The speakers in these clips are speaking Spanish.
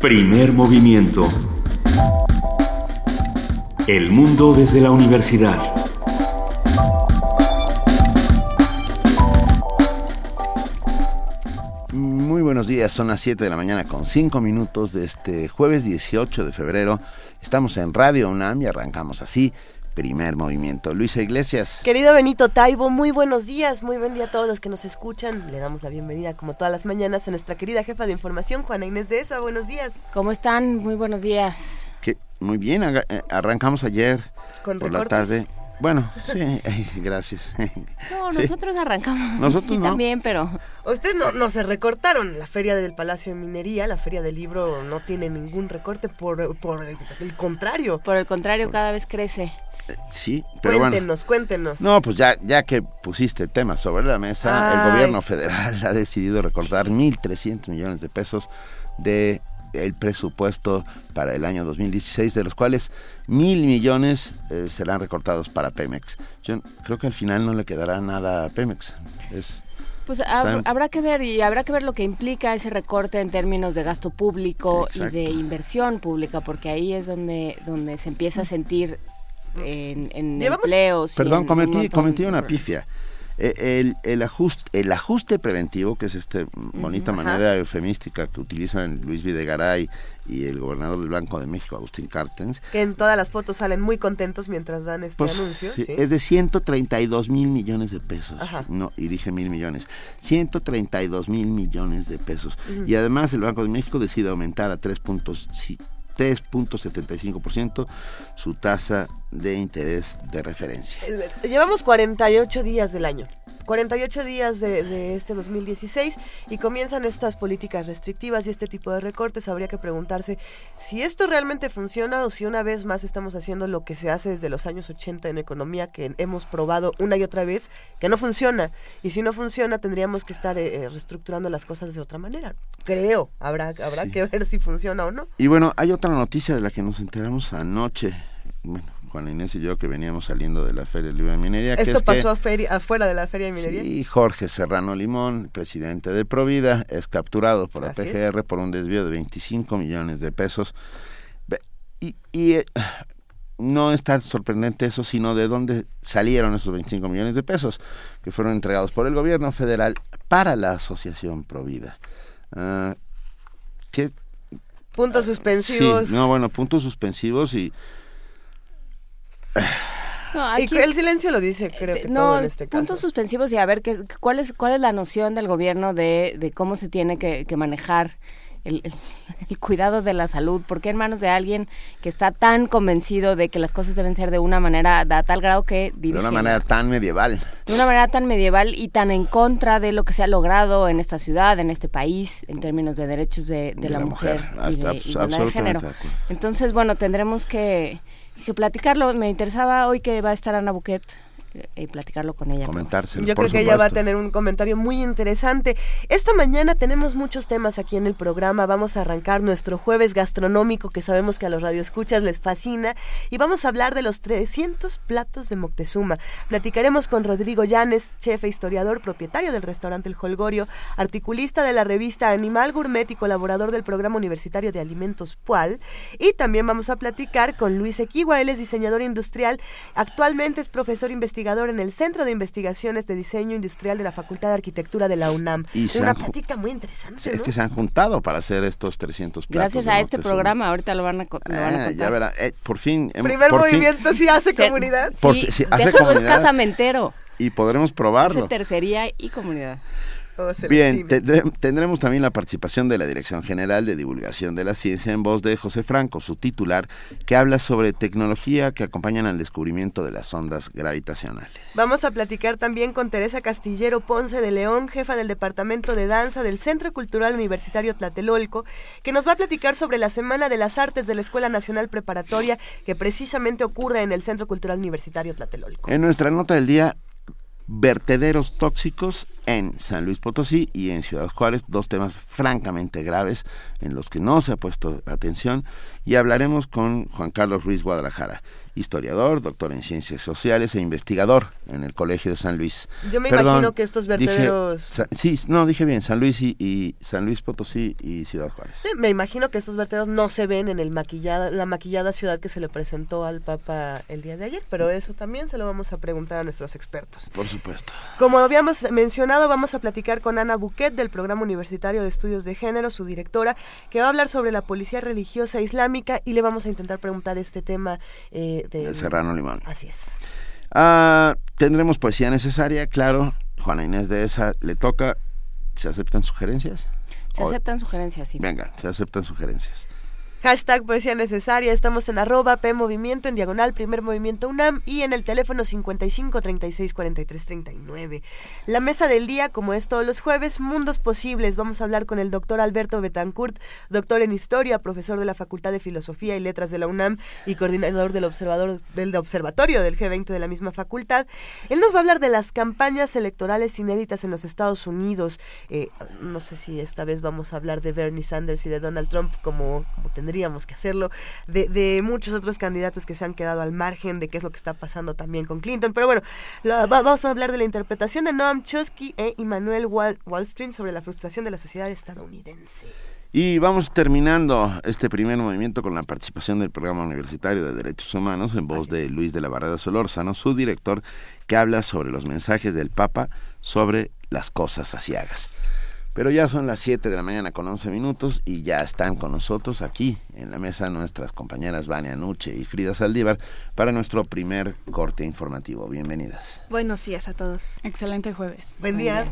Primer movimiento. El mundo desde la universidad. Muy buenos días, son las 7 de la mañana con 5 minutos de este jueves 18 de febrero. Estamos en Radio UNAM y arrancamos así primer movimiento. Luisa Iglesias. Querido Benito Taibo, muy buenos días, muy buen día a todos los que nos escuchan. Le damos la bienvenida, como todas las mañanas, a nuestra querida jefa de información, Juana Inés de ESA. Buenos días. ¿Cómo están? Muy buenos días. Muy bien, eh, arrancamos ayer por la tarde. Bueno, sí, gracias. No, nosotros arrancamos. Nosotros sí, también, pero... Ustedes no, no, se recortaron. La feria del Palacio de Minería, la feria del libro no tiene ningún recorte, por, por el, contrario. Por el contrario, cada vez crece. Sí, pero cuéntenos, cuéntenos. No, pues ya, ya que pusiste el tema sobre la mesa, el gobierno federal ha decidido recortar 1.300 millones de pesos de el presupuesto para el año 2016, de los cuales mil millones eh, serán recortados para Pemex. Yo creo que al final no le quedará nada a Pemex. Es, pues habrá que ver y habrá que ver lo que implica ese recorte en términos de gasto público y de inversión pública, porque ahí es donde donde se empieza a sentir en, en empleos. Perdón, cometí, cometí una pifia. Eh, el, el, ajuste, el ajuste preventivo, que es esta bonita manera eufemística que utilizan Luis Videgaray y el gobernador del Banco de México, Agustín Cartens. Que en todas las fotos salen muy contentos mientras dan este pues, anuncio. Es de 132 mil millones de pesos. No, y dije mil millones. 132 mil millones de pesos. Y además el Banco de México decide aumentar a 3.5 3.75% su tasa de interés de referencia. Eh, llevamos 48 días del año. 48 días de, este 2016 y comienzan estas políticas restrictivas y este tipo de recortes. Habría que preguntarse si esto realmente funciona o si una vez más estamos haciendo lo que se hace desde los años 80 en economía, que hemos probado una y otra vez que no funciona. Y si no funciona, tendríamos que estar eh, eh, reestructurando las cosas de otra manera. Creo, habrá, habrá que ver si funciona o no. Y bueno, hay otra noticia de la que nos enteramos anoche. Bueno, Juan Inés y yo que veníamos saliendo de la Feria Libre de Minería. ¿Esto pasó afuera de la Feria de Minería? Sí, Jorge Serrano Limón, presidente de Provida, es capturado por la PGR por un desvío de 25 millones de pesos. Y, eh, no es tan sorprendente eso, sino de dónde salieron esos 25 millones de pesos que fueron entregados por el gobierno federal para la asociación Provida. Uh, ¿qué? Puntos suspensivos. Sí, no, bueno, puntos suspensivos y y el silencio lo dice, creo que no, todo en este puntos suspensivos y a ver qué, cuál es cuál es la noción del gobierno de, de cómo se tiene que, manejar el, el, cuidado de la salud, porque en manos de alguien que está tan convencido de que las cosas deben ser de una manera, a tal grado que De una manera tan medieval. De una manera tan medieval y tan en contra de lo que se ha logrado en esta ciudad, en este país, en términos de derechos de, la, mujer, y, de, género. Entonces, bueno, tendremos que que platicarlo. Me interesaba hoy que va a estar Ana Buquet y platicarlo con ella. Comentárselo, Yo creo que ella va a tener un comentario muy interesante. Esta mañana tenemos muchos temas aquí en el programa. Vamos a arrancar nuestro jueves gastronómico que sabemos que a los radioescuchas les fascina y vamos a hablar de los 300 platos de Moctezuma. Platicaremos con Rodrigo Llanes, chef e historiador, propietario del restaurante El Holgorio, articulista de la revista Animal Gourmet y colaborador del programa universitario de alimentos PUAL. Y también vamos a platicar con Luis Equigua, él es diseñador industrial, actualmente es profesor investigador en el Centro de Investigaciones de Diseño Industrial de la Facultad de Arquitectura de la UNAM. Y una práctica muy interesante. Es que se han juntado para hacer estos 300 platos. Gracias a este programa, ahorita lo van a, lo van a ah, Ya verá, eh, por fin. Primer movimiento sí hace comunidad. sí, sí, hace comunidad. casamentero. Y podremos probarlo. Hace tercería y comunidad. Bien, tendremos también la participación de la Dirección General de Divulgación de la Ciencia en voz de José Franco, su titular, que habla sobre tecnología que acompañan al descubrimiento de las ondas gravitacionales. Vamos a platicar también con Teresa Castillero Ponce de León, jefa del Departamento de Danza del Centro Cultural Universitario Tlatelolco, que nos va a platicar sobre la Semana de las Artes de la Escuela Nacional Preparatoria que precisamente ocurre en el Centro Cultural Universitario Tlatelolco. En nuestra nota del día, vertederos tóxicos en San Luis Potosí y en Ciudad Juárez, dos temas francamente graves en los que no se ha puesto atención. Y hablaremos con Juan Carlos Ruiz Guadalajara historiador, doctor en ciencias sociales e investigador en el Colegio de San Luis. Yo me imagino que estos vertederos... sí, no, dije bien, San Luis y, San Luis Potosí y Ciudad Juárez. Sí, me imagino que estos vertederos no se ven en el maquillada, la maquillada ciudad que se le presentó al Papa el día de ayer, pero eso también se lo vamos a preguntar a nuestros expertos. Por supuesto. Como habíamos mencionado, vamos a platicar con Ana Buquet del Programa Universitario de Estudios de Género, su directora, que va a hablar sobre la policía religiosa islámica y le vamos a intentar preguntar este tema eh, de, Serrano Limón. Así es. Ah, tendremos poesía necesaria, claro. Juana Inés de esa le toca. ¿Se aceptan sugerencias? Se aceptan sugerencias, sí. Venga, se aceptan sugerencias. Hashtag Poesía Necesaria. Estamos en arroba P en diagonal Primer Movimiento UNAM y en el teléfono 55 36 43 39. La mesa del día, como es todos los jueves, Mundos Posibles. Vamos a hablar con el doctor Alberto Betancourt, doctor en Historia, profesor de la Facultad de Filosofía y Letras de la UNAM y coordinador del, observador, del Observatorio del G20 de la misma facultad. Él nos va a hablar de las campañas electorales inéditas en los Estados Unidos. Eh, no sé si esta vez vamos a hablar de Bernie Sanders y de Donald Trump como, como tendríamos que hacerlo, de, muchos otros candidatos que se han quedado al margen de qué es lo que está pasando también con Clinton. Pero bueno, vamos a hablar de la interpretación de Noam Chomsky e Immanuel Wallstreet sobre la frustración de la sociedad estadounidense. Y vamos terminando este primer movimiento con la participación del Programa Universitario de Derechos Humanos en voz de Luis de la Barrera Solórzano, su director, que habla sobre los mensajes del Papa sobre las cosas asiagas. Pero ya son las 7 de la mañana con 11 minutos y ya están con nosotros aquí en la mesa nuestras compañeras Vania Nuche y Frida Saldívar para nuestro primer corte informativo. Bienvenidas. Buenos días a todos. Excelente jueves. Buen día.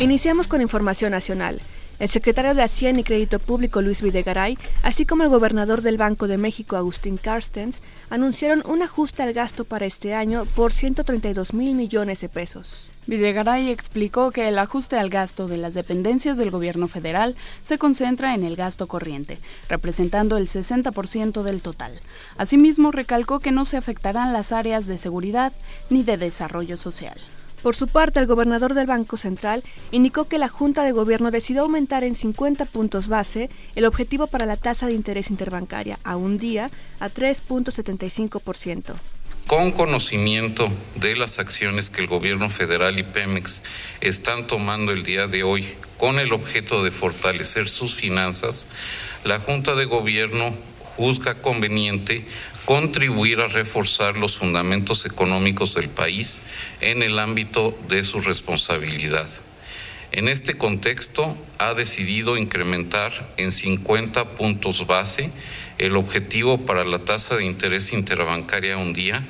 Iniciamos con información nacional. El secretario de Hacienda y Crédito Público Luis Videgaray, así como el gobernador del Banco de México Agustín Carstens, anunciaron un ajuste al gasto para este año por 132 mil millones de pesos. Videgaray explicó que el ajuste al gasto de las dependencias del gobierno federal se concentra en el gasto corriente, representando el 60% del total. Asimismo, recalcó que no se afectarán las áreas de seguridad ni de desarrollo social. Por su parte, el gobernador del Banco Central indicó que la Junta de Gobierno decidió aumentar en 50 puntos base el objetivo para la tasa de interés interbancaria a un día a 3.75%. Con conocimiento de las acciones que el gobierno federal y Pemex están tomando el día de hoy con el objeto de fortalecer sus finanzas, la Junta de Gobierno juzga conveniente contribuir a reforzar los fundamentos económicos del país en el ámbito de su responsabilidad. En este contexto, ha decidido incrementar en 50 puntos base el objetivo para la tasa de interés interbancaria un día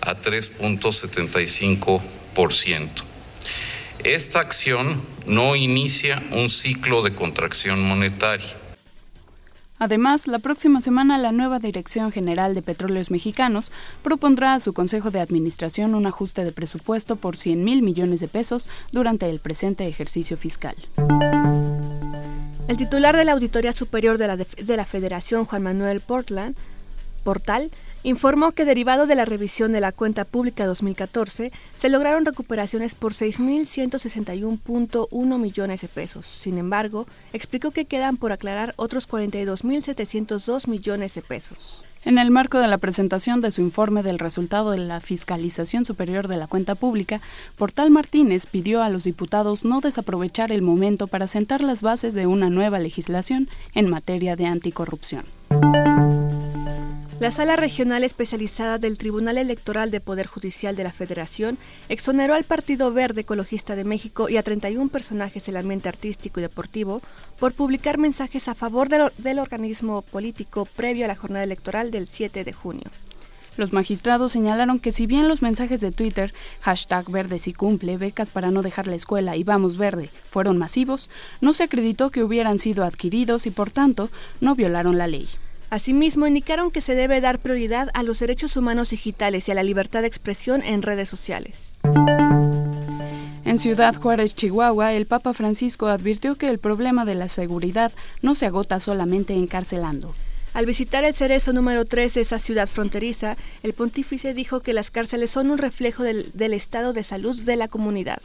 a 3.75%. Esta acción no inicia un ciclo de contracción monetaria Además, la próxima semana la nueva Dirección General de Petróleos Mexicanos propondrá a su Consejo de Administración un ajuste de presupuesto por 100 mil millones de pesos durante el presente ejercicio fiscal. El titular de la Auditoría Superior de la, de la Federación, Juan Manuel Portland, Portal, informó que derivado de la revisión de la cuenta pública 2014, se lograron recuperaciones por 6.161.1 millones de pesos. Sin embargo, explicó que quedan por aclarar otros 42.702 millones de pesos. En el marco de la presentación de su informe del resultado de la fiscalización superior de la cuenta pública, Portal Martínez pidió a los diputados no desaprovechar el momento para sentar las bases de una nueva legislación en materia de anticorrupción. La Sala Regional Especializada del Tribunal Electoral de Poder Judicial de la Federación exoneró al Partido Verde Ecologista de México y a 31 personajes del ambiente artístico y deportivo por publicar mensajes a favor del, organismo político previo a la jornada electoral del 7 de junio. Los magistrados señalaron que si bien los mensajes de Twitter, hashtag verde si cumple, becas para no dejar la escuela y vamos verde, fueron masivos, no se acreditó que hubieran sido adquiridos y por tanto no violaron la ley. Asimismo, indicaron que se debe dar prioridad a los derechos humanos digitales y a la libertad de expresión en redes sociales. En Ciudad Juárez, Chihuahua, el Papa Francisco advirtió que el problema de la seguridad no se agota solamente encarcelando. Al visitar el cerezo número 3 de esa ciudad fronteriza, el pontífice dijo que las cárceles son un reflejo del, del estado de salud de la comunidad.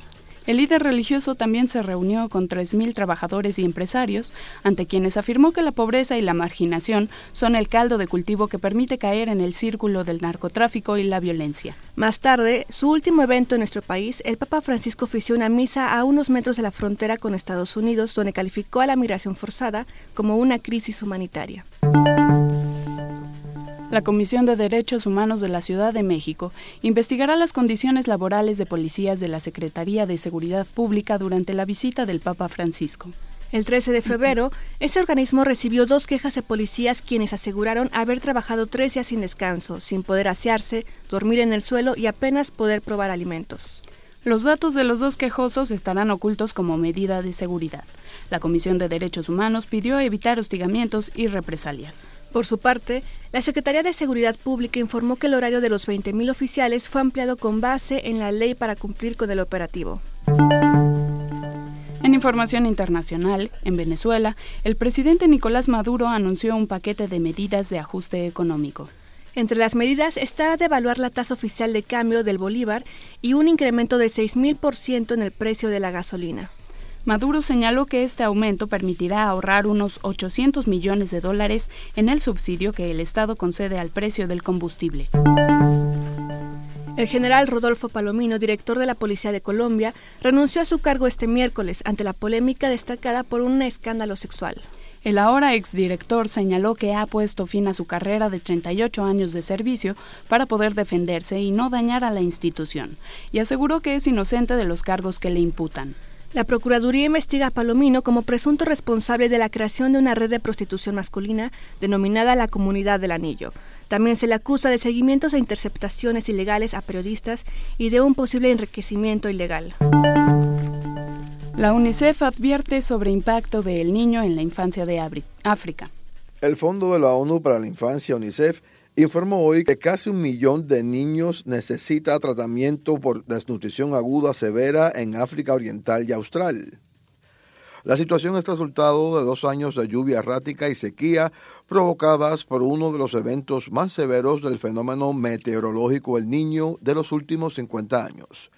El líder religioso también se reunió con 3.000 trabajadores y empresarios, ante quienes afirmó que la pobreza y la marginación son el caldo de cultivo que permite caer en el círculo del narcotráfico y la violencia. Más tarde, su último evento en nuestro país, el Papa Francisco ofició una misa a unos metros de la frontera con Estados Unidos, donde calificó a la migración forzada como una crisis humanitaria. La Comisión de Derechos Humanos de la Ciudad de México investigará las condiciones laborales de policías de la Secretaría de Seguridad Pública durante la visita del Papa Francisco. El 13 de febrero, ese organismo recibió dos quejas de policías quienes aseguraron haber trabajado tres días sin descanso, sin poder asearse, dormir en el suelo y apenas poder probar alimentos. Los datos de los dos quejosos estarán ocultos como medida de seguridad. La Comisión de Derechos Humanos pidió evitar hostigamientos y represalias. Por su parte, la Secretaría de Seguridad Pública informó que el horario de los 20.000 oficiales fue ampliado con base en la ley para cumplir con el operativo. En información internacional, en Venezuela, el presidente Nicolás Maduro anunció un paquete de medidas de ajuste económico. Entre las medidas está devaluar la tasa oficial de cambio del bolívar y un incremento de 6.000% en el precio de la gasolina. Maduro señaló que este aumento permitirá ahorrar unos 800 millones de dólares en el subsidio que el Estado concede al precio del combustible. El general Rodolfo Palomino, director de la Policía de Colombia, renunció a su cargo este miércoles ante la polémica destacada por un escándalo sexual. El ahora exdirector señaló que ha puesto fin a su carrera de 38 años de servicio para poder defenderse y no dañar a la institución, y aseguró que es inocente de los cargos que le imputan. La Procuraduría investiga a Palomino como presunto responsable de la creación de una red de prostitución masculina denominada la Comunidad del Anillo. También se le acusa de seguimientos e interceptaciones ilegales a periodistas y de un posible enriquecimiento ilegal. La UNICEF advierte sobre impacto del niño en la infancia de África. El Fondo de la ONU para la Infancia, UNICEF, informó hoy que casi un millón de niños necesita tratamiento por desnutrición aguda severa en África Oriental y Austral. La situación es resultado de dos años de lluvia errática y sequía provocadas por uno de los eventos más severos del fenómeno meteorológico El Niño de los últimos 50 años.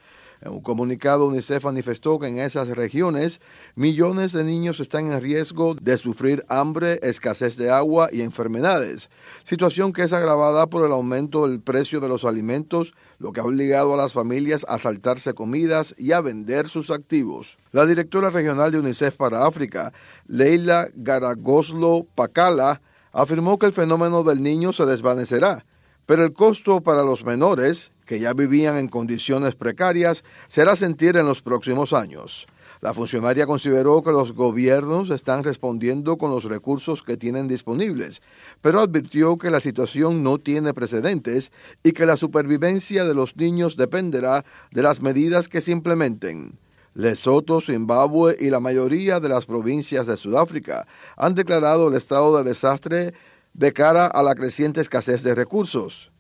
En un comunicado, UNICEF manifestó que en esas regiones millones de niños están en riesgo de sufrir hambre, escasez de agua y enfermedades, situación que es agravada por el aumento del precio de los alimentos, lo que ha obligado a las familias a saltarse comidas y a vender sus activos. La directora regional de UNICEF para África, Leila Garagoslo Pacala, afirmó que el fenómeno del niño se desvanecerá, pero el costo para los menores, que ya vivían en condiciones precarias, será sentir en los próximos años. La funcionaria consideró que los gobiernos están respondiendo con los recursos que tienen disponibles, pero advirtió que la situación no tiene precedentes y que la supervivencia de los niños dependerá de las medidas que se implementen. Lesoto, Zimbabue y la mayoría de las provincias de Sudáfrica han declarado el estado de desastre de cara a la creciente escasez de recursos.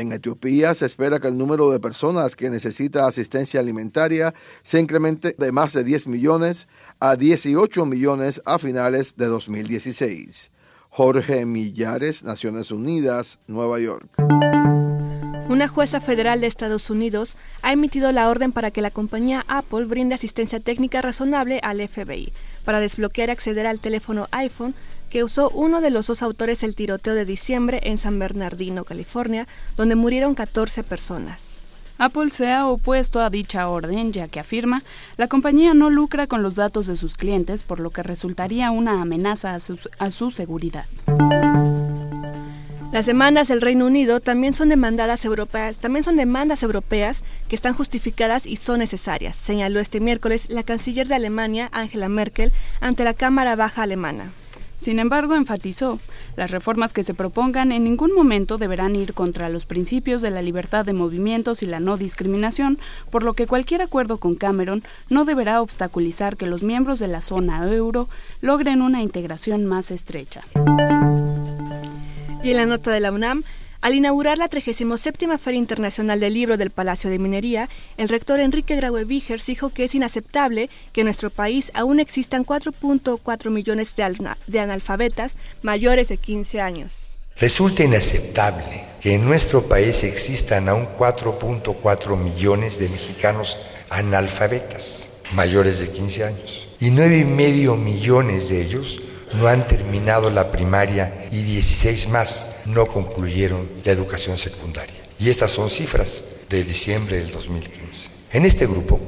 En Etiopía se espera que el número de personas que necesita asistencia alimentaria se incremente de más de 10 millones a 18 millones a finales de 2016. Jorge Millares, Naciones Unidas, Nueva York. Una jueza federal de Estados Unidos ha emitido la orden para que la compañía Apple brinde asistencia técnica razonable al FBI para desbloquear y acceder al teléfono iPhone que usó uno de los dos autores el tiroteo de diciembre en San Bernardino, California, donde murieron 14 personas. Apple se ha opuesto a dicha orden, ya que afirma la compañía no lucra con los datos de sus clientes, por lo que resultaría una amenaza a su, a su seguridad. Las demandas del Reino Unido también son demandadas europeas, también son demandas europeas que están justificadas y son necesarias, señaló este miércoles la canciller de Alemania, Angela Merkel, ante la Cámara Baja alemana. Sin embargo, enfatizó, las reformas que se propongan en ningún momento deberán ir contra los principios de la libertad de movimientos y la no discriminación, por lo que cualquier acuerdo con Cameron no deberá obstaculizar que los miembros de la zona euro logren una integración más estrecha. Y en la nota de la UNAM, Al inaugurar la 37 Feria Internacional del Libro del Palacio de Minería, el rector Enrique Graue Vigers dijo que es inaceptable que en nuestro país aún existan 4.4 millones de, analfabetas mayores de 15 años. Resulta inaceptable que en nuestro país existan aún 4.4 millones de mexicanos analfabetas mayores de 15 años y 9,5 millones de ellos no han terminado la primaria y 16 más no concluyeron la educación secundaria. Y estas son cifras de diciembre del 2015. En este grupo,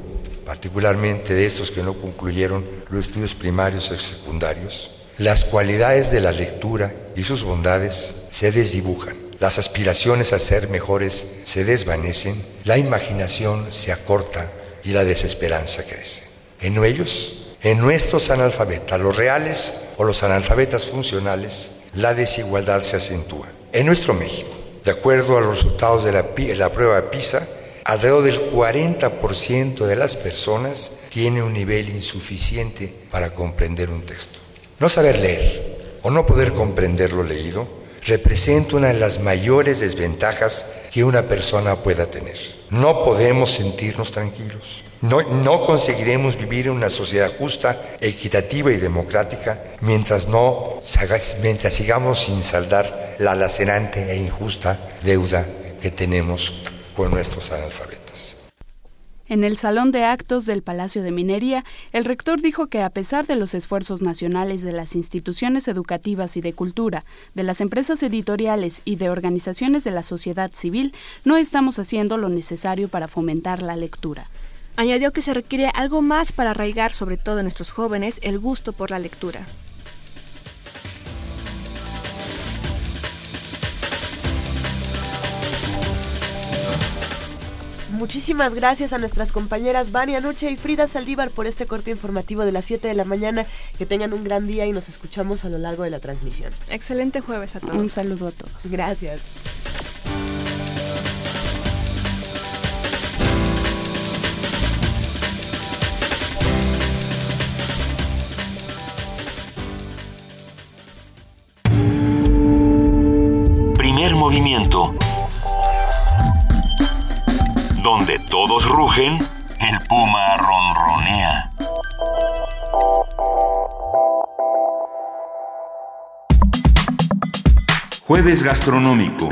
particularmente de estos que no concluyeron los estudios primarios o secundarios, las cualidades de la lectura y sus bondades se desdibujan. Las aspiraciones a ser mejores se desvanecen, la imaginación se acorta y la desesperanza crece. En ellos en nuestros analfabetas, los reales o los analfabetas funcionales, la desigualdad se acentúa. En nuestro México, de acuerdo a los resultados de la, prueba PISA, alrededor del 40% de las personas tiene un nivel insuficiente para comprender un texto. No saber leer o no poder comprender lo leído representa una de las mayores desventajas que una persona pueda tener. No podemos sentirnos tranquilos. No, no conseguiremos vivir en una sociedad justa, equitativa y democrática mientras, no, mientras sigamos sin saldar la lacerante e injusta deuda que tenemos con nuestros analfabetas. En el Salón de Actos del Palacio de Minería, el rector dijo que a pesar de los esfuerzos nacionales de las instituciones educativas y de cultura, de las empresas editoriales y de organizaciones de la sociedad civil, no estamos haciendo lo necesario para fomentar la lectura. Añadió que se requiere algo más para arraigar, sobre todo en nuestros jóvenes, el gusto por la lectura. Muchísimas gracias a nuestras compañeras Vania Noche y Frida Saldívar por este corte informativo de las 7 de la mañana. Que tengan un gran día y nos escuchamos a lo largo de la transmisión. Excelente jueves a todos. Un saludo a todos. Gracias. movimiento. Donde todos rugen, el puma ronronea. Jueves gastronómico.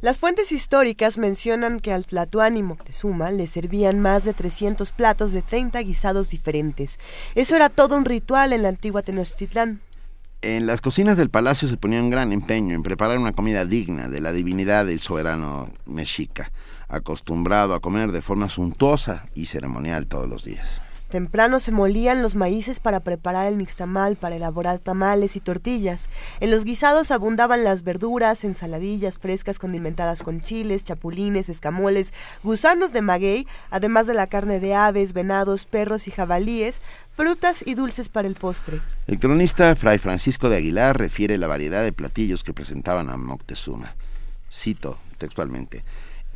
Las fuentes históricas mencionan que al Tlatoani Moctezuma le servían más de 300 platos de 30 guisados diferentes. Eso era todo un ritual en la antigua Tenochtitlán. En las cocinas del palacio se ponía un gran empeño en preparar una comida digna de la divinidad del soberano mexica, acostumbrado a comer de forma suntuosa y ceremonial todos los días. Temprano se molían los maíces para preparar el mixtamal, para elaborar tamales y tortillas. En los guisados abundaban las verduras, ensaladillas frescas condimentadas con chiles, chapulines, escamoles, gusanos de maguey, además de la carne de aves, venados, perros y jabalíes, frutas y dulces para el postre. El cronista Fray Francisco de Aguilar refiere la variedad de platillos que presentaban a Moctezuma. Cito textualmente.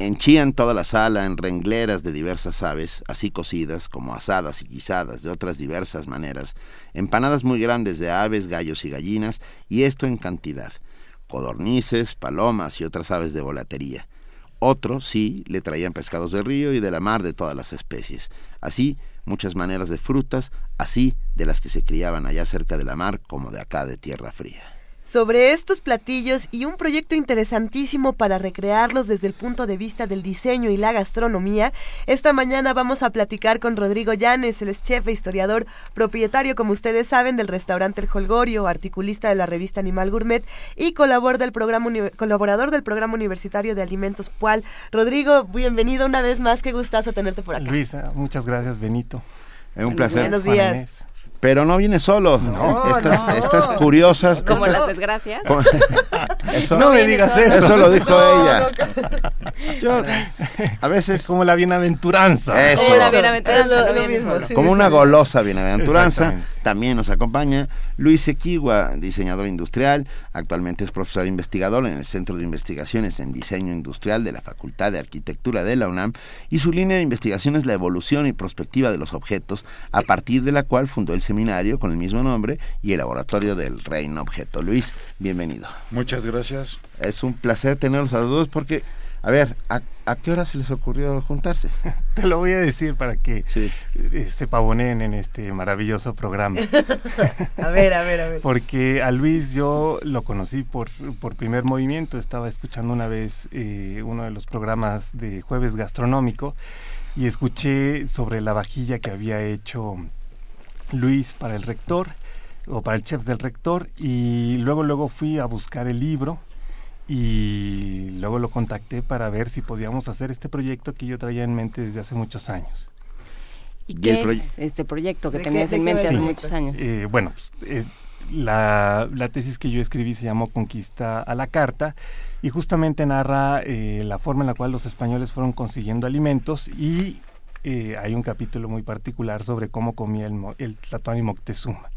Enchían toda la sala en rengleras de diversas aves, así cocidas como asadas y guisadas de otras diversas maneras, empanadas muy grandes de aves, gallos y gallinas, y esto en cantidad, codornices, palomas y otras aves de volatería. Otros, sí, le traían pescados de río y de la mar de todas las especies. Así, muchas maneras de frutas, así de las que se criaban allá cerca de la mar como de acá de tierra fría sobre estos platillos y un proyecto interesantísimo para recrearlos desde el punto de vista del diseño y la gastronomía. Esta mañana vamos a platicar con Rodrigo Llanes, el es chef e historiador, propietario, como ustedes saben, del restaurante El Holgorio, articulista de la revista Animal Gourmet y colaborador del programa, colaborador del programa universitario de alimentos PUAL. Rodrigo, bienvenido una vez más, qué gustazo tenerte por acá. Luisa, muchas gracias, Benito. Es un placer. Buenos días. Pero no viene solo. estas, estas curiosas. Como las desgracias. eso, no me digas eso. Eso lo dijo ella. a veces como la bienaventuranza. Como la bienaventuranza, como una golosa bienaventuranza. También nos acompaña Luis Equigua, diseñador industrial. Actualmente es profesor investigador en el Centro de Investigaciones en Diseño Industrial de la Facultad de Arquitectura de la UNAM y su línea de investigación es la evolución y prospectiva de los objetos, a partir de la cual fundó el seminario con el mismo nombre y el laboratorio del Reino Objeto. Luis, bienvenido. Muchas gracias. Es un placer tenerlos a los dos porque a ver, ¿a, qué hora se les ocurrió juntarse? Te lo voy a decir para que eh, se pavoneen en este maravilloso programa. a ver, a ver, a ver. Porque a Luis yo lo conocí por, por primer movimiento. Estaba escuchando una vez eh, uno de los programas de Jueves Gastronómico y escuché sobre la vajilla que había hecho Luis para el rector o para el chef del rector y luego luego fui a buscar el libro y luego lo contacté para ver si podíamos hacer este proyecto que yo traía en mente desde hace muchos años. ¿Y qué es este proyecto que tenías en mente hace muchos años? Eh, bueno, pues, eh, la, la, tesis que yo escribí se llamó Conquista a la Carta y justamente narra eh, la forma en la cual los españoles fueron consiguiendo alimentos y hay un capítulo muy particular sobre cómo comía el, el Tlatoani Moctezuma.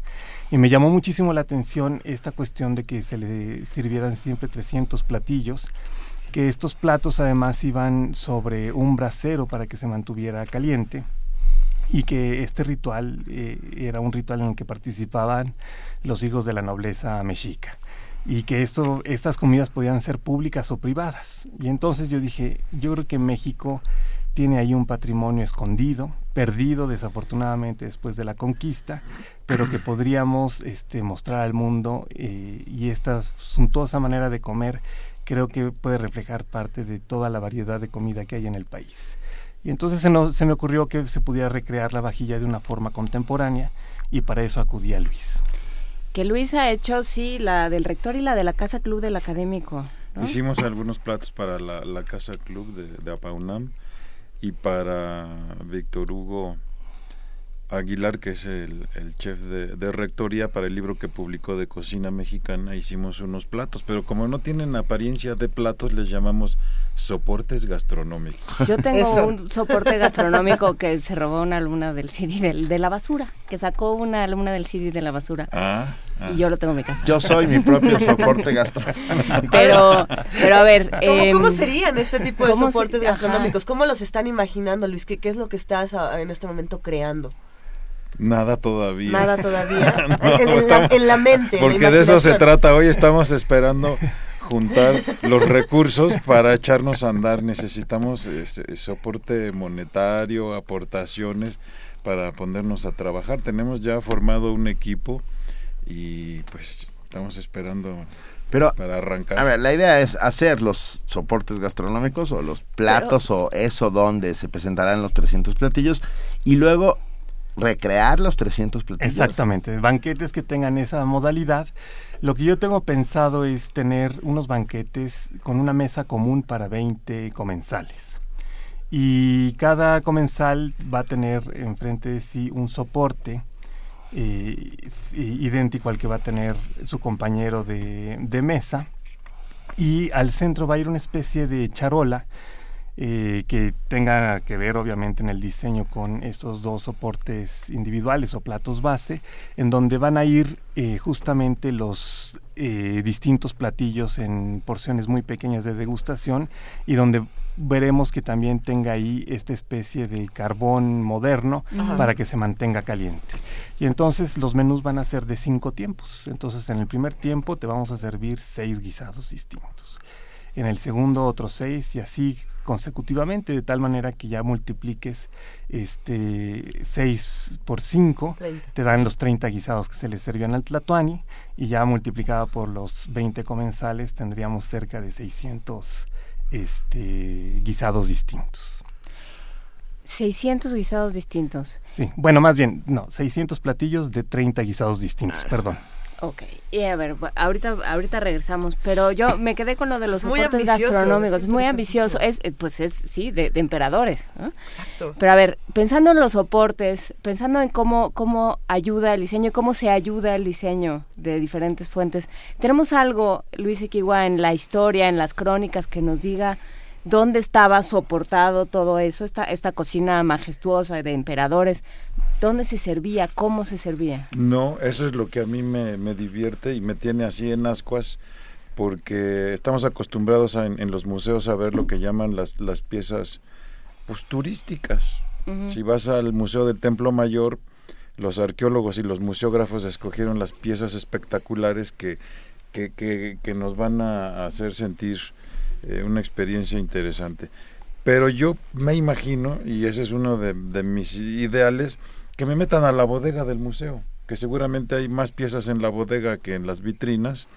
Y me llamó muchísimo la atención esta cuestión de que se le sirvieran siempre 300 platillos, que estos platos además iban sobre un brasero para que se mantuviera caliente y que este ritual eh, era un ritual en el que participaban los hijos de la nobleza mexica y que esto, estas comidas podían ser públicas o privadas. Y entonces yo dije, yo creo que México tiene ahí un patrimonio escondido, perdido desafortunadamente después de la conquista, pero que podríamos este, mostrar al mundo eh, y esta suntuosa manera de comer creo que puede reflejar parte de toda la variedad de comida que hay en el país. Y entonces se, se me ocurrió que se pudiera recrear la vajilla de una forma contemporánea y para eso acudí a Luis. Que Luis ha hecho, sí, la del rector y la de la Casa Club del Académico. Hicimos algunos platos para la, Casa Club de, de Apaunam y para Víctor Hugo Aguilar, que es el, chef de, rectoría para el libro que publicó de cocina mexicana, hicimos unos platos, pero como no tienen apariencia de platos, les llamamos soportes gastronómicos. Yo tengo un soporte gastronómico que se robó una alumna del CD de la basura, que sacó una alumna del CD de la basura. Ah, ah. Y yo lo tengo en mi casa. Yo soy mi propio soporte gastronómico. Pero, pero a ver... ¿Cómo, em, serían este tipo de soportes gastronómicos? ¿Cómo los están imaginando, Luis? ¿Qué, ¿Qué es lo que estás en este momento creando? Nada todavía. Nada todavía. en, la, mente. Porque de eso se trata. Hoy estamos esperando juntar los recursos para echarnos a andar. Necesitamos soporte monetario, aportaciones para ponernos a trabajar. Tenemos ya formado un equipo y pues estamos esperando pero, para arrancar. A ver, la idea es hacer los soportes gastronómicos o los platos o eso donde se presentarán los 300 platillos y luego recrear los 300 platillos. Exactamente, banquetes que tengan esa modalidad. Lo que yo tengo pensado es tener unos banquetes con una mesa común para 20 comensales. Y cada comensal va a tener enfrente de sí un soporte eh, idéntico al que va a tener su compañero de, de mesa. Y al centro va a ir una especie de charola eh, que tenga que ver obviamente en el diseño con estos dos soportes individuales o platos base, en donde van a ir eh, justamente los eh, distintos platillos en porciones muy pequeñas de degustación y donde veremos que también tenga ahí esta especie de carbón moderno para que se mantenga caliente. Y entonces los menús van a ser de cinco tiempos. Entonces en el primer tiempo te vamos a servir seis guisados distintos. En el segundo otros seis y así consecutivamente, de tal manera que ya multipliques este 6 por 5, te dan los 30 guisados que se le servían al tlatoani, y ya multiplicada por los 20 comensales tendríamos cerca de 600 este, guisados distintos. 600 guisados distintos. Sí, bueno, más bien, no, 600 platillos de 30 guisados distintos, ah. perdón. Ok, y a ver, ahorita, ahorita regresamos, pero yo me quedé con lo de los soportes gastronómicos, es muy ambicioso, es, eh, pues es, sí, de, emperadores. Exacto. Pero a ver, pensando en los soportes, pensando en cómo, cómo ayuda el diseño, cómo se ayuda el diseño de diferentes fuentes, tenemos algo, Luis Equigua, en la historia, en las crónicas, que nos diga ¿Dónde estaba soportado todo eso? Esta, esta cocina majestuosa de emperadores, ¿dónde se servía? ¿Cómo se servía? No, eso es lo que a mí me, divierte y me tiene así en ascuas porque estamos acostumbrados en, los museos a ver lo que llaman las, las piezas pues, turísticas. Si vas al Museo del Templo Mayor, los arqueólogos y los museógrafos escogieron las piezas espectaculares que, que, nos van a hacer sentir eh, una experiencia interesante. Pero yo me imagino, y ese es uno de, mis ideales, que me metan a la bodega del museo, que seguramente hay más piezas en la bodega que en las vitrinas,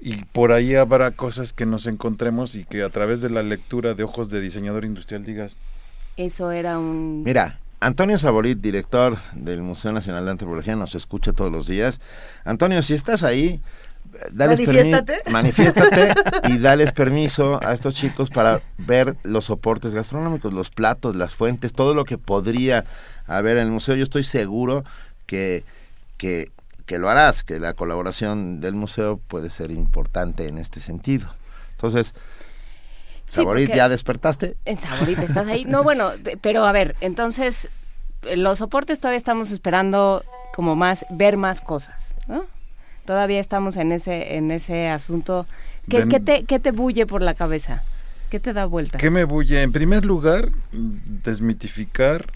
y por ahí habrá cosas que nos encontremos y que a través de la lectura de ojos de diseñador industrial digas... Eso era un... Mira, Antonio Saborit, director del Museo Nacional de Antropología, nos escucha todos los días. Antonio, si estás ahí, manifiéstate. manifiéstate y dales permiso a estos chicos para ver los soportes gastronómicos, los platos, las fuentes, todo lo que podría haber en el museo. Yo estoy seguro que, que, que lo harás, que la colaboración del museo puede ser importante en este sentido. Entonces, Saborit, ¿ya despertaste? En Saborit, ¿estás ahí? No, bueno, pero a ver, entonces, los soportes todavía estamos esperando como más, ver más cosas, ¿no? Todavía estamos en ese, en ese asunto. ¿Qué, ¿qué te, ¿Qué te bulle por la cabeza? ¿Qué te da vuelta? ¿Qué me bulle? En primer lugar, desmitificar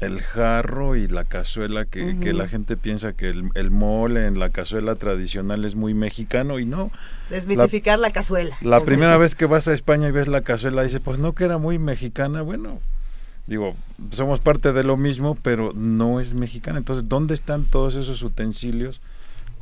el jarro y la cazuela, que, que la gente piensa que el, el, mole en la cazuela tradicional es muy mexicano y no. Desmitificar la, cazuela. La primera vez que vas a España y ves la cazuela, dices, pues no que era muy mexicana, bueno, digo, somos parte de lo mismo, pero no es mexicana. Entonces, ¿dónde están todos esos utensilios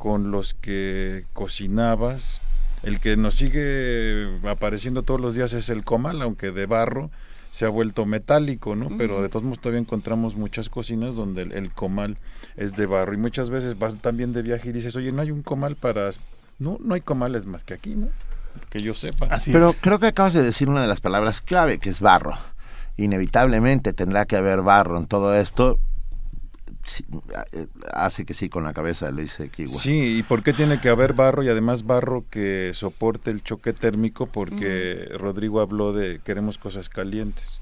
con los que cocinabas? El que nos sigue apareciendo todos los días es el comal, aunque de barro se ha vuelto metálico, ¿no? Pero de todos modos todavía encontramos muchas cocinas donde el, comal es de barro y muchas veces vas también de viaje y dices, oye, no hay un comal para... No, no hay comales más que aquí, ¿no? Que yo sepa. Pero creo que acabas de decir una de las palabras clave, que es barro. Inevitablemente tendrá que haber barro en todo esto hace que sí con la cabeza lo dice Kiwa. Sí, ¿y por qué tiene que haber barro y además barro que soporte el choque térmico? Porque Rodrigo habló de queremos cosas calientes.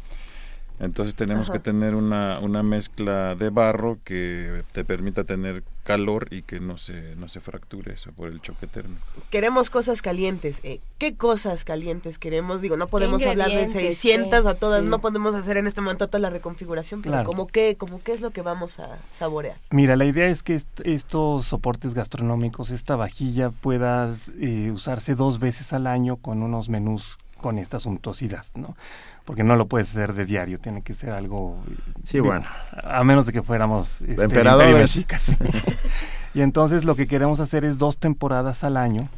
Entonces tenemos que tener una, una mezcla de barro que te permita tener calor y que no se, no se fracture eso por el choque térmico. Queremos cosas calientes. Eh, ¿Qué cosas calientes queremos? Digo, no podemos hablar de 600 a todas, no podemos hacer en este momento toda la reconfiguración, pero ¿cómo, qué, ¿cómo qué es lo que vamos a saborear? Mira, la idea es que estos soportes gastronómicos, esta vajilla pueda eh, usarse dos veces al año con unos menús con esta suntuosidad, ¿no? Porque no lo puedes hacer de diario, tiene que ser algo... Sí, bueno. A menos de que fuéramos este, emperadores. y entonces lo que queremos hacer es dos temporadas al año,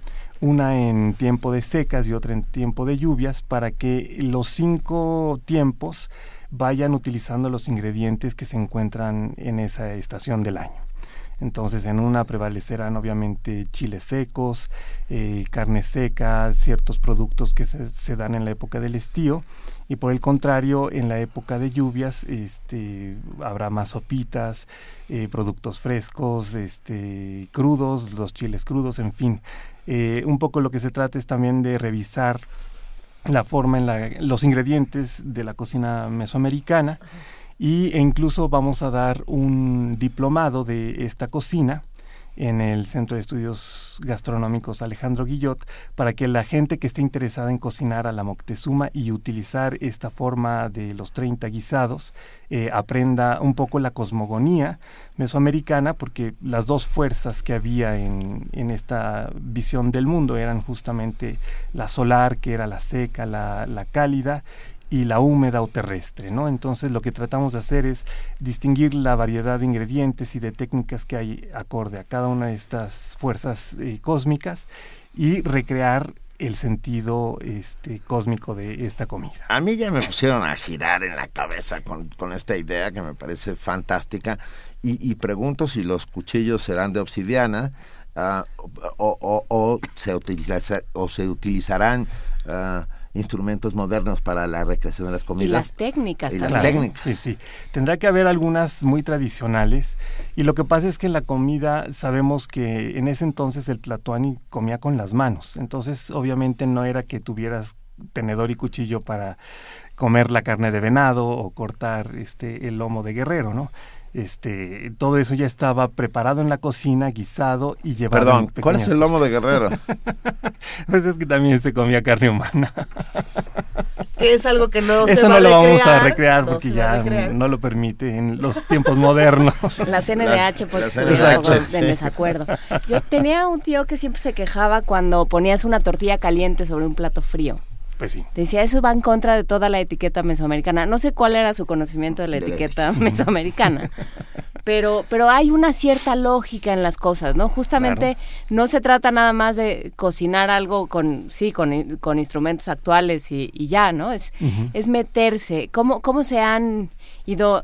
una en tiempo de secas y otra en tiempo de lluvias, para que los cinco tiempos vayan utilizando los ingredientes que se encuentran en esa estación del año. Entonces en una prevalecerán obviamente chiles secos, eh, carne seca, ciertos productos que se, dan en la época del estío. Y por el contrario en la época de lluvias este, habrá más sopitas, eh, productos frescos, este, crudos, los chiles crudos, en fin. Eh, un poco lo que se trata es también de revisar la forma en la, los ingredientes de la cocina mesoamericana y, incluso vamos a dar un diplomado de esta cocina en el Centro de Estudios Gastronómicos Alejandro Guillot para que la gente que esté interesada en cocinar a la Moctezuma y utilizar esta forma de los 30 guisados eh, aprenda un poco la cosmogonía mesoamericana porque las dos fuerzas que había en, en, esta visión del mundo eran justamente la solar que era la seca, la, la cálida y la húmeda o terrestre, ¿no? Entonces lo que tratamos de hacer es distinguir la variedad de ingredientes y de técnicas que hay acorde a cada una de estas fuerzas eh, cósmicas y recrear el sentido este cósmico de esta comida. A mí ya me pusieron a girar en la cabeza con, esta idea que me parece fantástica y, pregunto si los cuchillos serán de obsidiana ah, o, se utilizarán uh, instrumentos modernos para la recreación de las comidas. Y las técnicas. Y las técnicas. Sí, sí. Tendrá que haber algunas muy tradicionales. Y lo que pasa es que en la comida sabemos que en ese entonces el tlatoani comía con las manos. Entonces, obviamente no era que tuvieras tenedor y cuchillo para comer la carne de venado o cortar este el lomo de guerrero, ¿no? Este, todo eso ya estaba preparado en la cocina, guisado y llevado. Perdón, ¿cuál es el lomo de guerrero? pues es que también se comía carne humana. que es algo que no Eso se va no lo vamos a recrear porque ya no lo permite en los tiempos modernos. La CNDH por de desacuerdo. Yo tenía un tío que siempre se quejaba cuando ponías una tortilla caliente sobre un plato frío. Pues Decía, eso va en contra de toda la etiqueta mesoamericana. No sé cuál era su conocimiento de la etiqueta mesoamericana, pero, pero hay una cierta lógica en las cosas, ¿no? Justamente no se trata nada más de cocinar algo con, sí, con, con instrumentos actuales y, ya, ¿no? Es, es meterse. ¿Cómo, ¿Cómo se han ido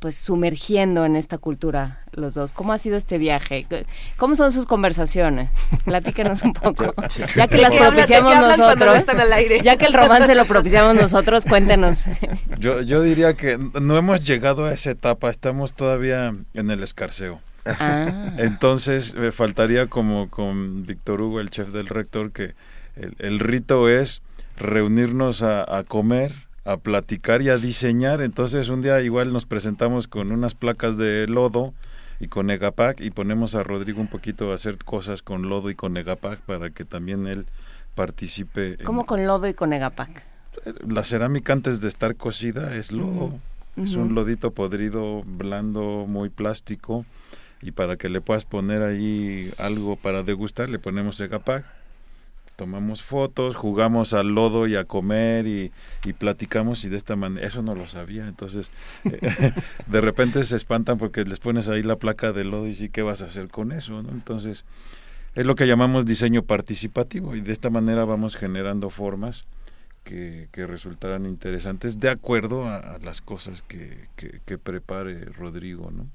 pues sumergiendo en esta cultura los dos. ¿Cómo ha sido este viaje? ¿Cómo son sus conversaciones? Platíquenos un poco. Ya que las propiciamos nosotros, ya que el romance lo propiciamos nosotros, cuéntenos. Yo, yo diría que no hemos llegado a esa etapa, estamos todavía en el escarceo. Ah. Entonces me faltaría como con Víctor Hugo, el chef del rector, que el, rito es reunirnos a comer, a platicar y a diseñar. Entonces un día igual nos presentamos con unas placas de lodo y con Egapac y ponemos a Rodrigo un poquito a hacer cosas con lodo y con Egapac para que también él participe. ¿Cómo con lodo y con Egapac? La cerámica antes de estar cocida es lodo. Es un lodito podrido, blando, muy plástico. Y para que le puedas poner ahí algo para degustar, le ponemos Egapac tomamos fotos, jugamos al lodo y a comer y, platicamos y de esta manera, eso no lo sabía, entonces de repente se espantan porque les pones ahí la placa de lodo y sí, ¿qué vas a hacer con eso? ¿no? Entonces es lo que llamamos diseño participativo y de esta manera vamos generando formas que, que resultarán interesantes de acuerdo a, las cosas que, que, que prepare Rodrigo, ¿no?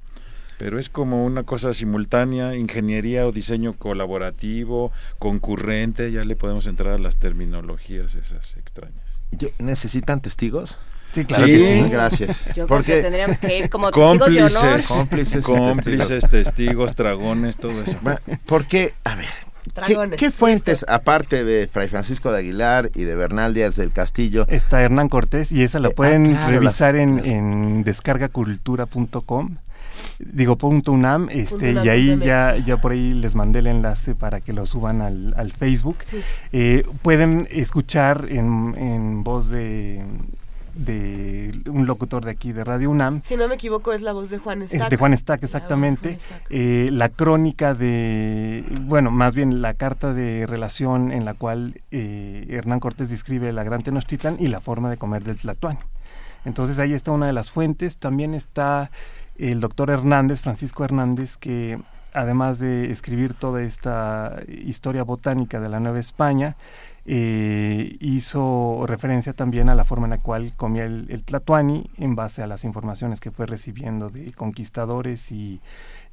Pero es como una cosa simultánea, ingeniería o diseño colaborativo, concurrente, ya le podemos entrar a las terminologías esas extrañas. ¿Necesitan testigos? Sí, claro que sí. Gracias. Yo Porque tendríamos que ir como cómplices, testigos de honor. Cómplices, cómplices testigos. dragones, todo eso. Porque, a ver, ¿Qué, fuentes, aparte de Fray Francisco de Aguilar y de Bernal Díaz del Castillo? Está Hernán Cortés y esa la eh, ah, pueden revisar en, en descargacultura.com digo punto UNAM, este, y ahí ya, ya por ahí les mandé el enlace para que lo suban al, al Facebook. Eh, pueden escuchar en, en voz de de un locutor de aquí de Radio UNAM. Si no me equivoco es la voz de Juan Stack. De Juan Stack, exactamente. Eh, la crónica de, bueno, más bien la carta de relación en la cual eh, Hernán Cortés describe la Gran Tenochtitlan y la forma de comer del Tlatuani. Entonces ahí está una de las fuentes. También está el doctor Hernández, Francisco Hernández, que además de escribir toda esta historia botánica de la Nueva España, eh, hizo referencia también a la forma en la cual comía el, el, tlatoani en base a las informaciones que fue recibiendo de conquistadores y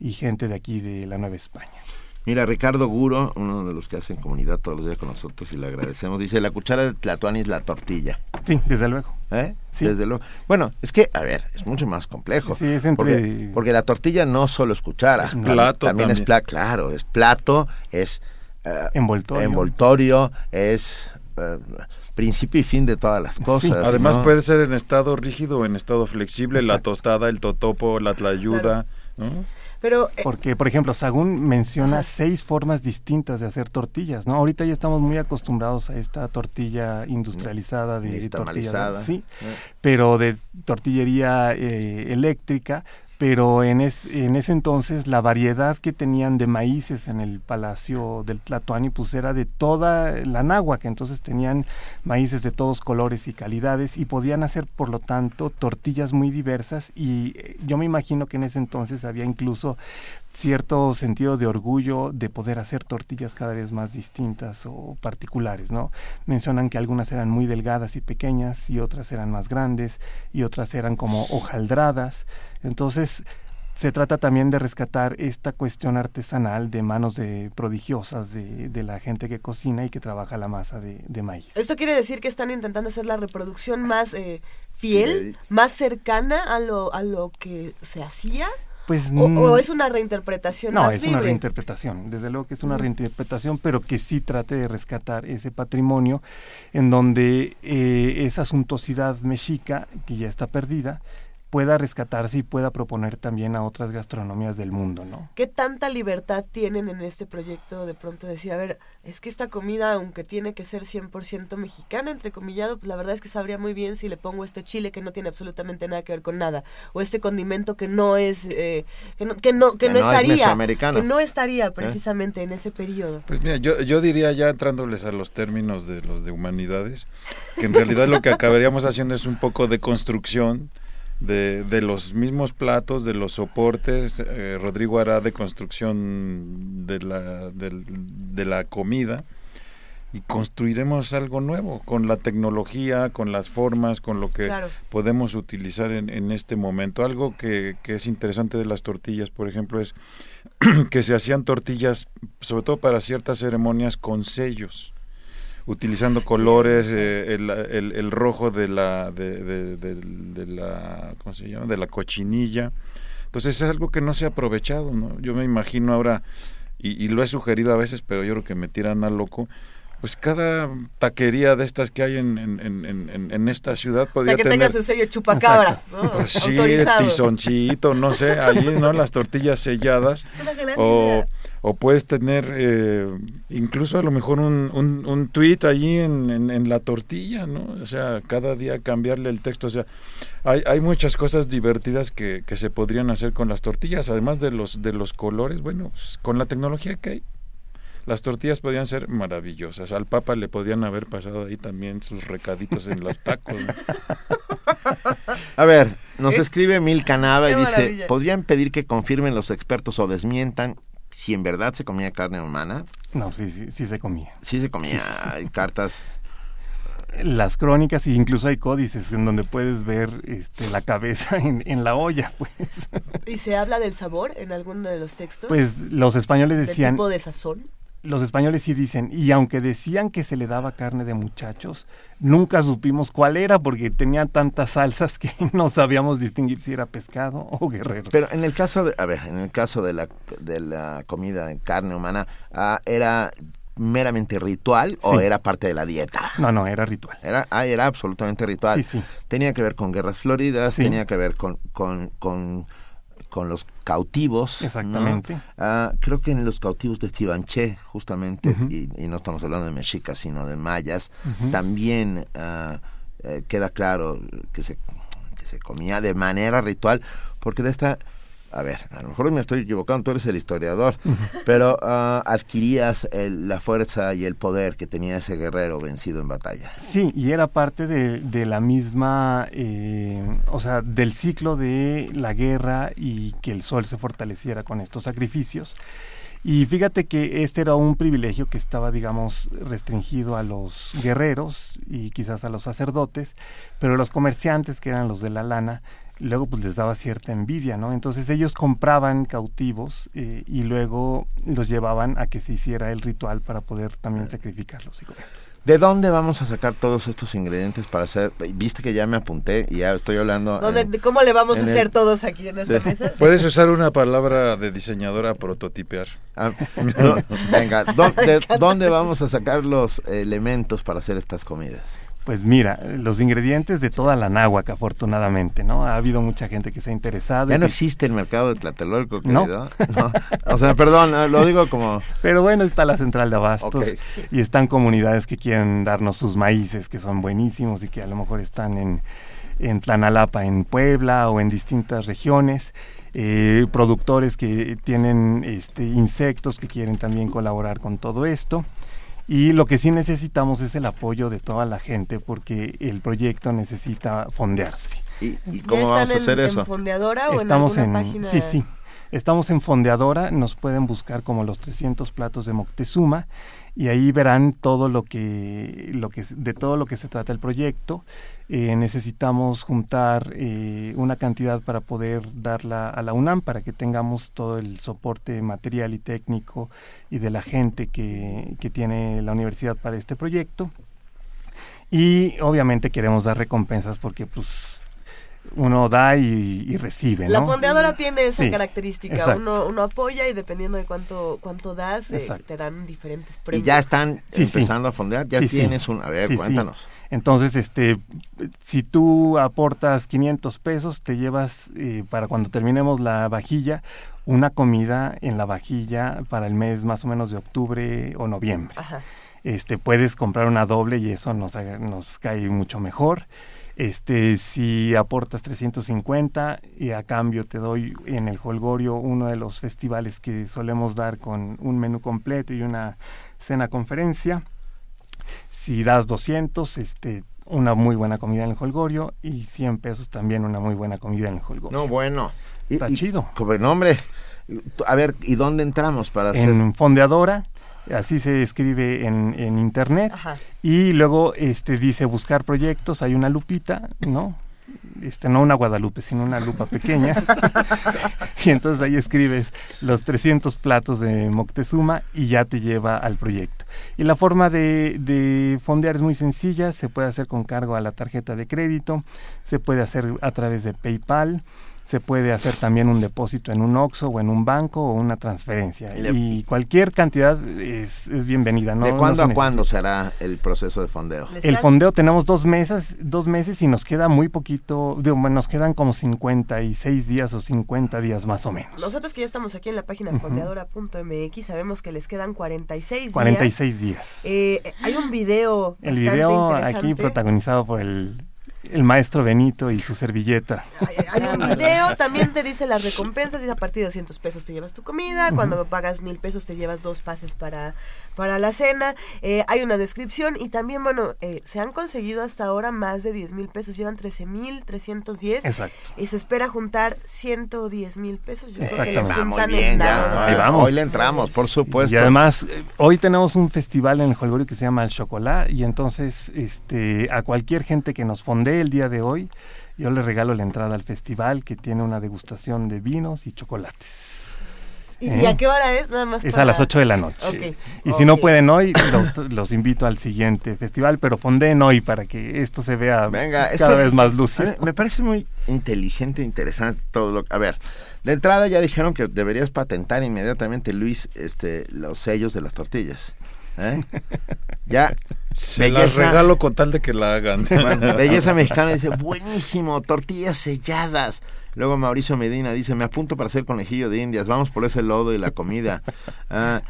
gente de aquí de la Nueva España. Mira, Ricardo Guro, uno de los que hacen comunidad todos los días con nosotros y le agradecemos, dice, la cuchara de Tlatuani es la tortilla. Sí, desde luego. ¿Eh? Sí. Desde luego. Bueno, es que, a ver, es mucho más complejo. Sí, es entre... porque, la tortilla no solo es cuchara. Es plato también, es plato, claro, es plato, es... Uh, envoltorio. Envoltorio, es... Uh, principio y fin de todas las cosas. Además puede ser en estado rígido o en estado flexible, la tostada, el totopo, la tlayuda, ¿no? Pero, eh, Porque, por ejemplo, Sagún menciona seis formas distintas de hacer tortillas, ¿no? Ahorita ya estamos muy acostumbrados a esta tortilla industrializada de tortilla, sí, eh. pero de tortillería eh, eléctrica, pero en, en ese entonces la variedad que tenían de maíces en el palacio del Tlatoani pues era de toda la que entonces tenían maíces de todos colores y calidades y podían hacer por lo tanto tortillas muy diversas. Y eh, yo me imagino que en ese entonces había incluso cierto sentido de orgullo de poder hacer tortillas cada vez más distintas o particulares, ¿no? Mencionan que algunas eran muy delgadas y pequeñas y otras eran más grandes y otras eran como hojaldradas. Entonces, se trata también de rescatar esta cuestión artesanal de manos de prodigiosas de, de la gente que cocina y que trabaja la masa de, de, maíz. Esto quiere decir que están intentando hacer la reproducción más eh, fiel, más cercana a lo, a lo que se hacía Pues, o, es una reinterpretación. No, es una reinterpretación, desde luego que es una reinterpretación, pero que sí trate de rescatar ese patrimonio en donde eh, esa suntuosidad mexica, que ya está perdida, pueda rescatarse y pueda proponer también a otras gastronomías del mundo, ¿no? ¿Qué tanta libertad tienen en este proyecto de pronto decir, a ver, es que esta comida, aunque tiene que ser 100% mexicana, entrecomillado, pues la verdad es que sabría muy bien si le pongo este chile que no tiene absolutamente nada que ver con nada, o este condimento que no es, eh, que no, que no, que no, estaría, que no estaría ¿Eh? precisamente en ese periodo. Pues mira, yo, yo diría ya entrándoles a los términos de los de humanidades, que en realidad lo que acabaríamos haciendo es un poco de construcción, de, de los mismos platos, de los soportes. Eh, Rodrigo hará de construcción de la, de, la comida y construiremos algo nuevo con la tecnología, con las formas, con lo que podemos utilizar en, en, este momento. Algo que, que, es interesante de las tortillas, por ejemplo, es que se hacían tortillas, sobre todo para ciertas ceremonias, con sellos utilizando colores, eh, el, el, rojo de la, de, de, la, ¿cómo se llama? De la cochinilla. Entonces es algo que no se ha aprovechado, ¿no? Yo me imagino ahora, y, y lo he sugerido a veces, pero yo creo que me tiran a loco, pues cada taquería de estas que hay en, en, en, en esta ciudad podría o sea, que tenga su sello chupacabras, ¿no? Pues sí, tizoncito, no sé, ahí, ¿no? Las tortillas selladas. O, o puedes tener eh, incluso a lo mejor un, un, un tweet allí en, en, la tortilla, ¿no? O sea, cada día cambiarle el texto. O sea, hay, hay muchas cosas divertidas que, que se podrían hacer con las tortillas, además de los, de los colores. Bueno, pues, con la tecnología que hay, las tortillas podían ser maravillosas. Al Papa le podían haber pasado ahí también sus recaditos en los tacos. A ver, nos escribe Mil Canava y dice, ¿podrían pedir que confirmen los expertos o desmientan si en verdad se comía carne humana? No, sí, sí, sí se comía. Sí se comía. Hay cartas las crónicas e incluso hay códices en donde puedes ver este, la cabeza en, en, la olla, pues. ¿Y se habla del sabor en alguno de los textos? Pues los españoles decían... tipo de sazón? Los españoles sí dicen, y aunque decían que se le daba carne de muchachos, nunca supimos cuál era porque tenía tantas salsas que no sabíamos distinguir si era pescado o guerrero. Pero en el caso de, a ver, en el caso de la, de la comida en carne humana, ah, ¿era meramente ritual o era parte de la dieta? No, no, era ritual. Era, ah, era absolutamente ritual. Sí, sí. Tenía que ver con guerras floridas, tenía que ver con, con, con con los cautivos. Exactamente. Ah, creo que en los cautivos de Chivanché, justamente, y, no estamos hablando de mexicas, sino de mayas, también ah, eh, queda claro que se, que se comía de manera ritual, porque de esta a ver, a lo mejor me estoy equivocando, tú eres el historiador, pero uh, adquirías la fuerza y el poder que tenía ese guerrero vencido en batalla. Sí, y era parte de, de la misma, eh, o sea, del ciclo de la guerra y que el sol se fortaleciera con estos sacrificios. Y fíjate que este era un privilegio que estaba, digamos, restringido a los guerreros y quizás a los sacerdotes, pero los comerciantes, que eran los de la lana, luego pues les daba cierta envidia, ¿no? Entonces ellos compraban cautivos eh, y luego los llevaban a que se hiciera el ritual para poder también sacrificarlos y comerlos. ¿De dónde vamos a sacar todos estos ingredientes para hacer? Viste que ya me apunté y ya estoy hablando. ¿Cómo le vamos a hacer todos aquí en esta mesa? Puedes usar una palabra de diseñadora prototipear. Ah, venga, ¿dónde, ¿dónde vamos a sacar los elementos para hacer estas comidas? Pues mira, los ingredientes de toda la náhuac, afortunadamente, ¿no? Ha habido mucha gente que se ha interesado. Ya no existe el mercado de Tlatelolco, ¿No? ¿no? O sea, perdón, lo digo como... Pero bueno, está la central de abastos y están comunidades que quieren darnos sus maíces, que son buenísimos y que a lo mejor están en, en Tlanalapa, en Puebla o en distintas regiones. Eh, productores que tienen este, insectos que quieren también colaborar con todo esto. Y lo que sí necesitamos es el apoyo de toda la gente porque el proyecto necesita fondearse. ¿Y, cómo vamos a hacer eso? ¿En Fondeadora o Estamos en, página? Sí, sí. Estamos en Fondeadora, nos pueden buscar como los 300 platos de Moctezuma y ahí verán todo lo que, de todo lo que se trata el proyecto. Eh, necesitamos juntar eh, una cantidad para poder darla a la UNAM para que tengamos todo el soporte material y técnico y de la gente que, que tiene la universidad para este proyecto. Y obviamente queremos dar recompensas porque pues uno da y, recibe. La fondeadora tiene esa característica, uno, uno, apoya y dependiendo de cuánto cuánto das, eh, te dan diferentes premios. Y ya están empezando a fondear, ya tienes un... A ver, cuéntanos. Entonces, este, si tú aportas 500 pesos, te llevas, eh, para cuando terminemos la vajilla, una comida en la vajilla para el mes más o menos de octubre o noviembre. Este, puedes comprar una doble y eso nos, nos cae mucho mejor. Este, si aportas 350 y a cambio te doy en el Holgorio uno de los festivales que solemos dar con un menú completo y una cena conferencia. Si das 200, este, una muy buena comida en el Holgorio y 100 pesos también una muy buena comida en el Holgorio. No, bueno. Está chido. Como nombre. A ver, ¿y dónde entramos para hacer? En Fondeadora así se escribe en, en internet. Y luego este dice buscar proyectos hay una lupita no este no una Guadalupe sino una lupa pequeña. Y entonces ahí escribes los 300 platos de Moctezuma y ya te lleva al proyecto. Y la forma de, de fondear es muy sencilla se puede hacer con cargo a la tarjeta de crédito se puede hacer a través de PayPal se puede hacer también un depósito en un OXO o en un banco o una transferencia. Y, cualquier cantidad es, bienvenida. ¿no? ¿De cuándo a cuándo será el proceso de fondeo? El fondeo tenemos dos meses, dos meses y nos queda muy poquito, digo, nos quedan como 56 días o 50 días más o menos. Nosotros que ya estamos aquí en la página fondeadora.mx sabemos que les quedan 46 días. 46 días. Eh, hay un video. El video aquí protagonizado por el el maestro Benito y su servilleta. Hay, un video, también te dice las recompensas, dice a partir de 200 pesos te llevas tu comida, cuando pagas mil pesos te llevas dos pases para, para la cena, eh, hay una descripción y también, bueno, eh, se han conseguido hasta ahora más de 10 mil pesos, llevan 13 mil 310 Exacto. y se espera juntar 110 mil pesos. Yo creo que vamos bien, vamos. Hoy le entramos, por supuesto. Y además, eh, hoy tenemos un festival en el Holgorio que se llama El Chocolate y entonces este, a cualquier gente que nos fonde el día de hoy, yo le regalo la entrada al festival que tiene una degustación de vinos y chocolates. ¿Y, a ¿Eh? qué hora es? Nada más es a las 8 de la noche. Y si no pueden hoy, los, invito al siguiente festival, pero fonden hoy para que esto se vea cada vez más lúcido. Me parece muy inteligente, interesante todo lo A ver, de entrada ya dijeron que deberías patentar inmediatamente, Luis, este, los sellos de las tortillas. ¿Eh? Ya. Se las regalo con tal de que la hagan. belleza mexicana dice, buenísimo, tortillas selladas. Luego Mauricio Medina dice, me apunto para hacer conejillo de indias, vamos por ese lodo y la comida. Ah,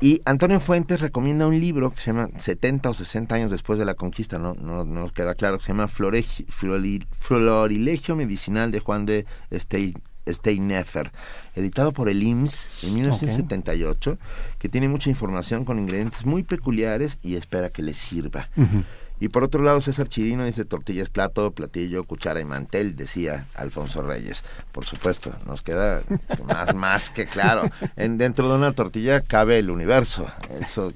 y Antonio Fuentes recomienda un libro que se llama 70 o 60 años después de la conquista, no, no, no queda claro, que se llama Florilegio Medicinal de Juan de Estey, Steineffer, editado por el IMSS en 1978, que tiene mucha información con ingredientes muy peculiares y espera que les sirva. Y por otro lado, César Chirino dice tortillas, plato, platillo, cuchara y mantel, decía Alfonso Reyes. Por supuesto, nos queda más, más que claro. En, dentro de una tortilla cabe el universo. Eso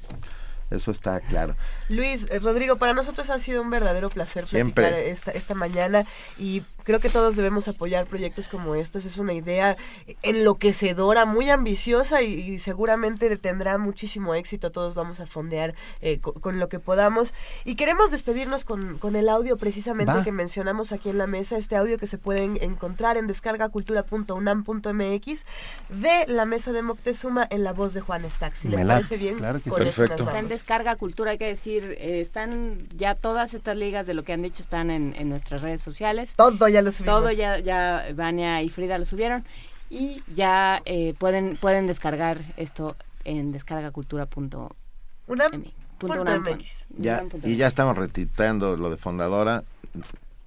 eso está claro. Luis, eh, Rodrigo, para nosotros ha sido un verdadero placer platicar esta, esta mañana y creo que todos debemos apoyar proyectos como estos. Es una idea enloquecedora, muy ambiciosa y, seguramente tendrá muchísimo éxito. Todos vamos a fondear eh, con, lo que podamos. Y queremos despedirnos con, con el audio precisamente que mencionamos aquí en la mesa, este audio que se pueden encontrar en descargacultura.unam.mx de la mesa de Moctezuma en la voz de Juan Stack. Si les parece bien, claro que perfecto. Está en Descarga Cultura, hay que decir, eh, están ya todas estas ligas de lo que han dicho están en, en nuestras redes sociales. Todo ya lo subimos. Todo ya, ya Vania y Frida lo subieron y ya eh, pueden pueden descargar esto en descargacultura.mx. Ya, y ya estamos retitando lo de Fundadora.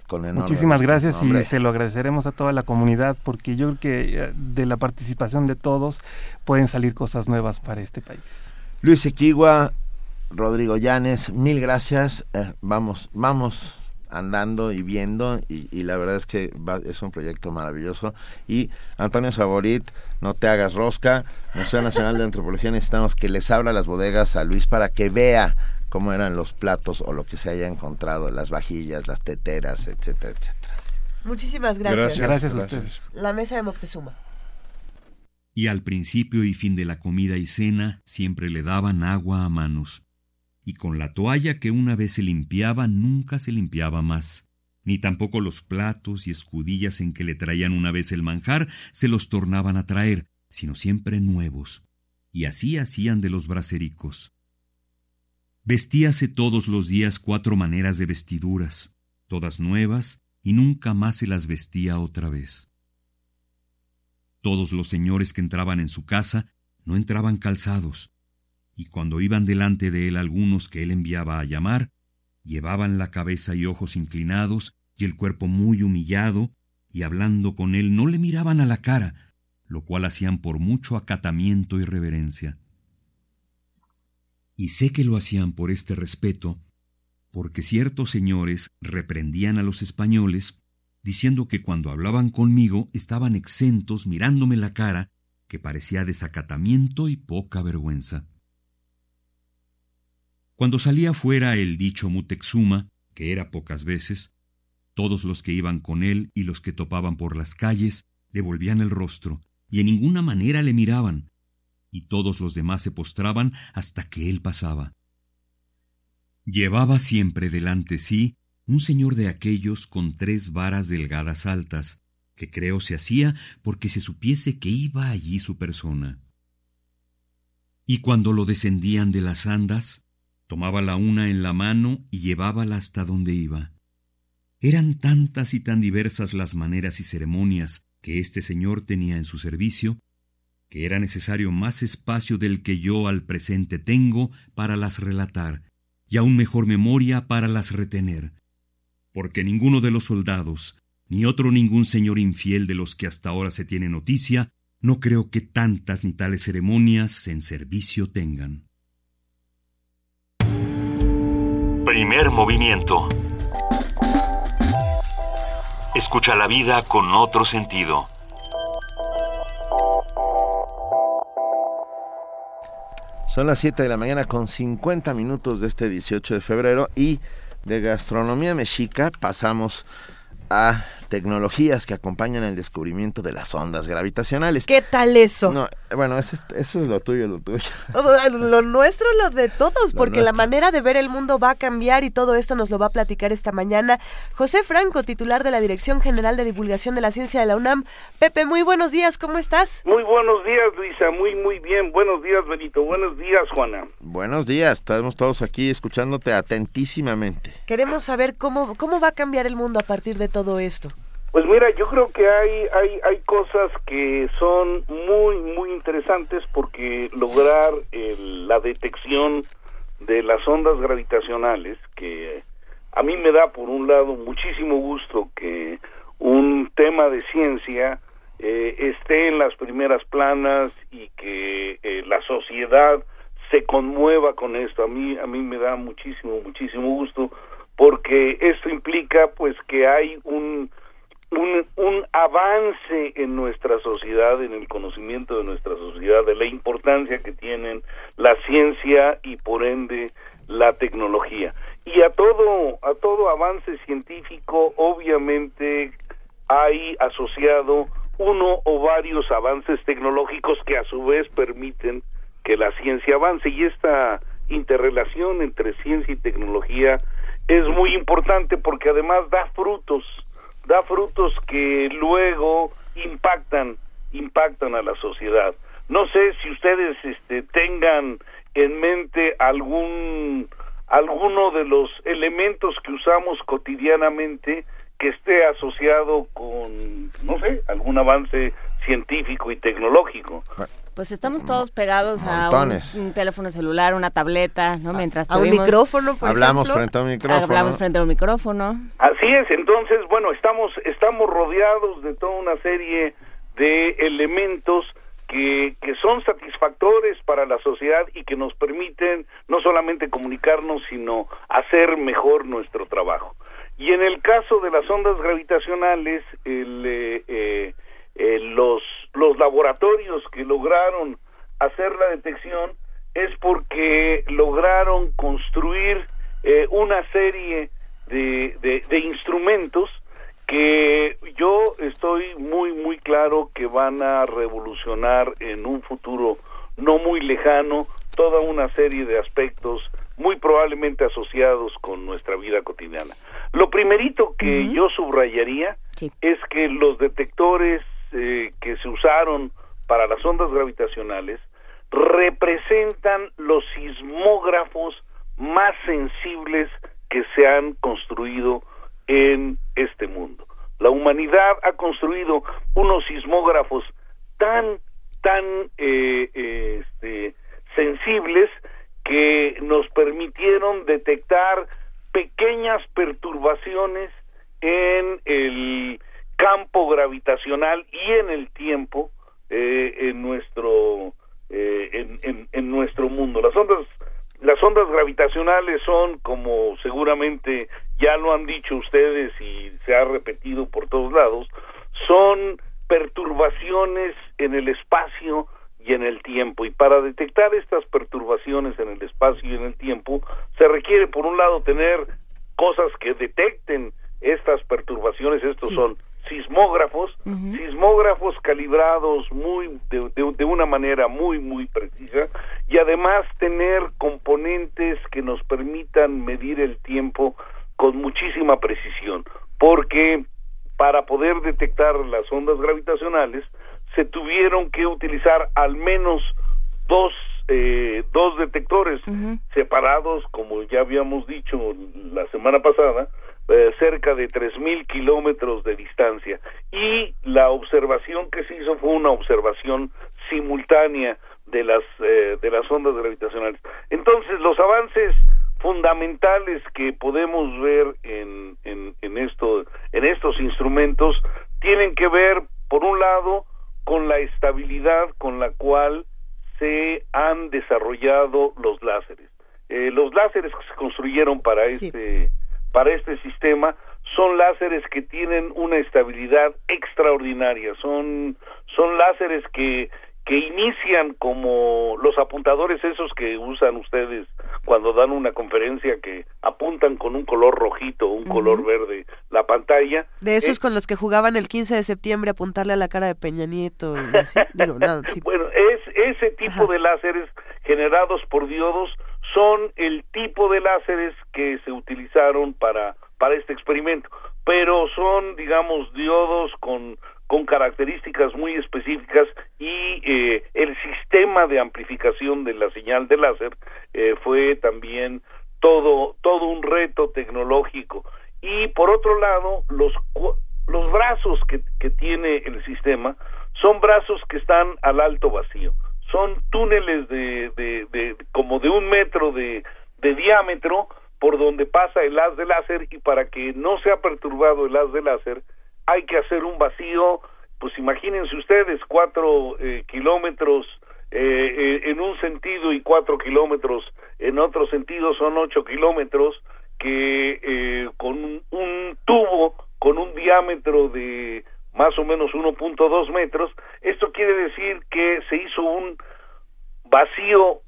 Con Muchísimas gracias y se lo agradeceremos a toda la comunidad porque yo creo que eh, de la participación de todos pueden salir cosas nuevas para este país. Luis Equigua, Rodrigo Llanes, mil gracias. Eh, vamos, vamos andando y viendo y, la verdad es que es un proyecto maravilloso. Y Antonio Saborit no te hagas rosca. Museo Nacional de Antropología necesitamos que les abra las bodegas a Luis para que vea cómo eran los platos o lo que se haya encontrado las vajillas las teteras etcétera etcétera. Muchísimas gracias. Gracias, a ustedes. La mesa de Moctezuma. Y al principio y fin de la comida y cena siempre le daban agua a manos y con la toalla que una vez se limpiaba nunca se limpiaba más. ni tampoco los platos y escudillas en que le traían una vez el manjar se los tornaban a traer, sino siempre nuevos, y así hacían de los bracericos. Vestíase todos los días cuatro maneras de vestiduras, todas nuevas, y nunca más se las vestía otra vez. Todos los señores que entraban en su casa no entraban calzados, y cuando iban delante de él algunos que él enviaba a llamar, llevaban la cabeza y ojos inclinados y el cuerpo muy humillado, y hablando con él no le miraban a la cara, lo cual hacían por mucho acatamiento y reverencia. Y sé que lo hacían por este respeto, porque ciertos señores reprendían a los españoles, diciendo que cuando hablaban conmigo estaban exentos mirándome la cara, que parecía desacatamiento y poca vergüenza. Cuando salía fuera el dicho Mutexuma, que era pocas veces, todos los que iban con él y los que topaban por las calles le volvían el rostro, y en ninguna manera le miraban, y todos los demás se postraban hasta que él pasaba. Llevaba siempre delante sí un señor de aquellos con tres varas delgadas altas, que creo se hacía porque se supiese que iba allí su persona. Y cuando lo descendían de las andas, tomaba la una en la mano y llevábala hasta donde iba. Eran tantas y tan diversas las maneras y ceremonias que este señor tenía en su servicio, que era necesario más espacio del que yo al presente tengo para las relatar, y aún mejor memoria para las retener, porque ninguno de los soldados, ni otro ningún señor infiel de los que hasta ahora se tiene noticia, no creo que tantas ni tales ceremonias en servicio tengan. Primer movimiento. Escucha la vida con otro sentido. Son las 7 de la mañana con 50 minutos de este 18 de febrero y de gastronomía mexica pasamos a tecnologías que acompañan el descubrimiento de las ondas gravitacionales. ¿Qué tal eso? No, bueno, eso es, lo tuyo, lo tuyo. lo nuestro, lo de todos, porque la manera de ver el mundo va a cambiar y todo esto nos lo va a platicar esta mañana José Franco, titular de la Dirección General de Divulgación de la Ciencia de la UNAM. Pepe, muy buenos días, ¿cómo estás? Muy buenos días, Luisa, muy, muy bien. Buenos días, Benito. Buenos días, Juana. Buenos días, estamos todos aquí escuchándote atentísimamente. Queremos saber cómo, cómo va a cambiar el mundo a partir de todo esto. Pues mira, yo creo que hay, hay, hay cosas que son muy, muy interesantes porque lograr la detección de las ondas gravitacionales, que a mí me da por un lado muchísimo gusto que un tema de ciencia eh, esté en las primeras planas y que eh, la sociedad se conmueva con esto. A mí, a mí me da muchísimo, muchísimo gusto porque esto implica pues que hay un un, un avance en nuestra sociedad, en el conocimiento de nuestra sociedad, de la importancia que tienen la ciencia y por ende la tecnología. Y a todo, a todo avance científico, obviamente hay asociado uno o varios avances tecnológicos que a su vez permiten que la ciencia avance y esta interrelación entre ciencia y tecnología es muy importante porque además da frutos da frutos que luego impactan impactan a la sociedad. No sé si ustedes este, tengan en mente algún alguno de los elementos que usamos cotidianamente que esté asociado con no sé algún avance científico y tecnológico. Pues estamos todos pegados a un, teléfono celular, una tableta, ¿no? Mientras a un micrófono, por Hablamos frente a un micrófono. Hablamos frente a un micrófono. Así es, entonces, bueno, estamos estamos rodeados de toda una serie de elementos que, que son satisfactores para la sociedad y que nos permiten no solamente comunicarnos, sino hacer mejor nuestro trabajo. Y en el caso de las ondas gravitacionales, el, eh, eh eh, los, los laboratorios que lograron hacer la detección es porque lograron construir eh, una serie de, de, instrumentos que yo estoy muy muy claro que van a revolucionar en un futuro no muy lejano toda una serie de aspectos muy probablemente asociados con nuestra vida cotidiana. Lo primerito que yo subrayaría es que los detectores eh, que se usaron para las ondas gravitacionales representan los sismógrafos más sensibles que se han construido en este mundo. La humanidad ha construido unos sismógrafos tan, tan eh, este, sensibles que nos permitieron detectar pequeñas perturbaciones en el campo gravitacional y en el tiempo eh, en nuestro eh, en, en, nuestro mundo las ondas las ondas gravitacionales son como seguramente ya lo han dicho ustedes y se ha repetido por todos lados son perturbaciones en el espacio y en el tiempo. Y para detectar estas perturbaciones en el espacio y en el tiempo, se requiere, por un lado, tener cosas que detecten estas perturbaciones. Estos son sismógrafos, sismógrafos calibrados muy de, de, una manera muy muy precisa y además tener componentes que nos permitan medir el tiempo con muchísima precisión, porque para poder detectar las ondas gravitacionales se tuvieron que utilizar al menos dos eh, dos detectores separados, como ya habíamos dicho la semana pasada, eh, cerca de tres mil kilómetros de distancia. Y la observación que se hizo fue una observación simultánea de las eh, de las ondas gravitacionales. Entonces, los avances fundamentales que podemos ver en, en, en esto en estos instrumentos tienen que ver por un lado con la estabilidad con la cual se han desarrollado los láseres. Eh, los láseres que se construyeron para este para este sistema son láseres que tienen una estabilidad extraordinaria, son son láseres que que inician como los apuntadores esos que usan ustedes cuando dan una conferencia que apuntan con un color rojito, un color verde la pantalla. De esos con los que jugaban el 15 de septiembre apuntarle a la cara de Peña Nieto. Digo, nada, Bueno, es, ese tipo de láseres generados por diodos son el tipo de láseres que se utilizaron para, para este experimento, pero son, digamos, diodos con con características muy específicas y eh, el sistema de amplificación de la señal de láser eh, fue también todo todo un reto tecnológico. Y por otro lado los los brazos que, que tiene el sistema son brazos que están al alto vacío son túneles de, de, de como de un metro de, de diámetro por donde pasa el haz de láser y para que no sea perturbado el haz de láser hay que hacer un vacío, pues imagínense ustedes, cuatro eh, kilómetros eh, eh, en un sentido y cuatro kilómetros en otro sentido son ocho kilómetros que con un, tubo con un diámetro de más o menos 1.2 metros, esto quiere decir que se hizo un vacío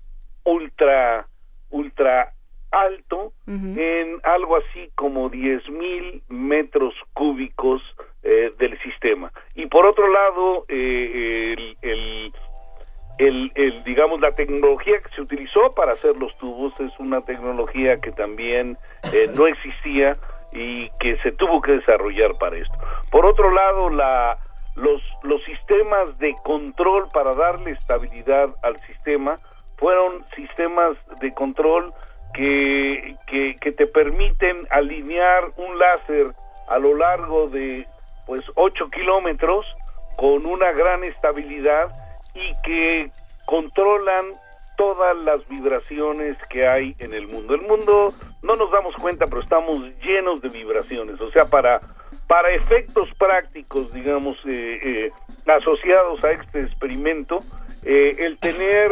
ultra ultra alto en algo así como mil metros cúbicos eh, del sistema. Y por otro lado, eh, el, el, el, digamos, la tecnología que se utilizó para hacer los tubos es una tecnología que también eh, no existía y que se tuvo que desarrollar para esto. Por otro lado, la, los, los sistemas de control para darle estabilidad al sistema fueron sistemas de control que, que, te permiten alinear un láser a lo largo de pues 8 kilómetros con una gran estabilidad y que controlan todas las vibraciones que hay en el mundo. El mundo no nos damos cuenta, pero estamos llenos de vibraciones. O sea, para para efectos prácticos, digamos, eh, eh, asociados a este experimento, eh, el tener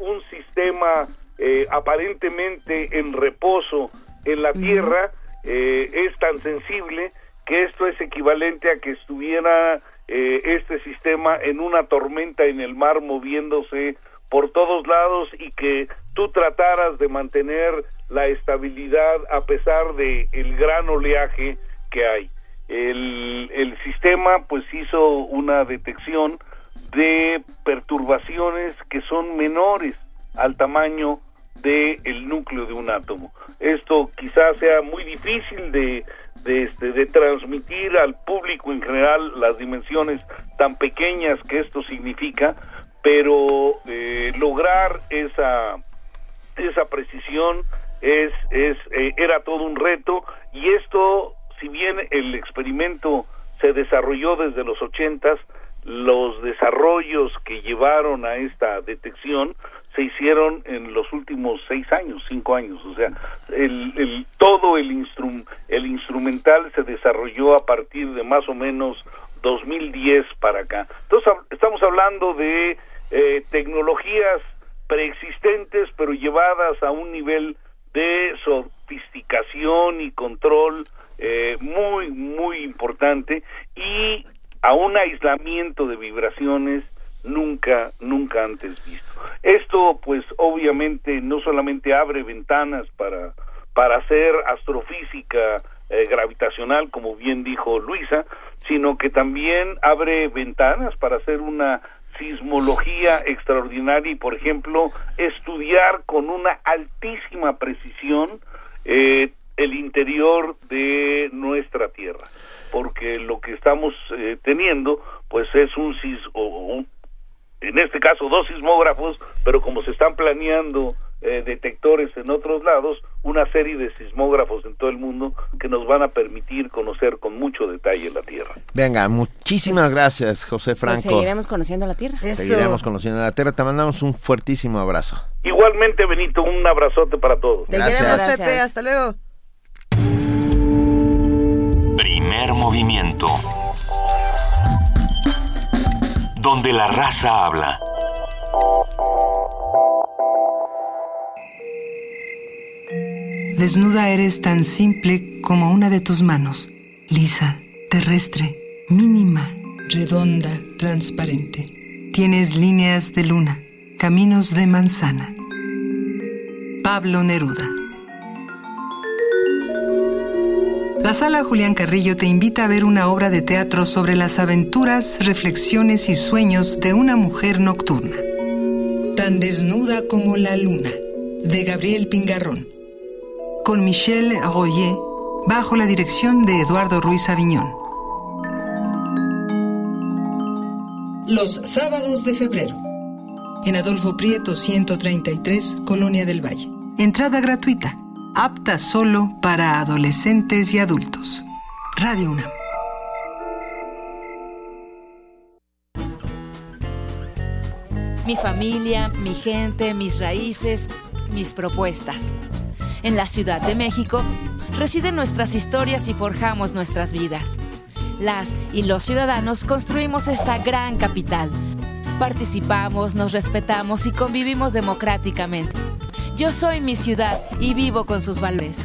un sistema eh, aparentemente en reposo en la Tierra eh, es tan sensible que esto es equivalente a que estuviera eh, este sistema en una tormenta en el mar moviéndose por todos lados y que tú trataras de mantener la estabilidad a pesar de el gran oleaje que hay. El, el sistema pues hizo una detección de perturbaciones que son menores al tamaño del núcleo de un átomo. Esto quizás sea muy difícil de, de, este, de transmitir al público en general las dimensiones tan pequeñas que esto significa, pero eh, lograr esa, esa precisión es, es, eh, era todo un reto y esto, si bien el experimento se desarrolló desde los ochentas, los desarrollos que llevaron a esta detección se hicieron en los últimos seis años, cinco años, o sea, el, el todo el, instrum, el instrumental se desarrolló a partir de más o menos 2010 para acá. Entonces estamos hablando de eh, tecnologías preexistentes, pero llevadas a un nivel de sofisticación y control eh, muy, muy importante y a un aislamiento de vibraciones nunca, nunca antes visto. Esto, pues, obviamente, no solamente abre ventanas para, para hacer astrofísica eh, gravitacional, como bien dijo Luisa, sino que también abre ventanas para hacer una sismología extraordinaria y, por ejemplo, estudiar con una altísima precisión eh, el interior de nuestra Tierra, porque lo que estamos eh, teniendo, pues es un, sis un, en este caso dos sismógrafos, pero como se están planeando eh, detectores en otros lados, una serie de sismógrafos en todo el mundo que nos van a permitir conocer con mucho detalle la Tierra. Venga, muchísimas pues, gracias, José pues Franco. seguiremos conociendo la Tierra. Seguiremos conociendo la Tierra. Te mandamos un fuertísimo abrazo. Igualmente, Benito, un abrazote para todos. gracias. Hasta luego. Primer movimiento donde la raza habla. Desnuda eres tan simple como una de tus manos, lisa, terrestre, mínima, redonda, transparente. Tienes líneas de luna, caminos de manzana. Pablo Neruda La sala Julián Carrillo te invita a ver una obra de teatro sobre las aventuras, reflexiones y sueños de una mujer nocturna. Tan desnuda como la luna, de Gabriel Pingarrón. Con Michelle Royer, bajo la dirección de Eduardo Ruiz Aviñón. Los sábados de febrero. En Adolfo Prieto 133, Colonia del Valle. Entrada gratuita apta solo para adolescentes y adultos. Radio UNAM. Mi familia, mi gente, mis raíces, mis propuestas. En la Ciudad de México residen nuestras historias y forjamos nuestras vidas. Las y los ciudadanos construimos esta gran capital. Participamos, nos respetamos y convivimos democráticamente. Yo soy mi ciudad y vivo con sus valores.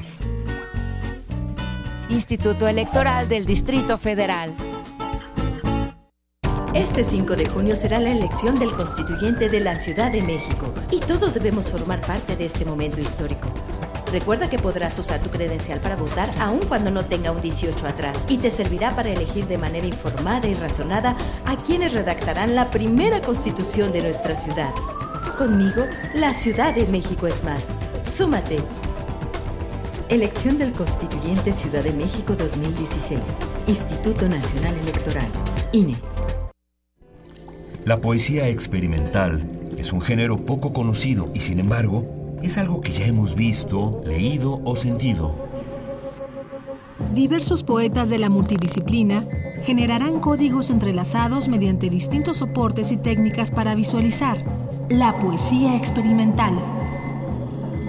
Instituto Electoral del Distrito Federal. Este 5 de junio será la elección del constituyente de la Ciudad de México y todos debemos formar parte de este momento histórico. Recuerda que podrás usar tu credencial para votar aun cuando no tenga un 18 atrás y te servirá para elegir de manera informada y razonada a quienes redactarán la primera constitución de nuestra ciudad. Conmigo, la Ciudad de México es más. Súmate. Elección del Constituyente Ciudad de México 2016. Instituto Nacional Electoral. INE. La poesía experimental es un género poco conocido y sin embargo es algo que ya hemos visto, leído o sentido. Diversos poetas de la multidisciplina generarán códigos entrelazados mediante distintos soportes y técnicas para visualizar la poesía experimental.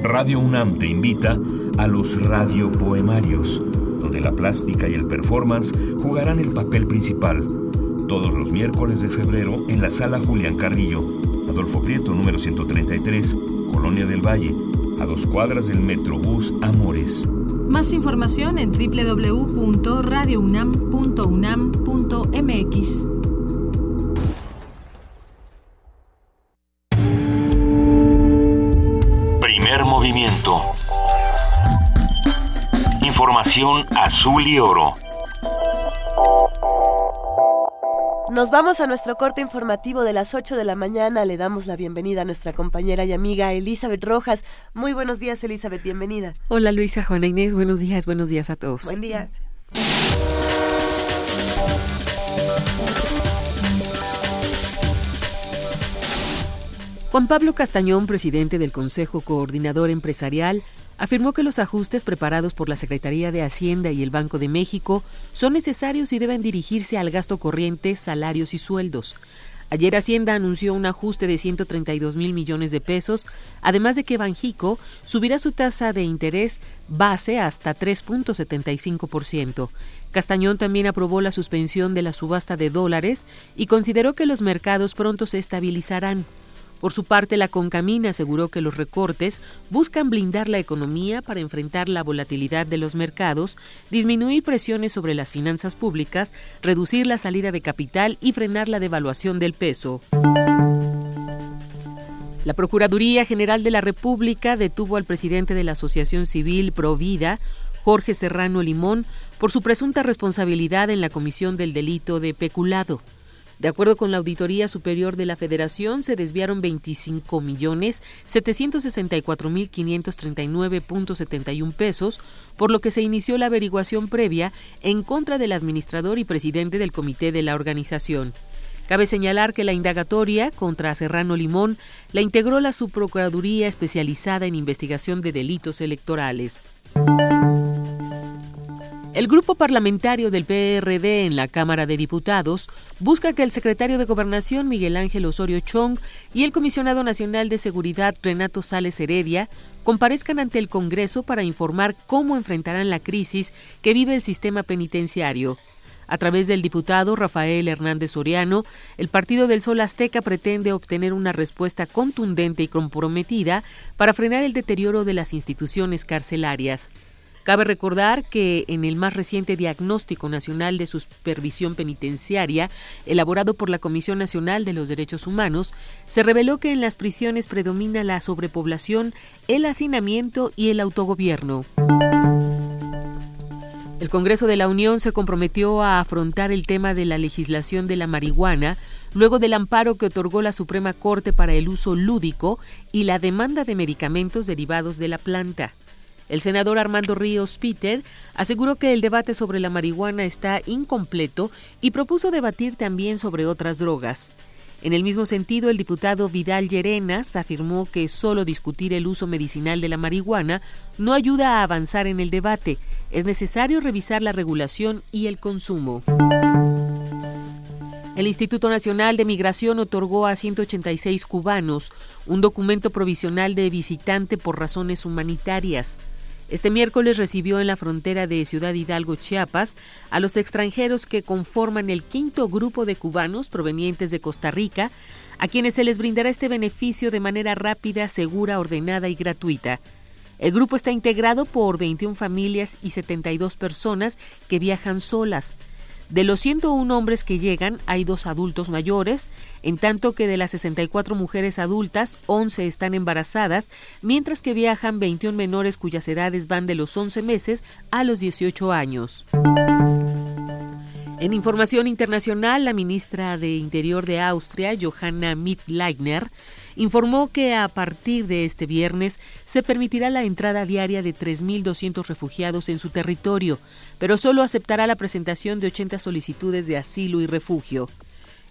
Radio UNAM te invita a los radiopoemarios, donde la plástica y el performance jugarán el papel principal. Todos los miércoles de febrero en la sala Julián Carrillo, Adolfo Prieto, número 133, Colonia del Valle, a dos cuadras del Metrobús Amores. Más información en www.radiounam.unam.mx. Primer movimiento. Información azul y oro. Nos vamos a nuestro corte informativo de las 8 de la mañana. Le damos la bienvenida a nuestra compañera y amiga Elizabeth Rojas. Muy buenos días, Elizabeth, bienvenida. Hola, Luisa, Juana Inés, buenos días, buenos días a todos. Buen día. Juan Pablo Castañón, presidente del Consejo Coordinador Empresarial, afirmó que los ajustes preparados por la Secretaría de Hacienda y el Banco de México son necesarios y deben dirigirse al gasto corriente, salarios y sueldos. Ayer Hacienda anunció un ajuste de 132 mil millones de pesos, además de que Banjico subirá su tasa de interés base hasta 3.75%. Castañón también aprobó la suspensión de la subasta de dólares y consideró que los mercados pronto se estabilizarán. Por su parte, la Concamina aseguró que los recortes buscan blindar la economía para enfrentar la volatilidad de los mercados, disminuir presiones sobre las finanzas públicas, reducir la salida de capital y frenar la devaluación del peso. La Procuraduría General de la República detuvo al presidente de la Asociación Civil Provida, Jorge Serrano Limón, por su presunta responsabilidad en la comisión del delito de peculado. De acuerdo con la Auditoría Superior de la Federación, se desviaron 25 millones 764 mil 539.71 pesos, por lo que se inició la averiguación previa en contra del administrador y presidente del comité de la organización. Cabe señalar que la indagatoria contra Serrano Limón la integró la Subprocuraduría especializada en investigación de delitos electorales. El grupo parlamentario del PRD en la Cámara de Diputados busca que el secretario de Gobernación Miguel Ángel Osorio Chong y el comisionado nacional de Seguridad Renato Sales Heredia comparezcan ante el Congreso para informar cómo enfrentarán la crisis que vive el sistema penitenciario. A través del diputado Rafael Hernández Soriano, el Partido del Sol Azteca pretende obtener una respuesta contundente y comprometida para frenar el deterioro de las instituciones carcelarias. Cabe recordar que en el más reciente Diagnóstico Nacional de Supervisión Penitenciaria, elaborado por la Comisión Nacional de los Derechos Humanos, se reveló que en las prisiones predomina la sobrepoblación, el hacinamiento y el autogobierno. El Congreso de la Unión se comprometió a afrontar el tema de la legislación de la marihuana luego del amparo que otorgó la Suprema Corte para el uso lúdico y la demanda de medicamentos derivados de la planta. El senador Armando Ríos Peter aseguró que el debate sobre la marihuana está incompleto y propuso debatir también sobre otras drogas. En el mismo sentido, el diputado Vidal Llerenas afirmó que solo discutir el uso medicinal de la marihuana no ayuda a avanzar en el debate. Es necesario revisar la regulación y el consumo. El Instituto Nacional de Migración otorgó a 186 cubanos un documento provisional de visitante por razones humanitarias. Este miércoles recibió en la frontera de Ciudad Hidalgo, Chiapas, a los extranjeros que conforman el quinto grupo de cubanos provenientes de Costa Rica, a quienes se les brindará este beneficio de manera rápida, segura, ordenada y gratuita. El grupo está integrado por 21 familias y 72 personas que viajan solas. De los 101 hombres que llegan, hay dos adultos mayores, en tanto que de las 64 mujeres adultas, 11 están embarazadas, mientras que viajan 21 menores cuyas edades van de los 11 meses a los 18 años. En información internacional, la ministra de Interior de Austria, Johanna Mittleitner, informó que a partir de este viernes se permitirá la entrada diaria de 3.200 refugiados en su territorio, pero solo aceptará la presentación de 80 solicitudes de asilo y refugio.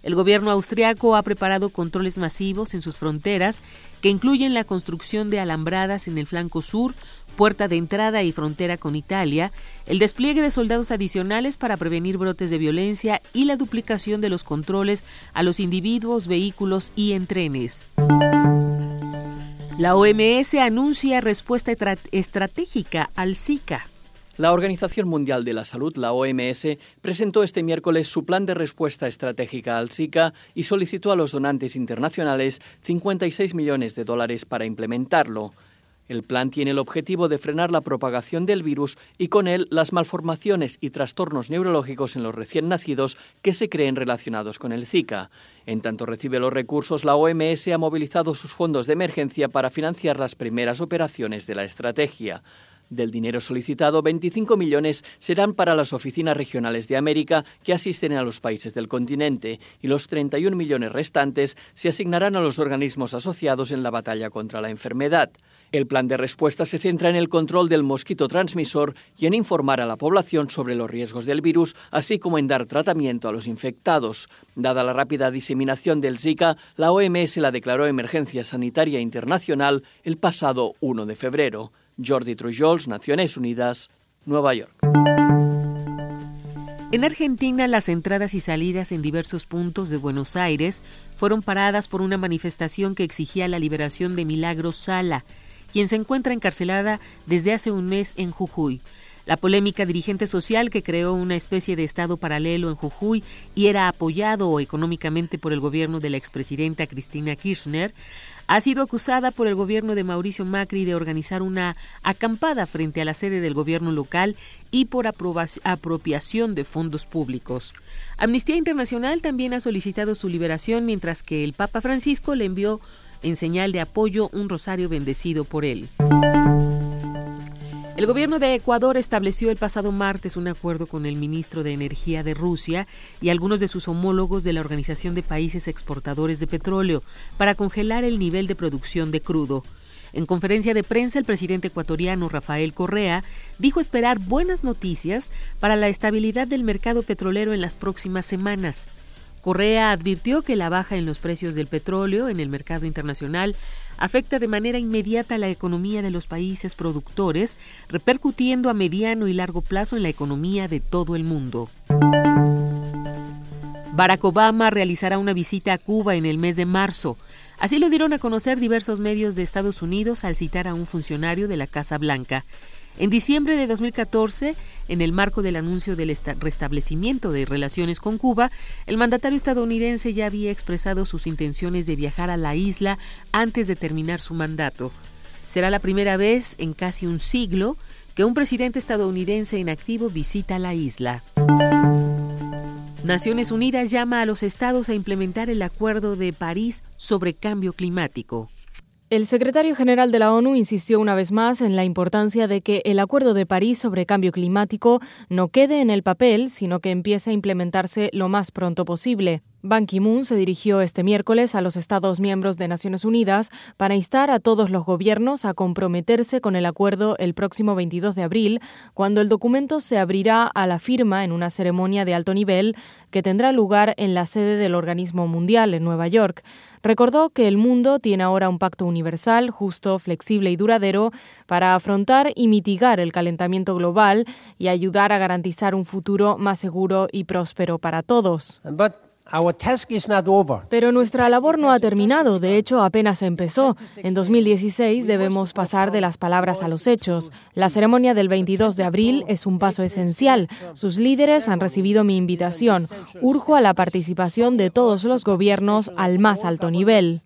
El gobierno austriaco ha preparado controles masivos en sus fronteras que incluyen la construcción de alambradas en el flanco sur, puerta de entrada y frontera con Italia, el despliegue de soldados adicionales para prevenir brotes de violencia y la duplicación de los controles a los individuos, vehículos y en trenes. La OMS anuncia respuesta estratégica al Zika. La Organización Mundial de la Salud, la OMS, presentó este miércoles su plan de respuesta estratégica al Zika y solicitó a los donantes internacionales 56 millones de dólares para implementarlo. El plan tiene el objetivo de frenar la propagación del virus y con él las malformaciones y trastornos neurológicos en los recién nacidos que se creen relacionados con el Zika. En tanto recibe los recursos, la OMS ha movilizado sus fondos de emergencia para financiar las primeras operaciones de la estrategia. Del dinero solicitado, 25 millones serán para las oficinas regionales de América que asisten a los países del continente y los 31 millones restantes se asignarán a los organismos asociados en la batalla contra la enfermedad. El plan de respuesta se centra en el control del mosquito transmisor y en informar a la población sobre los riesgos del virus, así como en dar tratamiento a los infectados. Dada la rápida diseminación del Zika, la OMS la declaró emergencia sanitaria internacional el pasado 1 de febrero. Jordi Trujols, Naciones Unidas, Nueva York. En Argentina, las entradas y salidas en diversos puntos de Buenos Aires fueron paradas por una manifestación que exigía la liberación de Milagro Sala, quien se encuentra encarcelada desde hace un mes en Jujuy. La polémica dirigente social que creó una especie de Estado paralelo en Jujuy y era apoyado económicamente por el gobierno de la expresidenta Cristina Kirchner, ha sido acusada por el gobierno de Mauricio Macri de organizar una acampada frente a la sede del gobierno local y por apropiación de fondos públicos. Amnistía Internacional también ha solicitado su liberación mientras que el Papa Francisco le envió en señal de apoyo un rosario bendecido por él. El gobierno de Ecuador estableció el pasado martes un acuerdo con el ministro de Energía de Rusia y algunos de sus homólogos de la Organización de Países Exportadores de Petróleo para congelar el nivel de producción de crudo. En conferencia de prensa, el presidente ecuatoriano Rafael Correa dijo esperar buenas noticias para la estabilidad del mercado petrolero en las próximas semanas. Correa advirtió que la baja en los precios del petróleo en el mercado internacional afecta de manera inmediata la economía de los países productores, repercutiendo a mediano y largo plazo en la economía de todo el mundo. Barack Obama realizará una visita a Cuba en el mes de marzo. Así lo dieron a conocer diversos medios de Estados Unidos al citar a un funcionario de la Casa Blanca. En diciembre de 2014, en el marco del anuncio del restablecimiento de relaciones con Cuba, el mandatario estadounidense ya había expresado sus intenciones de viajar a la isla antes de terminar su mandato. Será la primera vez en casi un siglo que un presidente estadounidense en activo visita la isla. Naciones Unidas llama a los estados a implementar el Acuerdo de París sobre cambio climático. El secretario general de la ONU insistió una vez más en la importancia de que el Acuerdo de París sobre cambio climático no quede en el papel, sino que empiece a implementarse lo más pronto posible. Ban Ki-moon se dirigió este miércoles a los Estados miembros de Naciones Unidas para instar a todos los gobiernos a comprometerse con el acuerdo el próximo 22 de abril, cuando el documento se abrirá a la firma en una ceremonia de alto nivel que tendrá lugar en la sede del organismo mundial en Nueva York. Recordó que el mundo tiene ahora un pacto universal, justo, flexible y duradero para afrontar y mitigar el calentamiento global y ayudar a garantizar un futuro más seguro y próspero para todos. Pero nuestra labor no ha terminado, de hecho apenas empezó. En 2016 debemos pasar de las palabras a los hechos. La ceremonia del 22 de abril es un paso esencial. Sus líderes han recibido mi invitación. Urjo a la participación de todos los gobiernos al más alto nivel.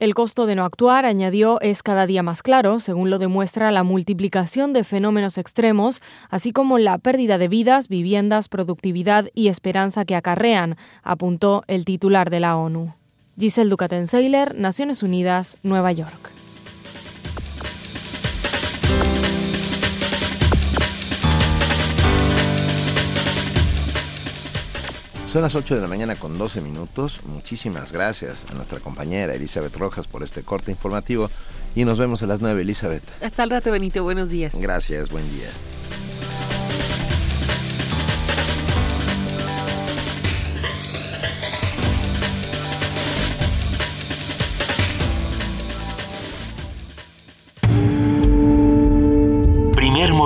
El costo de no actuar, añadió, es cada día más claro, según lo demuestra la multiplicación de fenómenos extremos, así como la pérdida de vidas, viviendas, productividad y esperanza que acarrean, apuntó el titular de la ONU. Giselle Ducaten-Seiler, Naciones Unidas, Nueva York. Son las 8 de la mañana con 12 minutos. Muchísimas gracias a nuestra compañera Elizabeth Rojas por este corte informativo y nos vemos a las 9, Elizabeth. Hasta el rato, Benito. Buenos días. Gracias, buen día.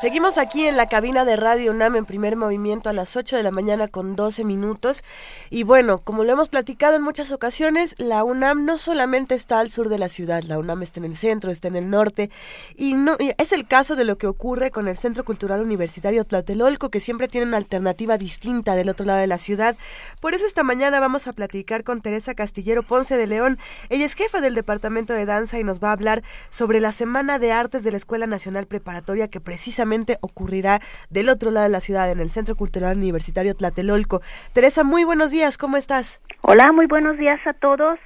Seguimos aquí en la cabina de Radio UNAM en primer movimiento a las 8 de la mañana con 12 minutos. Y bueno, como lo hemos platicado en muchas ocasiones, la UNAM no solamente está al sur de la ciudad, la UNAM está en el centro, está en el norte. Y no es el caso de lo que ocurre con el Centro Cultural Universitario Tlatelolco, que siempre tiene una alternativa distinta del otro lado de la ciudad. Por eso esta mañana vamos a platicar con Teresa Castillero Ponce de León. Ella es jefa del Departamento de Danza y nos va a hablar sobre la Semana de Artes de la Escuela Nacional Preparatoria que precisamente ocurrirá del otro lado de la ciudad, en el Centro Cultural Universitario Tlatelolco. Teresa, muy buenos días, ¿cómo estás? Hola, muy buenos días a todos.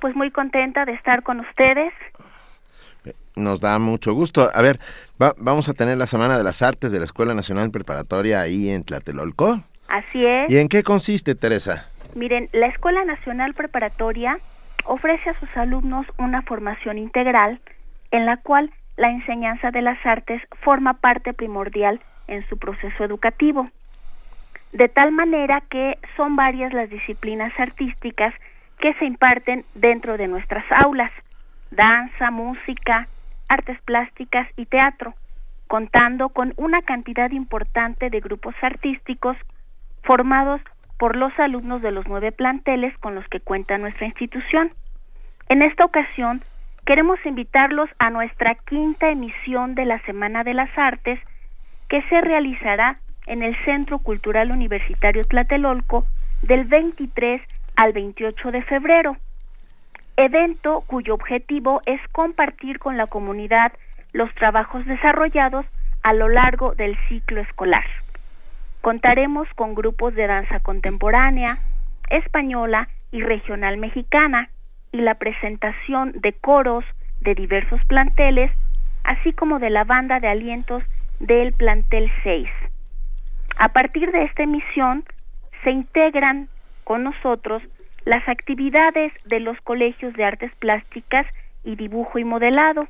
Pues muy contenta de estar con ustedes. Nos da mucho gusto. A ver, vamos a tener la Semana de las Artes de la Escuela Nacional Preparatoria ahí en Tlatelolco. Así es. ¿Y en qué consiste, Teresa? Miren, la Escuela Nacional Preparatoria ofrece a sus alumnos una formación integral en la cual la enseñanza de las artes forma parte primordial en su proceso educativo. De tal manera que son varias las disciplinas artísticas que se imparten dentro de nuestras aulas, danza, música, artes plásticas y teatro, contando con una cantidad importante de grupos artísticos formados por los alumnos de los nueve planteles con los que cuenta nuestra institución. En esta ocasión, queremos invitarlos a nuestra quinta emisión de la Semana de las Artes, que se realizará en el Centro Cultural Universitario Tlatelolco del 23 al 28 de febrero, evento cuyo objetivo es compartir con la comunidad los trabajos desarrollados a lo largo del ciclo escolar. Contaremos con grupos de danza contemporánea, española y regional mexicana y la presentación de coros de diversos planteles, así como de la banda de alientos del plantel 6. A partir de esta emisión se integran con nosotros las actividades de los colegios de artes plásticas y dibujo y modelado,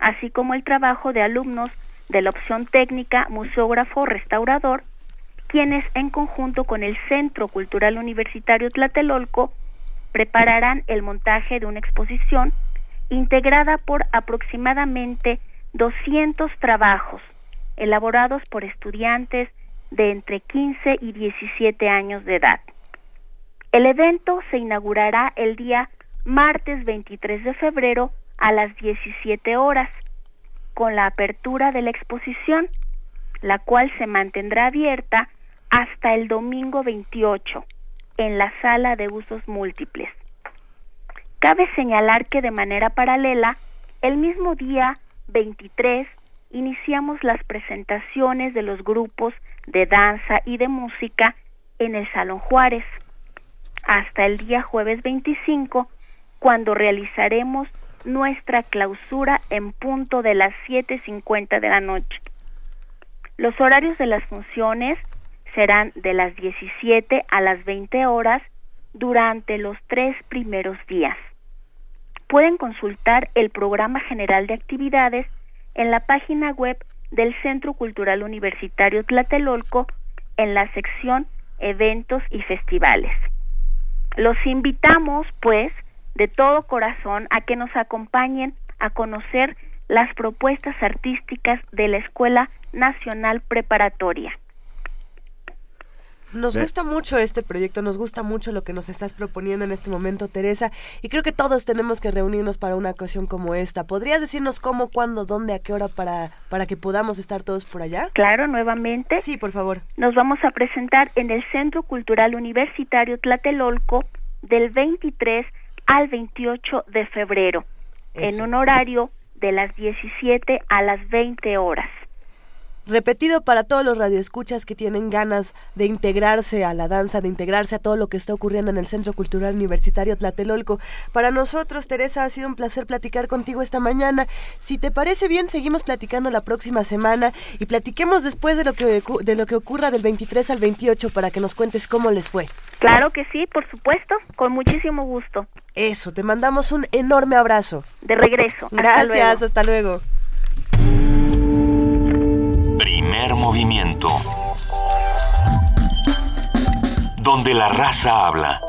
así como el trabajo de alumnos de la opción técnica museógrafo restaurador quienes en conjunto con el Centro Cultural Universitario Tlatelolco prepararán el montaje de una exposición integrada por aproximadamente 200 trabajos elaborados por estudiantes de entre 15 y 17 años de edad. El evento se inaugurará el día martes 23 de febrero a las 17 horas con la apertura de la exposición, la cual se mantendrá abierta hasta el domingo 28 en la sala de usos múltiples. Cabe señalar que de manera paralela, el mismo día 23 iniciamos las presentaciones de los grupos de danza y de música en el Salón Juárez, hasta el día jueves 25, cuando realizaremos nuestra clausura en punto de las 7.50 de la noche. Los horarios de las funciones serán de las 17 a las 20 horas durante los tres primeros días. Pueden consultar el programa general de actividades en la página web del Centro Cultural Universitario Tlatelolco en la sección Eventos y Festivales. Los invitamos, pues, de todo corazón a que nos acompañen a conocer las propuestas artísticas de la Escuela Nacional Preparatoria. Nos gusta mucho este proyecto, nos gusta mucho lo que nos estás proponiendo en este momento, Teresa, y creo que todos tenemos que reunirnos para una ocasión como esta. ¿Podrías decirnos cómo, cuándo, dónde, a qué hora para, para que podamos estar todos por allá? Claro, nuevamente. Sí, por favor. Nos vamos a presentar en el Centro Cultural Universitario Tlatelolco del 23 al 28 de febrero, en un horario de las 17 a las 20 horas repetido para todos los radioescuchas que tienen ganas de integrarse a la danza, de integrarse a todo lo que está ocurriendo en el Centro Cultural Universitario Tlatelolco. Para nosotros, Teresa, ha sido un placer platicar contigo esta mañana. Si te parece bien, seguimos platicando la próxima semana y platiquemos después de lo que de lo que ocurra del 23 al 28 para que nos cuentes cómo les fue. Claro que sí, por supuesto, con muchísimo gusto. Eso, te mandamos un enorme abrazo. De regreso. Gracias, hasta luego movimiento. Donde la raza habla.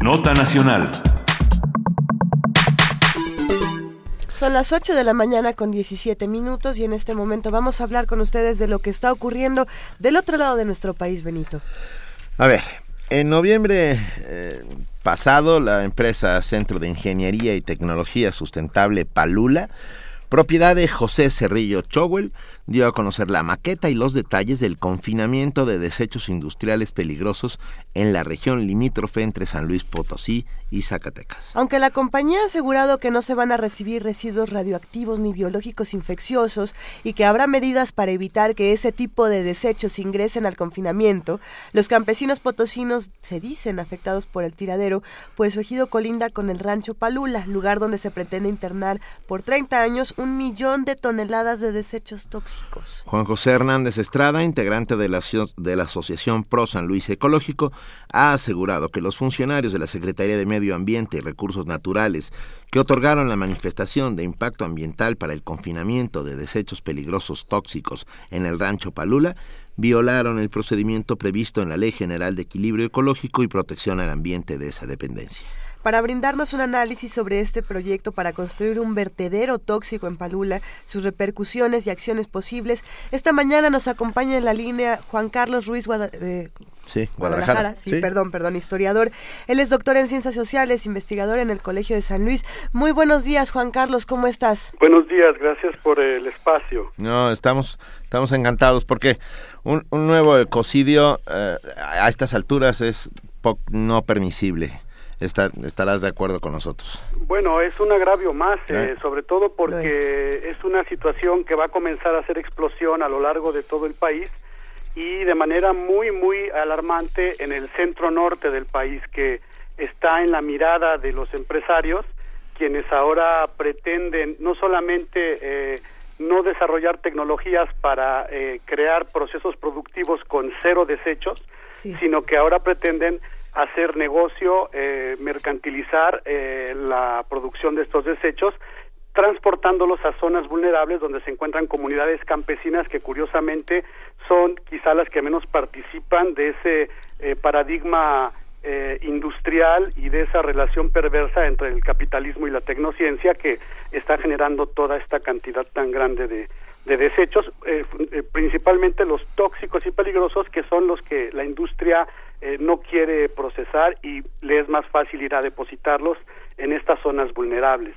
Nota Nacional. Son las 8 de la mañana con 17 minutos y en este momento vamos a hablar con ustedes de lo que está ocurriendo del otro lado de nuestro país, Benito. A ver, en noviembre eh, pasado, la empresa Centro de Ingeniería y Tecnología Sustentable Palula propiedad de José Cerrillo Chowell, dio a conocer la maqueta y los detalles del confinamiento de desechos industriales peligrosos en la región limítrofe entre San Luis Potosí y Zacatecas. Aunque la compañía ha asegurado que no se van a recibir residuos radioactivos ni biológicos infecciosos y que habrá medidas para evitar que ese tipo de desechos ingresen al confinamiento, los campesinos potosinos se dicen afectados por el tiradero, pues su ejido colinda con el rancho Palula, lugar donde se pretende internar por 30 años un millón de toneladas de desechos tóxicos. Juan José Hernández Estrada, integrante de la, de la Asociación Pro San Luis Ecológico, ha asegurado que los funcionarios de la Secretaría de Medio Ambiente y Recursos Naturales que otorgaron la manifestación de impacto ambiental para el confinamiento de desechos peligrosos tóxicos en el rancho Palula violaron el procedimiento previsto en la Ley General de Equilibrio Ecológico y Protección al Ambiente de esa dependencia para brindarnos un análisis sobre este proyecto para construir un vertedero tóxico en Palula, sus repercusiones y acciones posibles. Esta mañana nos acompaña en la línea Juan Carlos Ruiz eh, sí, Guadalajara. Sí, perdón, perdón, historiador. Él es doctor en ciencias sociales, investigador en el Colegio de San Luis. Muy buenos días, Juan Carlos, ¿cómo estás? Buenos días, gracias por el espacio. No, estamos, estamos encantados porque un, nuevo ecocidio eh, a estas alturas es no permisible estarás de acuerdo con nosotros. Bueno, es un agravio más, ¿Eh? Eh, sobre todo porque es. una situación que va a comenzar a hacer explosión a lo largo de todo el país y de manera muy, muy alarmante en el centro norte del país, que está en la mirada de los empresarios, quienes ahora pretenden no solamente eh, no desarrollar tecnologías para crear procesos productivos con cero desechos, sino que ahora pretenden hacer negocio, eh, mercantilizar eh, la producción de estos desechos, transportándolos a zonas vulnerables donde se encuentran comunidades campesinas que curiosamente son quizá las que menos participan de ese eh, paradigma industrial y de esa relación perversa entre el capitalismo y la tecnociencia que está generando toda esta cantidad tan grande de, de desechos, principalmente los tóxicos y peligrosos que son los que la industria eh, no quiere procesar y le es más fácil ir a depositarlos en estas zonas vulnerables.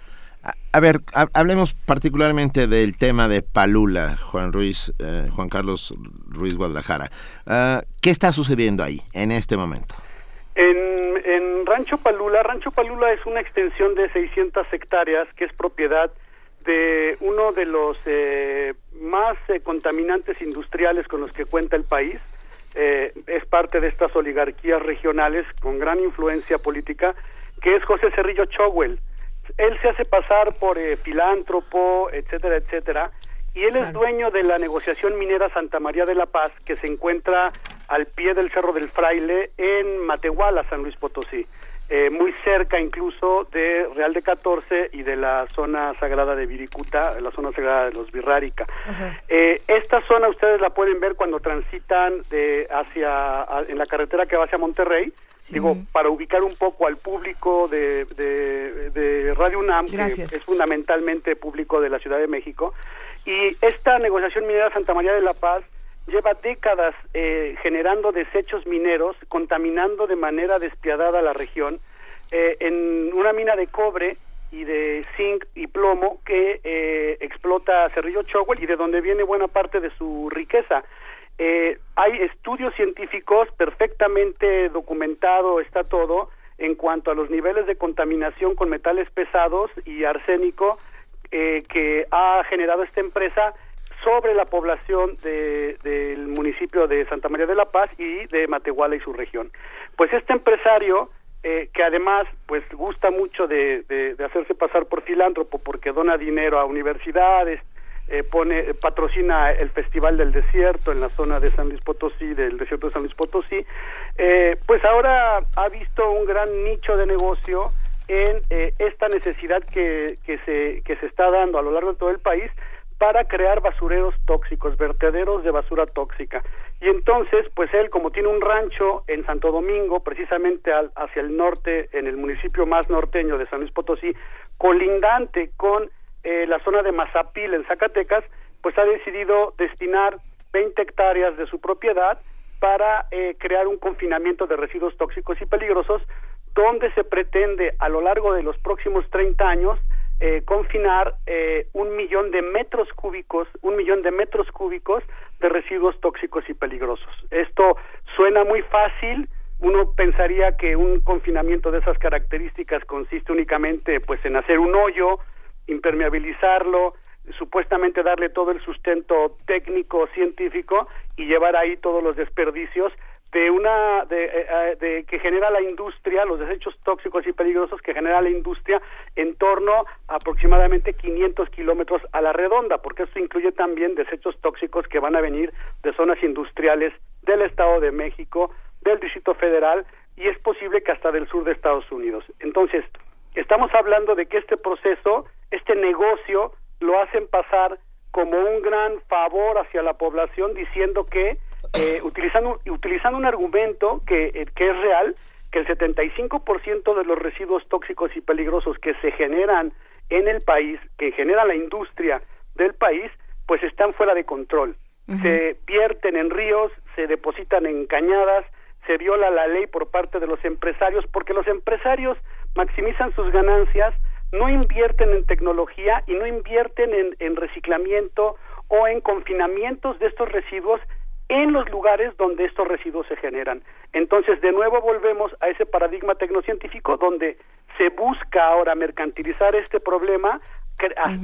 A, ver, hablemos particularmente del tema de Palula, Juan Ruiz, eh, Juan Carlos Ruiz Guadalajara. Ah, ¿Qué está sucediendo ahí en este momento? En, en, Rancho Palula, Rancho Palula es una extensión de 600 hectáreas que es propiedad de uno de los eh, más contaminantes industriales con los que cuenta el país, eh, es parte de estas oligarquías regionales con gran influencia política, que es José Cerrillo Chowell. Él se hace pasar por eh, filántropo, etcétera, etcétera, y él es dueño de la negociación minera Santa María de la Paz, que se encuentra al pie del Cerro del Fraile en Matehuala, San Luis Potosí. Eh, muy cerca incluso de Real de 14 y de la zona sagrada de Viricuta, la zona sagrada de los Virrárica. Eh, esta zona ustedes la pueden ver cuando transitan de hacia en la carretera que va hacia Monterrey. Digo, para ubicar un poco al público de, de, Radio UNAM, que es fundamentalmente público de la Ciudad de México. Y esta negociación minera Santa María de la Paz lleva décadas eh, generando desechos mineros, contaminando de manera despiadada la región, eh, en una mina de cobre y de zinc y plomo que eh, explota Cerrillo Chowell y de donde viene buena parte de su riqueza. hay estudios científicos perfectamente documentado está todo en cuanto a los niveles de contaminación con metales pesados y arsénico que ha generado esta empresa sobre la población del municipio de Santa María de la Paz y de Matehuala y su región. Pues este empresario, eh, que además pues gusta mucho de, hacerse pasar por filántropo porque dona dinero a universidades, eh, pone, patrocina el Festival del Desierto en la zona de San Luis Potosí, del desierto de San Luis Potosí, eh, pues ahora ha visto un gran nicho de negocio en esta necesidad que, que, se, que se está dando a lo largo de todo el país para crear basureros tóxicos, vertederos de basura tóxica. Y entonces, pues él, como tiene un rancho en Santo Domingo, precisamente hacia el norte, en el municipio más norteño de San Luis Potosí, colindante con eh, la zona de Mazapil, en Zacatecas, pues ha decidido destinar 20 hectáreas de su propiedad para eh, crear un confinamiento de residuos tóxicos y peligrosos, donde se pretende a lo largo de los próximos 30 años eh, confinar eh, un millón de metros cúbicos, un millón de metros cúbicos de residuos tóxicos y peligrosos. Esto suena muy fácil, uno pensaría que un confinamiento de esas características consiste únicamente pues en hacer un hoyo, impermeabilizarlo, supuestamente darle todo el sustento técnico científico y llevar ahí todos los desperdicios de una de, eh, eh, de, que genera la industria, los desechos tóxicos y peligrosos que genera la industria en torno a aproximadamente 500 kilómetros a la redonda, porque esto incluye también desechos tóxicos que van a venir de zonas industriales del Estado de México, del Distrito Federal y es posible que hasta del sur de Estados Unidos. Entonces, estamos hablando de que este proceso, este negocio, lo hacen pasar como un gran favor hacia la población diciendo que eh, utilizando, utilizando un argumento que, eh, que es real, que el 75% de los residuos tóxicos y peligrosos que se generan en el país, que genera la industria del país, pues están fuera de control. Se vierten en ríos, se depositan en cañadas, se viola la ley por parte de los empresarios, porque los empresarios maximizan sus ganancias, no invierten en tecnología y no invierten en, en reciclamiento o en confinamientos de estos residuos en los lugares donde estos residuos se generan. Entonces, de nuevo volvemos a ese paradigma tecnocientífico donde se busca ahora mercantilizar este problema,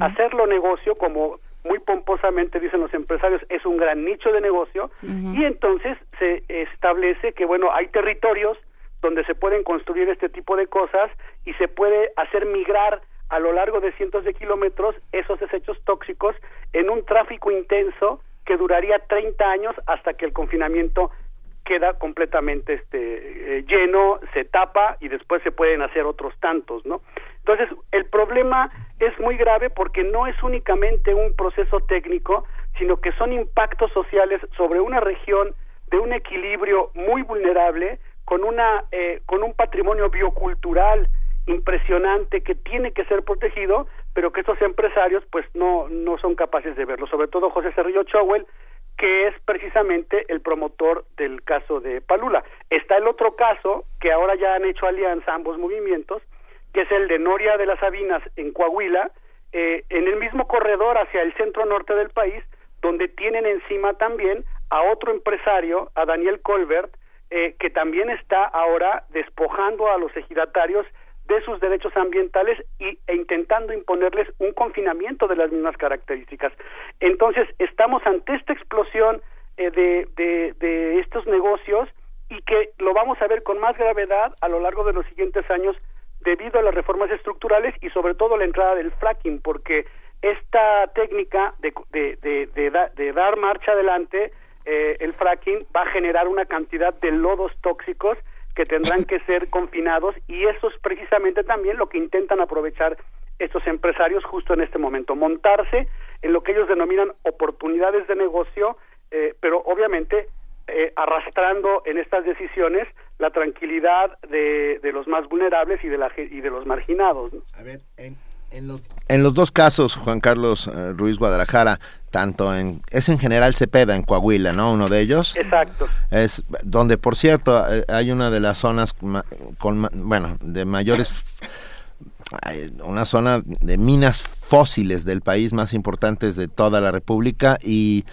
hacerlo negocio, como muy pomposamente dicen los empresarios, es un gran nicho de negocio, y entonces se establece que, bueno, hay territorios donde se pueden construir este tipo de cosas y se puede hacer migrar a lo largo de cientos de kilómetros esos desechos tóxicos en un tráfico intenso que duraría 30 años hasta que el confinamiento queda completamente este eh, lleno, se tapa y después se pueden hacer otros tantos, ¿no? Entonces, el problema es muy grave porque no es únicamente un proceso técnico, sino que son impactos sociales sobre una región de un equilibrio muy vulnerable con una eh, con un patrimonio biocultural impresionante que tiene que ser protegido, pero que estos empresarios pues no, no son capaces de verlo, sobre todo José Cerrillo Chowell, que es precisamente el promotor del caso de Palula. Está el otro caso, que ahora ya han hecho alianza ambos movimientos, que es el de Noria de las Sabinas en Coahuila, eh, en el mismo corredor hacia el centro norte del país, donde tienen encima también a otro empresario, a Daniel Colbert, eh, que también está ahora despojando a los ejidatarios de sus derechos ambientales y, e intentando imponerles un confinamiento de las mismas características. Entonces, estamos ante esta explosión eh, de, de, de estos negocios y que lo vamos a ver con más gravedad a lo largo de los siguientes años debido a las reformas estructurales y sobre todo la entrada del fracking, porque esta técnica de, de, de, dar marcha adelante, eh, el fracking va a generar una cantidad de lodos tóxicos que tendrán que ser confinados y eso es precisamente también lo que intentan aprovechar estos empresarios justo en este momento, montarse en lo que ellos denominan oportunidades de negocio, eh, pero obviamente eh, arrastrando en estas decisiones la tranquilidad de, de, los más vulnerables y de, la, y de los marginados. A ver, en, en los, dos casos, Juan Carlos eh, Ruiz Guadalajara, tanto en es en general Cepeda en Coahuila, ¿no? Uno de ellos. Exacto. Es donde, por cierto, eh, hay una de las zonas con, bueno, de mayores una zona de minas fósiles del país más importantes de toda la República y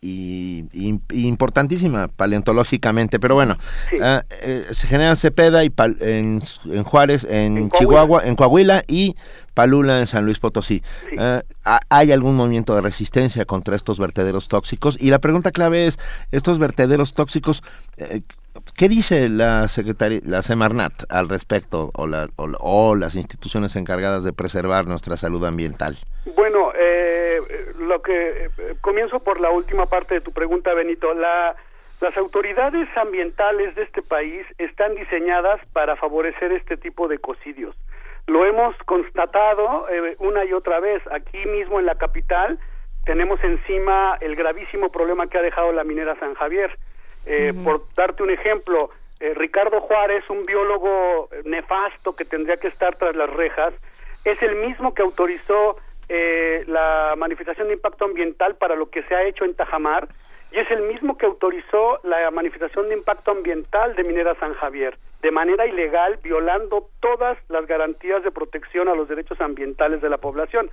y, importantísima paleontológicamente, pero bueno, ah, eh, se generan Cepeda y en, Juárez, en, Chihuahua, en Coahuila y Palula en San Luis Potosí. Ah, ¿Hay algún movimiento de resistencia contra estos vertederos tóxicos? Y la pregunta clave es, ¿estos vertederos tóxicos, eh, qué dice la Secretaría, la Semarnat al respecto o, o las instituciones encargadas de preservar nuestra salud ambiental? Bueno, eh, lo que eh, comienzo por la última parte de tu pregunta, Benito. La, las autoridades ambientales de este país están diseñadas para favorecer este tipo de ecocidios. Lo hemos constatado eh, una y otra vez aquí mismo en la capital. Tenemos encima el gravísimo problema que ha dejado la minera San Javier. Eh, por darte un ejemplo, Ricardo Juárez, un biólogo nefasto que tendría que estar tras las rejas, es el mismo que autorizó eh, la manifestación de impacto ambiental para lo que se ha hecho en Tajamar y es el mismo que autorizó la manifestación de impacto ambiental de Minera San Javier, de manera ilegal, violando todas las garantías de protección a los derechos ambientales de la población.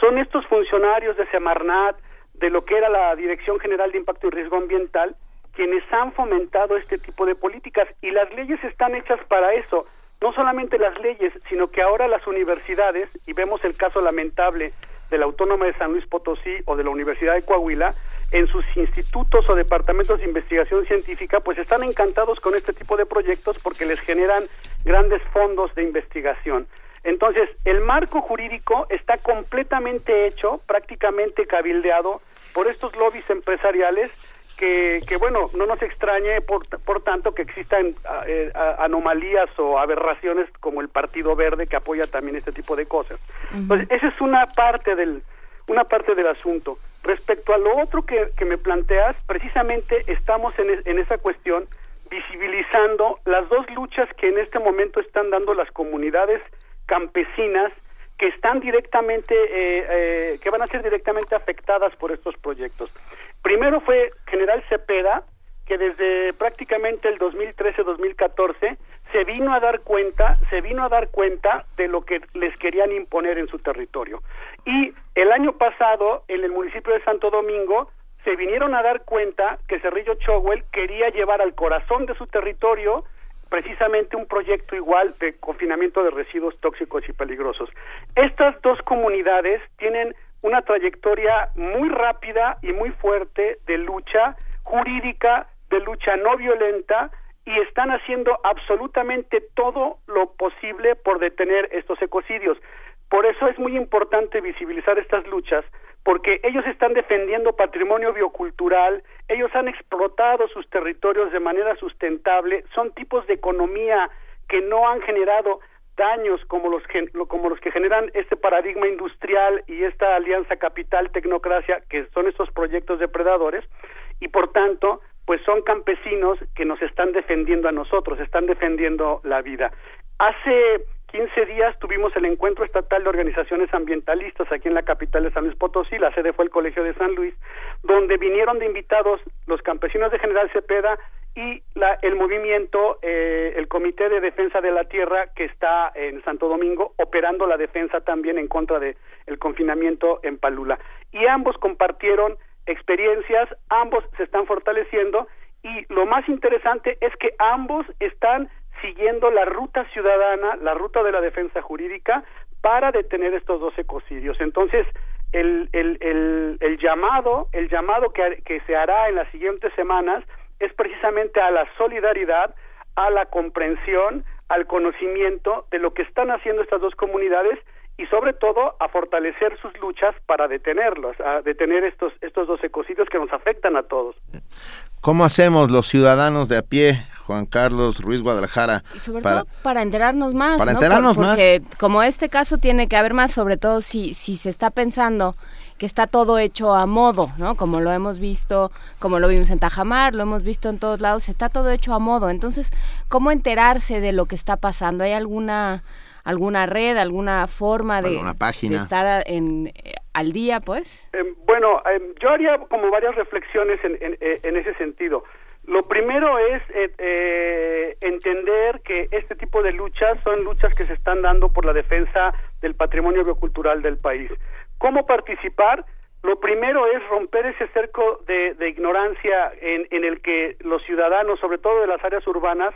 Son estos funcionarios de Semarnat, de lo que era la Dirección General de Impacto y Riesgo Ambiental, quienes han fomentado este tipo de políticas y las leyes están hechas para eso. No solamente las leyes, sino que ahora las universidades, y vemos el caso lamentable de la Autónoma de San Luis Potosí o de la Universidad de Coahuila, en sus institutos o departamentos de investigación científica, pues están encantados con este tipo de proyectos porque les generan grandes fondos de investigación. Entonces, el marco jurídico está completamente hecho, prácticamente cabildeado por estos lobbies empresariales que, que bueno, no nos extrañe por, por tanto que existan eh, anomalías o aberraciones como el Partido Verde que apoya también este tipo de cosas. Entonces, esa es una parte del una parte del asunto. Respecto a lo otro que, que me planteas, precisamente estamos en, en esa cuestión visibilizando las dos luchas que en este momento están dando las comunidades campesinas que están directamente, eh, eh, que van a ser directamente afectadas por estos proyectos. Primero fue General Cepeda, que desde prácticamente el 2013-2014 se vino a dar cuenta, se vino a dar cuenta de lo que les querían imponer en su territorio. Y el año pasado, en el municipio de Santo Domingo, se vinieron a dar cuenta que Cerrillo Chowell quería llevar al corazón de su territorio precisamente un proyecto igual de confinamiento de residuos tóxicos y peligrosos. Estas dos comunidades tienen una trayectoria muy rápida y muy fuerte de lucha jurídica, de lucha no violenta y están haciendo absolutamente todo lo posible por detener estos ecocidios. Por eso es muy importante visibilizar estas luchas, porque ellos están defendiendo patrimonio biocultural, ellos han explotado sus territorios de manera sustentable, son tipos de economía que no han generado daños como los como los que generan este paradigma industrial y esta alianza capital tecnocracia que son estos proyectos depredadores y por tanto pues son campesinos que nos están defendiendo a nosotros, están defendiendo la vida. Hace 15 días tuvimos el encuentro estatal de organizaciones ambientalistas aquí en la capital de San Luis Potosí, la sede fue el Colegio de San Luis, donde vinieron de invitados los campesinos de General Cepeda y la, el movimiento, eh, el Comité de Defensa de la Tierra que está en Santo Domingo, operando la defensa también en contra del el confinamiento en Palula. Y ambos compartieron experiencias, ambos se están fortaleciendo y lo más interesante es que ambos están siguiendo la ruta ciudadana, la ruta de la defensa jurídica para detener estos dos ecocidios. Entonces, el, el, el, llamado, el llamado que se hará en las siguientes semanas es precisamente a la solidaridad, a la comprensión, al conocimiento de lo que están haciendo estas dos comunidades y sobre todo a fortalecer sus luchas para detenerlos, a detener estos estos dos ecocidios que nos afectan a todos. ¿Cómo hacemos los ciudadanos de a pie, Juan Carlos Ruiz Guadalajara? Y sobre todo para enterarnos más, para enterarnos más. Porque como este caso tiene que haber más, sobre todo si si se está pensando que está todo hecho a modo, ¿no? Como lo hemos visto, como lo vimos en Tajamar, lo hemos visto en todos lados, está todo hecho a modo. Entonces, ¿cómo enterarse de lo que está pasando? ¿Hay alguna alguna red, alguna forma de, estar en, eh, al día, pues? Em, bueno, em, yo haría como varias reflexiones en, en, ese sentido. Lo primero es eh, eh, entender que este tipo de luchas son luchas que se están dando por la defensa del patrimonio biocultural del país. ¿Cómo participar? Lo primero es romper ese cerco de, de ignorancia en, en el que los ciudadanos, sobre todo de las áreas urbanas,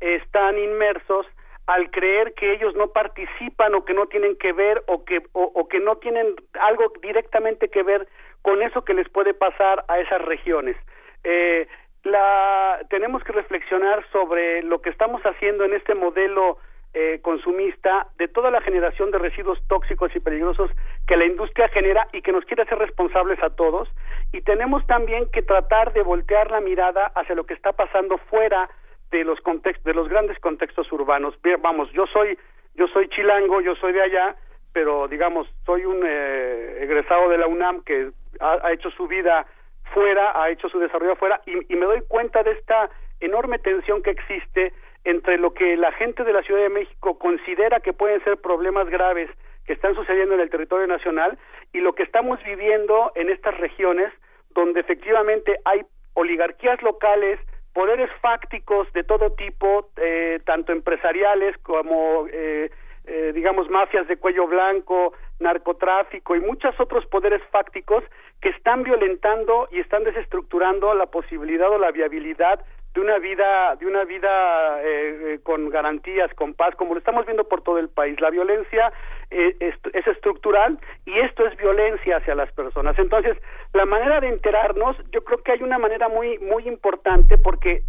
están inmersos al creer que ellos no participan o que no tienen que ver o que o, que no tienen algo directamente que ver con eso que les puede pasar a esas regiones. Eh, la, tenemos que reflexionar sobre lo que estamos haciendo en este modelo eh, consumista de toda la generación de residuos tóxicos y peligrosos que la industria genera y que nos quiere hacer responsables a todos y tenemos también que tratar de voltear la mirada hacia lo que está pasando fuera de los contextos, de los grandes contextos urbanos. Vamos, yo soy, yo soy chilango, yo soy de allá, pero digamos, soy un eh, egresado de la UNAM que ha, hecho su vida fuera, ha hecho su desarrollo afuera, y, y me doy cuenta de esta enorme tensión que existe entre lo que la gente de la Ciudad de México considera que pueden ser problemas graves que están sucediendo en el territorio nacional y lo que estamos viviendo en estas regiones donde efectivamente hay oligarquías locales, poderes fácticos de todo tipo, eh, tanto empresariales como, eh, eh, digamos, mafias de cuello blanco, narcotráfico y muchos otros poderes fácticos que están violentando y están desestructurando la posibilidad o la viabilidad de una vida de una vida eh, eh, con garantías con paz como lo estamos viendo por todo el país. La violencia eh, es, es, estructural y esto es violencia hacia las personas. Entonces la manera de enterarnos yo creo que hay una manera muy muy importante porque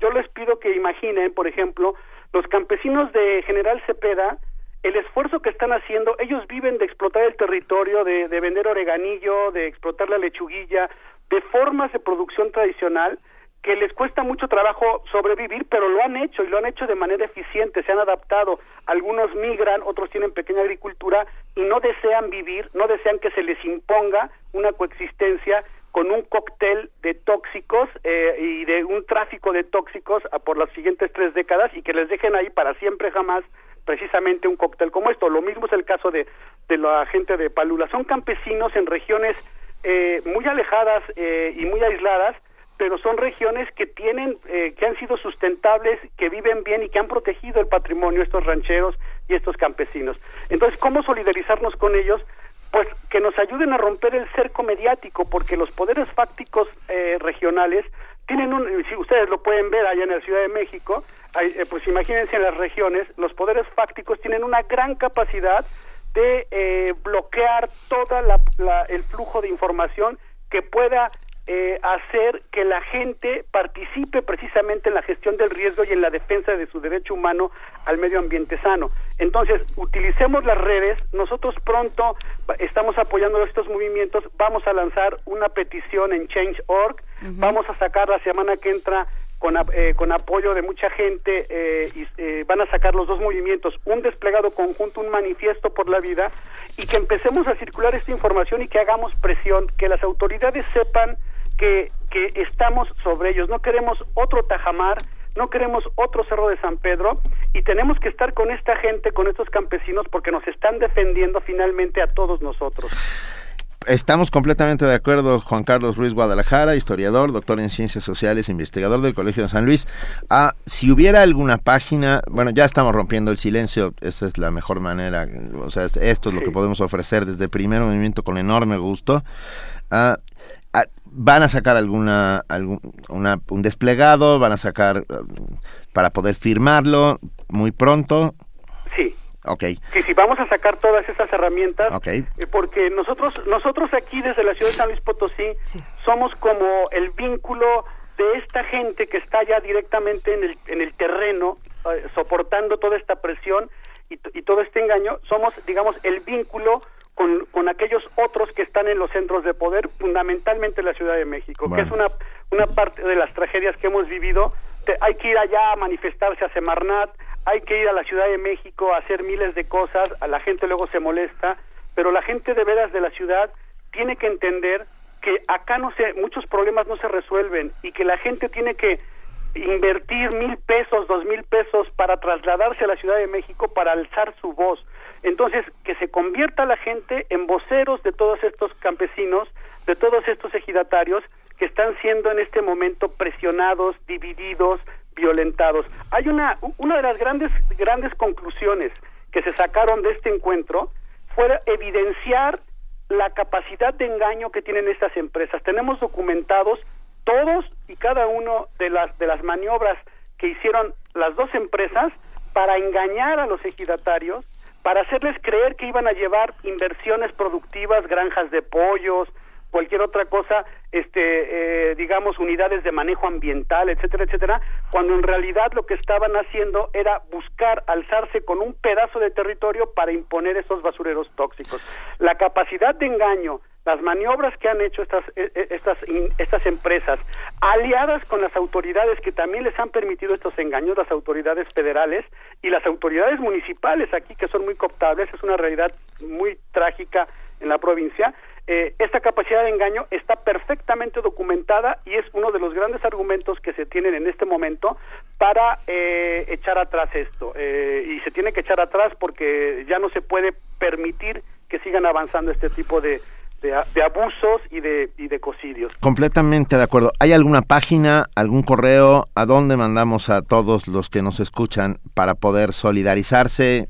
yo les pido que imaginen por ejemplo los campesinos de General Cepeda el esfuerzo que están haciendo, ellos viven de explotar el territorio, de, de vender oreganillo, de explotar la lechuguilla, de formas de producción tradicional, que les cuesta mucho trabajo sobrevivir, pero lo han hecho y lo han hecho de manera eficiente, se han adaptado. Algunos migran, otros tienen pequeña agricultura y no desean vivir, no desean que se les imponga una coexistencia con un cóctel de tóxicos eh, y de un tráfico de tóxicos a por las siguientes tres décadas y que les dejen ahí para siempre jamás precisamente un cóctel como esto. Lo mismo es el caso de, de la gente de Palula. Son campesinos en regiones eh, muy alejadas eh, y muy aisladas pero son regiones que tienen, eh, que han sido sustentables, que viven bien y que han protegido el patrimonio, estos rancheros y estos campesinos. Entonces, ¿cómo solidarizarnos con ellos? Pues que nos ayuden a romper el cerco mediático, porque los poderes fácticos eh, regionales tienen un, si ustedes lo pueden ver allá en la Ciudad de México, eh, pues imagínense en las regiones, los poderes fácticos tienen una gran capacidad de bloquear todo el flujo de información que pueda eh, hacer que la gente participe precisamente en la gestión del riesgo y en la defensa de su derecho humano al medio ambiente sano. Entonces, utilicemos las redes, nosotros pronto estamos apoyando estos movimientos, vamos a lanzar una petición en Change.org, vamos a sacar la semana que entra con, eh, con apoyo de mucha gente eh, y eh, van a sacar los dos movimientos, un desplegado conjunto, un manifiesto por la vida y que empecemos a circular esta información y que hagamos presión, que las autoridades sepan que, que estamos sobre ellos. No queremos otro Tajamar, no queremos otro Cerro de San Pedro y tenemos que estar con esta gente, con estos campesinos, porque nos están defendiendo finalmente a todos nosotros. Estamos completamente de acuerdo, Juan Carlos Ruiz Guadalajara, historiador, doctor en ciencias sociales, investigador del Colegio de San Luis. Ah, si hubiera alguna página, bueno, ya estamos rompiendo el silencio, esa es la mejor manera, o sea, esto es lo que podemos ofrecer desde el primer movimiento con enorme gusto. Ah, van a sacar alguna algún, un desplegado, van a sacar para poder firmarlo muy pronto. Sí. Okay. Sí, sí, vamos a sacar todas estas herramientas, eh, porque nosotros, nosotros aquí desde la ciudad de San Luis Potosí somos como el vínculo de esta gente que está ya directamente en el, en el terreno, eh, soportando toda esta presión y, y, todo este engaño, somos, digamos, el vínculo con, con aquellos otros que están en los centros de poder, fundamentalmente en la Ciudad de México, que es una, una parte de las tragedias que hemos vivido. hay que ir allá a manifestarse a Semarnat, hay que ir a la Ciudad de México a hacer miles de cosas, a la gente luego se molesta, pero la gente de veras de la ciudad tiene que entender que acá no se, muchos problemas no se resuelven y que la gente tiene que invertir mil pesos, dos mil pesos para trasladarse a la Ciudad de México para alzar su voz. Entonces, que se convierta la gente en voceros de todos estos campesinos, de todos estos ejidatarios que están siendo en este momento presionados, divididos, violentados. Hay una, una de las grandes, grandes conclusiones que se sacaron de este encuentro fue evidenciar la capacidad de engaño que tienen estas empresas. Tenemos documentados todos y cada uno de las, de las maniobras que hicieron las dos empresas para engañar a los ejidatarios, para hacerles creer que iban a llevar inversiones productivas, granjas de pollos, cualquier otra cosa, este, eh, digamos, unidades de manejo ambiental, etcétera, etcétera, cuando en realidad lo que estaban haciendo era buscar alzarse con un pedazo de territorio para imponer esos basureros tóxicos. La capacidad de engaño, las maniobras que han hecho estas, e, e, estas, estas empresas, aliadas con las autoridades que también les han permitido estos engaños, las autoridades federales y las autoridades municipales aquí, que son muy cooptables, es una realidad muy trágica en la provincia, eh, esta capacidad de engaño está perfectamente documentada y es uno de los grandes argumentos que se tienen en este momento para eh, echar atrás esto. Eh, y se tiene que echar atrás porque ya no se puede permitir que sigan avanzando este tipo de, de, abusos y de, y de cocidios. Completamente de acuerdo. ¿Hay alguna página, algún correo a dónde mandamos a todos los que nos escuchan para poder solidarizarse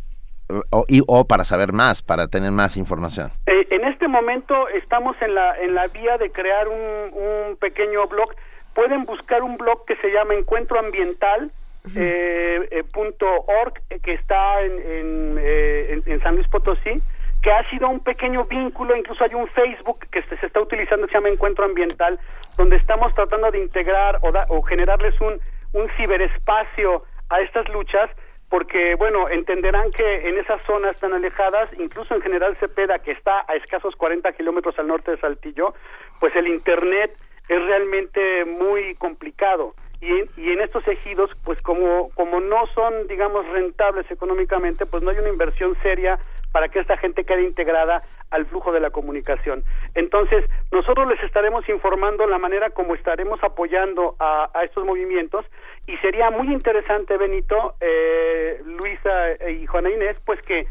o, y, o para saber más, para tener más información? Eh, en este momento estamos en la, en la vía de crear un, pequeño blog. Pueden buscar un blog que se llama Encuentro Ambiental. Eh, eh, punto org que está en, en San Luis Potosí que ha sido un pequeño vínculo, incluso hay un Facebook que se, está utilizando que se llama Encuentro Ambiental, donde estamos tratando de integrar o, o generarles un, un ciberespacio a estas luchas, porque, bueno, entenderán que en esas zonas tan alejadas, incluso en General Cepeda, que está a escasos 40 kilómetros al norte de Saltillo, pues el Internet es realmente muy complicado. Y, y, en estos ejidos, pues como, como no son, digamos, rentables económicamente, pues no hay una inversión seria para que esta gente quede integrada al flujo de la comunicación. Entonces, nosotros les estaremos informando la manera como estaremos apoyando a, estos movimientos y sería muy interesante, Benito, eh, Luisa y Juana Inés, pues que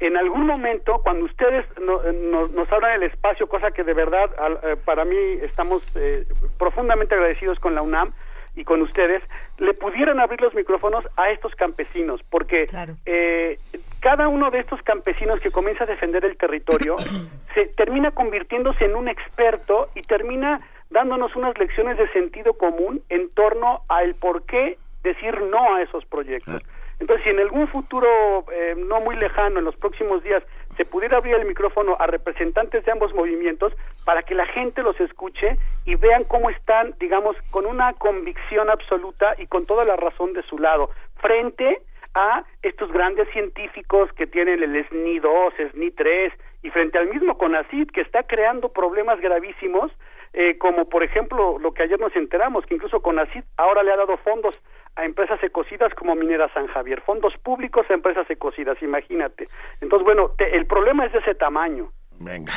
en algún momento, cuando ustedes nos abran el espacio, cosa que de verdad eh, para mí estamos eh, profundamente agradecidos con la UNAM, y con ustedes, le pudieran abrir los micrófonos a estos campesinos, porque eh, cada uno de estos campesinos que comienza a defender el territorio se termina convirtiéndose en un experto y termina dándonos unas lecciones de sentido común en torno al por qué decir no a esos proyectos. Entonces, si en algún futuro eh, no muy lejano, en los próximos días, se pudiera abrir el micrófono a representantes de ambos movimientos para que la gente los escuche y vean cómo están, digamos, con una convicción absoluta y con toda la razón de su lado, frente a estos grandes científicos que tienen el SNI 2, SNI 3 y frente al mismo CONACID que está creando problemas gravísimos eh, como por ejemplo lo que ayer nos enteramos, que incluso CONACID ahora le ha dado fondos a empresas ecocidas como Minera San Javier, fondos públicos a empresas ecocidas, imagínate. Entonces, bueno, el problema es de ese tamaño. Venga.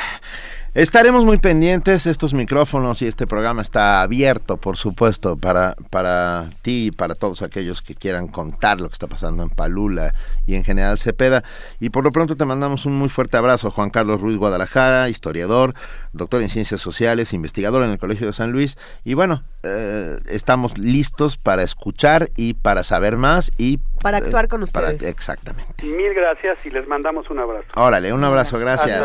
Estaremos muy pendientes, estos micrófonos y este programa está abierto, por supuesto, para, para ti y para todos aquellos que quieran contar lo que está pasando en Palula y en General Cepeda. Y por lo pronto te mandamos un muy fuerte abrazo, Juan Carlos Ruiz Guadalajara, historiador, doctor en ciencias sociales, investigador en el Colegio de San Luis. Y bueno, eh, estamos listos para escuchar y para saber más y... Para eh, actuar con ustedes. exactamente. Mil gracias y les mandamos un abrazo. Órale, un abrazo, gracias.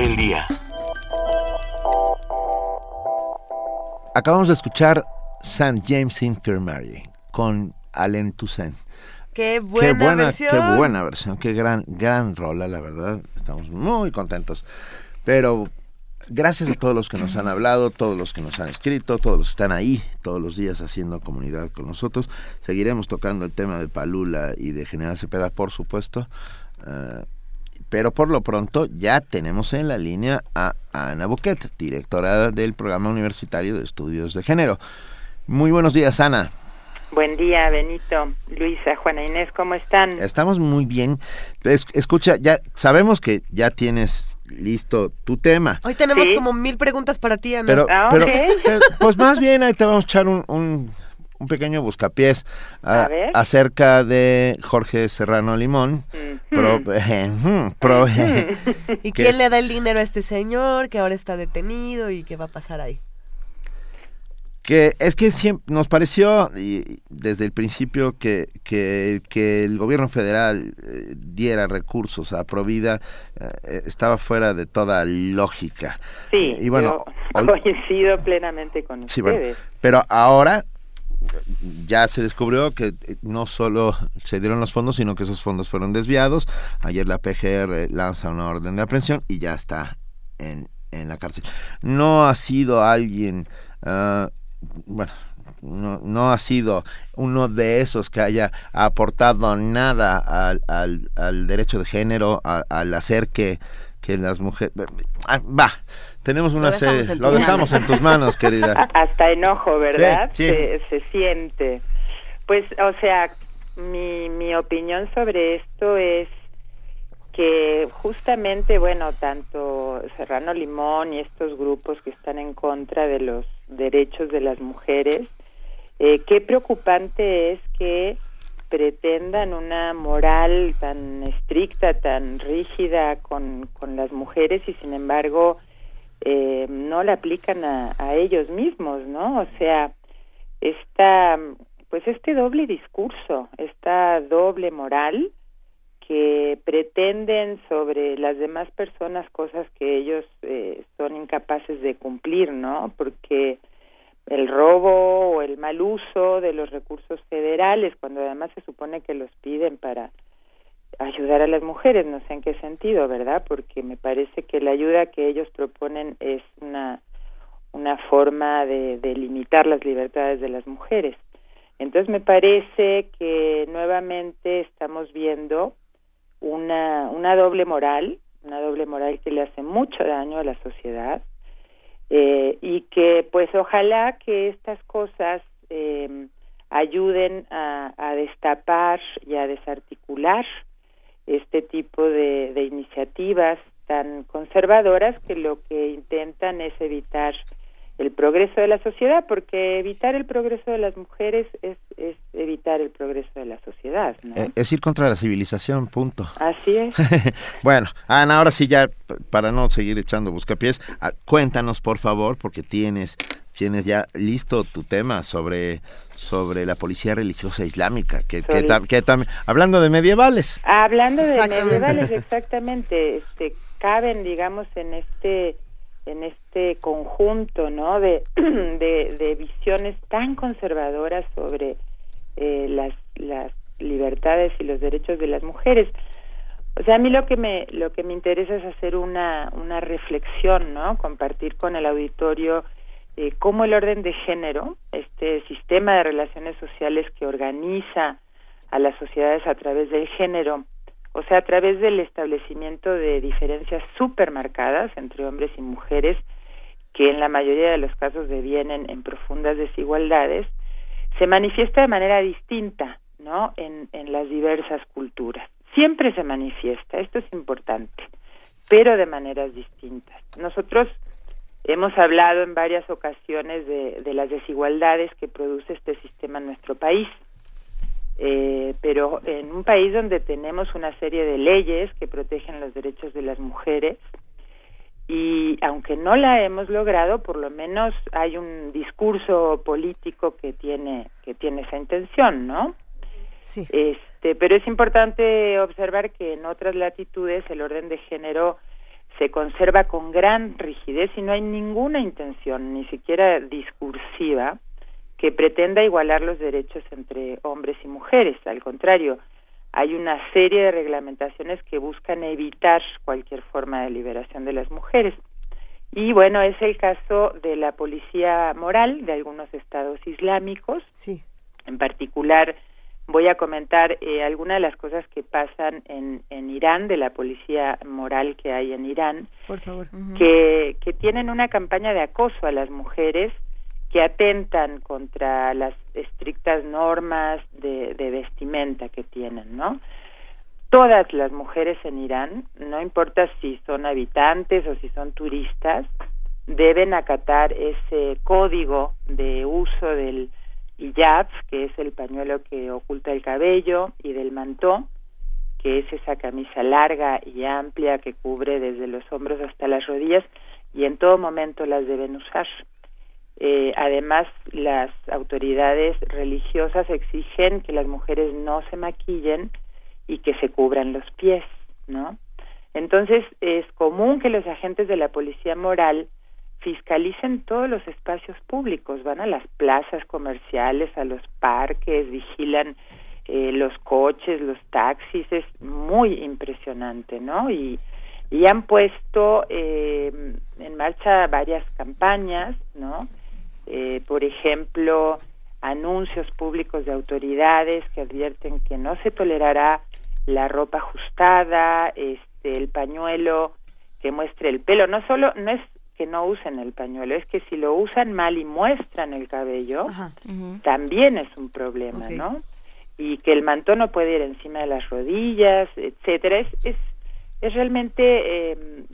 El día. Acabamos de escuchar St. James Infirmary con Allen Toussaint. Qué buena, qué buena versión. Qué buena versión, qué gran, gran rola, la verdad. Estamos muy contentos. Pero gracias a todos los que nos han hablado, todos los que nos han escrito, todos los que están ahí todos los días haciendo comunidad con nosotros. Seguiremos tocando el tema de Palula y de General Cepeda, por supuesto. Eh, pero por lo pronto ya tenemos en la línea a Ana Buquet, directora del Programa Universitario de Estudios de Género. Muy buenos días, Ana. Buen día, Benito, Luisa, Juana Inés, ¿cómo están? Estamos muy bien. escucha, ya sabemos que ya tienes listo tu tema. Hoy tenemos como mil preguntas para ti, Ana. Pero, ah, pues más bien ahí te vamos a echar un, un, pequeño buscapiés acerca de Jorge Serrano Limón. ¿Y quién le da el dinero a este señor que ahora está detenido y qué va a pasar ahí? que es que siempre nos pareció desde el principio que, que, el gobierno federal eh, diera recursos a Provida eh, estaba fuera de toda lógica. Sí, y bueno, coincido plenamente con ustedes. pero ahora ya se descubrió que eh, no solo se dieron los fondos, sino que esos fondos fueron desviados. Ayer la PGR lanza una orden de aprehensión y ya está en, en la cárcel. No ha sido alguien... Ah, bueno, no, no, ha sido uno de esos que haya aportado nada al, al, al derecho de género, al hacer que, las mujeres... Ah, va, tenemos una serie, lo dejamos en tus manos, querida. Hasta enojo, ¿verdad? Se, se siente. Pues, o sea, mi, mi opinión sobre esto es que justamente, bueno, tanto Serrano Limón y estos grupos que están en contra de los derechos de las mujeres, eh, qué preocupante es que pretendan una moral tan estricta, tan rígida con, con las mujeres y sin embargo eh, no la aplican a, a ellos mismos, ¿no? O sea, esta, pues este doble discurso, esta doble moral, que pretenden sobre las demás personas cosas que ellos eh, son incapaces de cumplir, ¿no? Porque el robo o el mal uso de los recursos federales, cuando además se supone que los piden para ayudar a las mujeres, no sé en qué sentido, ¿verdad? Porque me parece que la ayuda que ellos proponen es una una forma de, de limitar las libertades de las mujeres. Entonces me parece que nuevamente estamos viendo una, una doble moral, una doble moral que le hace mucho daño a la sociedad eh, y que pues ojalá que estas cosas eh, ayuden a, a, destapar y a desarticular este tipo de, de iniciativas tan conservadoras que lo que intentan es evitar el progreso de la sociedad, porque evitar el progreso de las mujeres es, es evitar el progreso de la sociedad. ¿no? Eh, es ir contra la civilización, punto. Así es. bueno, Ana, ahora sí ya, para no seguir echando buscapiés, ah, cuéntanos por favor, porque tienes, tienes ya listo tu tema sobre sobre la policía religiosa islámica, que, que, también, hablando de medievales. Hablando de medievales, exactamente, este, caben, digamos, en este en este conjunto no de, de, visiones tan conservadoras sobre eh, las las libertades y los derechos de las mujeres. O sea a mí lo que me lo que me interesa es hacer una una reflexión no compartir con el auditorio eh, cómo el orden de género este sistema de relaciones sociales que organiza a las sociedades a través del género o sea, a través del establecimiento de diferencias marcadas entre hombres y mujeres, que en la mayoría de los casos devienen en profundas desigualdades, se manifiesta de manera distinta, ¿no? En, en las diversas culturas. Siempre se manifiesta, esto es importante, pero de maneras distintas. Nosotros hemos hablado en varias ocasiones de las desigualdades que produce este sistema en nuestro país eh, pero en un país donde tenemos una serie de leyes que protegen los derechos de las mujeres y aunque no la hemos logrado, por lo menos hay un discurso político que tiene que tiene esa intención, ¿no? Sí. Este, pero es importante observar que en otras latitudes el orden de género se se conserva con gran rigidez y no hay ninguna intención, ni siquiera discursiva, que pretenda igualar los derechos entre hombres y mujeres. Al contrario, hay una serie de reglamentaciones que buscan evitar cualquier forma de liberación de las mujeres. Y bueno, es el caso de la policía moral de algunos estados islámicos. Sí. En particular, voy a comentar eh, algunas de las cosas que pasan en, en Irán, de la policía moral que hay en Irán, Por favor. que, que tienen una campaña de acoso a las mujeres que atentan contra las estrictas normas de, de vestimenta que tienen, ¿no? todas las mujeres en Irán, no importa si son habitantes o si son turistas, deben acatar ese código de uso del hijab, que es el pañuelo que oculta el cabello, y del mantó, que es esa camisa larga y amplia que cubre desde los hombros hasta las rodillas, y en todo momento las deben usar. Eh, además, las autoridades religiosas exigen que las mujeres no se maquillen y que se cubran los pies, ¿no? Entonces es común que los agentes de la policía moral fiscalicen todos los espacios públicos, van a las plazas comerciales, a los parques, vigilan eh, los coches, los taxis, es muy impresionante, ¿no? Y, han puesto eh, en marcha varias campañas, ¿no? Eh, por ejemplo, anuncios públicos de autoridades que advierten que no se tolerará la ropa ajustada, este, el pañuelo que muestre el pelo. No solo, no es que no usen el pañuelo, es que si lo usan mal y muestran el cabello, también es un problema, ¿no? Y que el mantón no puede ir encima de las rodillas, etcétera. Es, es, es realmente eh,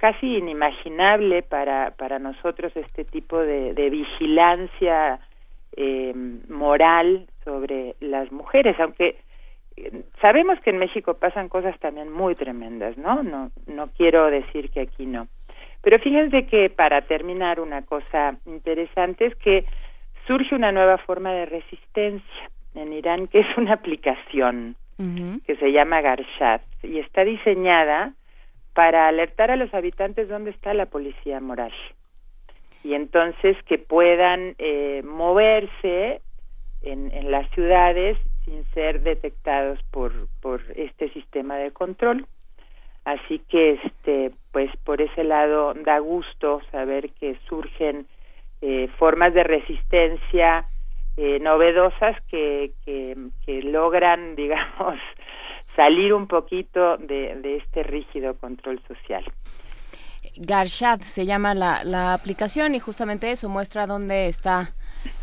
casi inimaginable para, para nosotros este tipo de, de vigilancia eh, moral sobre las mujeres, aunque sabemos que en México pasan cosas también muy tremendas, ¿no? No, no quiero decir que aquí no. Pero fíjense que para terminar una cosa interesante es que surge una nueva forma de resistencia en Irán que es una aplicación que se llama Garshat y está diseñada para alertar a los habitantes dónde está la policía moral y entonces que puedan eh, moverse en, en las ciudades sin ser detectados por, por este sistema de control. Así que, este, pues por ese lado da gusto saber que surgen eh, formas de resistencia eh, novedosas que, que, que, logran, digamos, salir un poquito de, de este rígido control social. Garshad se llama la, la aplicación y justamente eso muestra dónde está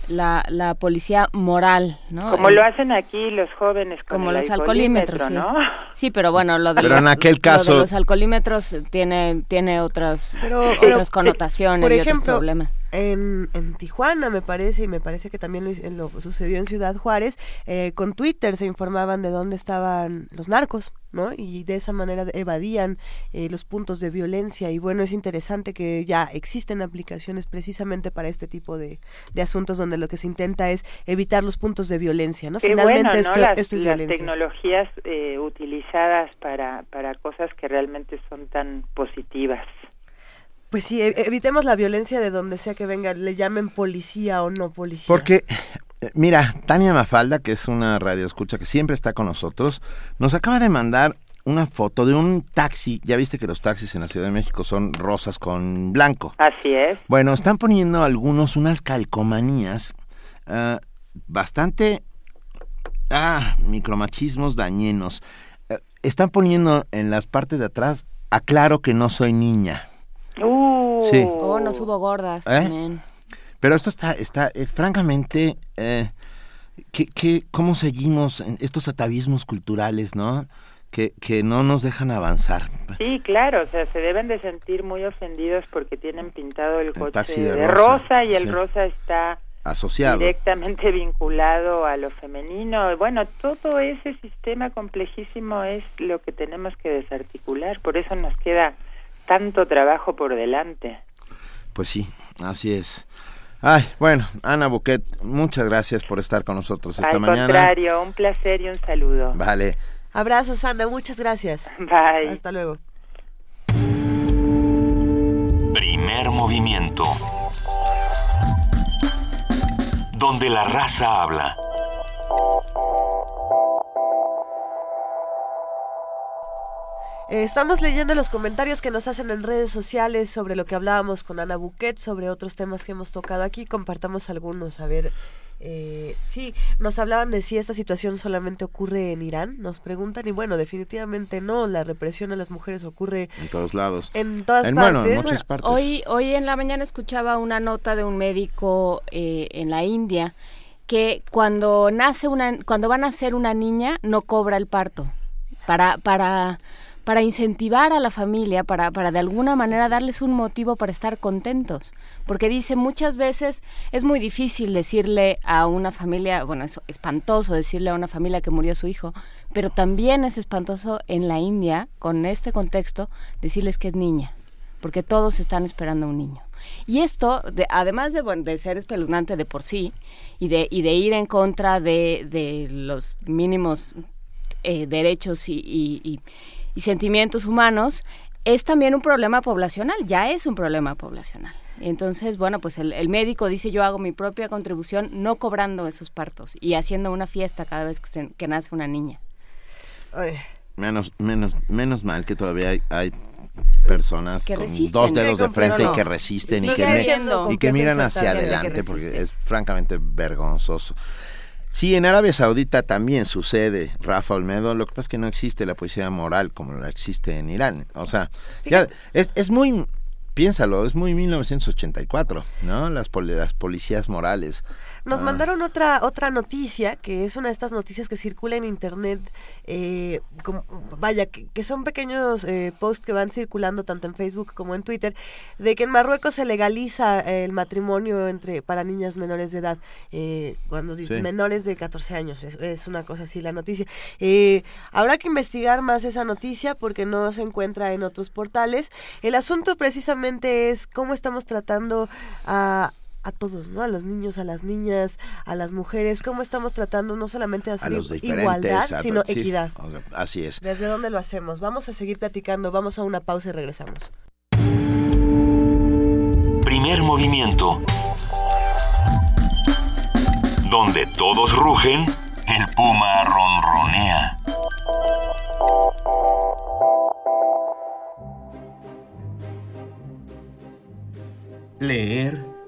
la, la policía moral, ¿no? Como lo hacen aquí los jóvenes con como el los alcoholímetros, ¿no? Sí, pero bueno, lo de, pero los, en aquel caso... los alcoholímetros tiene tiene otras pero, otras pero, connotaciones por y ejemplo, otros problemas. En, en Tijuana me parece y me parece que también lo, lo sucedió en Ciudad Juárez eh, con Twitter se informaban de dónde estaban los narcos ¿no? y de esa manera evadían eh, los puntos de violencia y bueno es interesante que ya existen aplicaciones precisamente para este tipo de, de asuntos donde lo que se intenta es evitar los puntos de violencia no Qué finalmente bueno, ¿no? esto, las, esto es las violencia tecnologías eh, utilizadas para para cosas que realmente son tan positivas pues sí, e, evitemos la violencia de donde sea que venga, le llamen policía o no policía. Porque, eh, mira, Tania Mafalda, que es una radioescucha que siempre está con nosotros, nos acaba de mandar una foto de un taxi. Ya viste que los taxis en la Ciudad de México son rosas con blanco. Así es. Bueno, están poniendo algunos unas calcomanías uh, bastante... Ah, micromachismos dañinos. Uh, están poniendo en las partes de atrás, aclaro que no soy niña. Uh. Sí. Oh, no subo gordas ¿Eh? también. Pero esto está, está eh, francamente, eh, ¿qué, qué, cómo seguimos en estos atavismos culturales, no? Que, que no nos dejan avanzar. Sí, claro, o sea, se deben de sentir muy ofendidos porque tienen pintado el, El coche de, de rosa, rosa, y el rosa está Asociado. directamente vinculado a lo femenino. Bueno, todo ese sistema complejísimo es lo que tenemos que desarticular, por eso nos queda tanto trabajo por delante. Pues sí, así es. Ay, bueno, Ana Buquet, muchas gracias por estar con nosotros esta Al mañana. contrario, un placer y un saludo. Vale. Abrazos, Ana, muchas gracias. Bye. Hasta luego. movimiento. Donde la raza habla. Eh, estamos leyendo los comentarios que nos hacen en redes sociales sobre lo que hablábamos con Ana Buquet, sobre otros temas que hemos tocado aquí. Compartamos algunos. A ver, eh, sí, nos hablaban de si esta situación solamente ocurre en Irán, nos preguntan, y bueno, definitivamente no, la represión a las mujeres ocurre en todos lados. En todas partes. en muchas partes. Hoy, hoy en la mañana escuchaba una nota de un médico eh, en la India que cuando nace una, cuando va a nacer una niña no cobra el parto para, para para incentivar a la familia, para, para de alguna manera darles un motivo para estar contentos. Porque dice, muchas veces es muy difícil decirle a una familia, bueno, es espantoso decirle a una familia que murió su hijo, pero también es espantoso en la India, con este contexto, decirles que es niña, porque todos están esperando a un niño. Y esto, de, además de, de ser espeluznante de por sí y de, y de ir en contra de, de los mínimos eh, derechos y, y sentimientos humanos, es también un problema poblacional, ya es un problema poblacional. Entonces, bueno, pues el, médico dice yo hago mi propia contribución no cobrando esos partos y haciendo una fiesta cada vez que, nace una niña. Menos, menos, menos mal que todavía hay, personas con dos dedos de frente y que resisten y que, y que miran hacia adelante porque es francamente vergonzoso. Sí, en Arabia Saudita también sucede, Rafa Olmedo, lo que pasa es que no existe la poesía moral como la existe en Irán. O sea, ya, es, es muy, piénsalo, es muy 1984, ¿no? Las, las policías morales. Nos ah. mandaron otra otra noticia, que es una de estas noticias que circula en internet, eh, vaya, que, son pequeños eh, posts que van circulando tanto en Facebook como en Twitter, de que en Marruecos se legaliza el matrimonio entre para niñas menores de edad, eh, cuando menores de 14 años, es, una cosa así la noticia. habrá que investigar más esa noticia porque no se encuentra en otros portales. El asunto precisamente es cómo estamos tratando a a todos, ¿no? A los niños, a las niñas, a las mujeres, cómo estamos tratando no solamente de hacer igualdad, sino equidad. así es. ¿Desde dónde lo hacemos? Vamos a seguir platicando, vamos a una pausa y regresamos. Primer movimiento. Donde todos rugen, el puma ronronea. Leer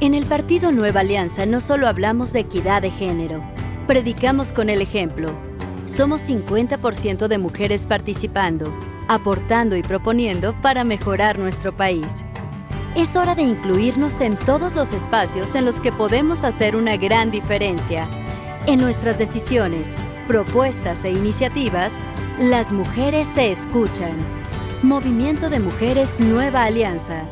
En el Partido Nueva Alianza no solo hablamos de equidad de género, predicamos con el ejemplo. Somos 50% de mujeres participando, aportando y proponiendo para mejorar nuestro país. Es hora de incluirnos en todos los espacios en los que podemos hacer una gran diferencia. En nuestras decisiones, propuestas e iniciativas, las mujeres se escuchan. Movimiento de Mujeres Nueva Alianza.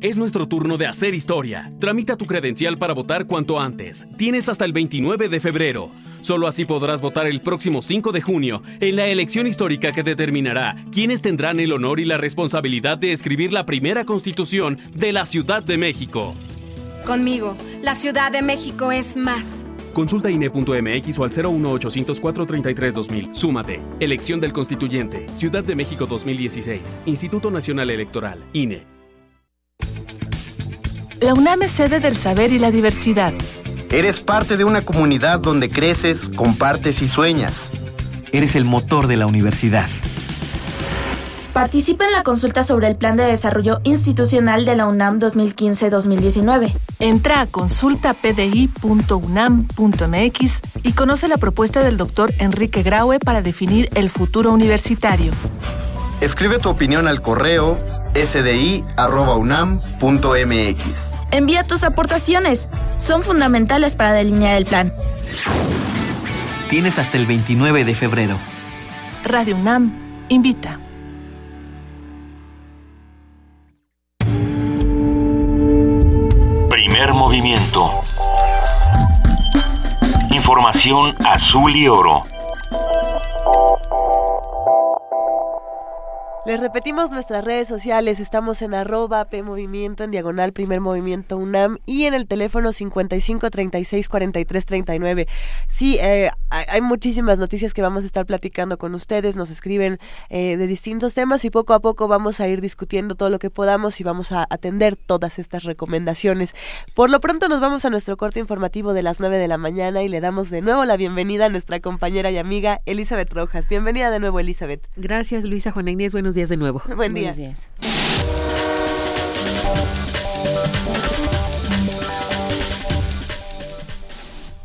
Es nuestro turno de hacer historia. Tramita tu credencial para votar cuanto antes. Tienes hasta el 29 de febrero. Solo así podrás votar el próximo 5 de junio en la elección histórica que determinará quiénes tendrán el honor y la responsabilidad de escribir la primera constitución de la Ciudad de México. Conmigo, la Ciudad de México es más. Consulta INE.mx o al 01800 433 2000. Súmate. Elección del Constituyente. Ciudad de México 2016. Instituto Nacional Electoral. INE. La UNAM es sede del saber y la diversidad. Eres parte de una comunidad donde creces, compartes y sueñas. Eres el motor de la universidad. Participa en la consulta sobre el Plan de Desarrollo Institucional de la UNAM 2015-2019. Entra a consultapdi.unam.mx y conoce la propuesta del doctor Enrique Graue para definir el futuro universitario. Escribe tu opinión al correo sdi.unam.mx. Envía tus aportaciones. Son fundamentales para delinear el plan. Tienes hasta el 29 de febrero. Radio UNAM invita. Movimiento. Información azul y oro. Les repetimos nuestras redes sociales, estamos en arroba P Movimiento, en diagonal Primer Movimiento UNAM y en el teléfono 55 36 43 39. Sí, eh, hay, muchísimas noticias que vamos a estar platicando con ustedes, nos escriben eh, de distintos temas y poco a poco vamos a ir discutiendo todo lo que podamos y vamos a atender todas estas recomendaciones. Por lo pronto nos vamos a nuestro corte informativo de las 9 de la mañana y le damos de nuevo la bienvenida a nuestra compañera y amiga Elizabeth Rojas. Bienvenida de nuevo, Elizabeth. Gracias, Luisa Juan Inés. Buenos días de nuevo. Buen día.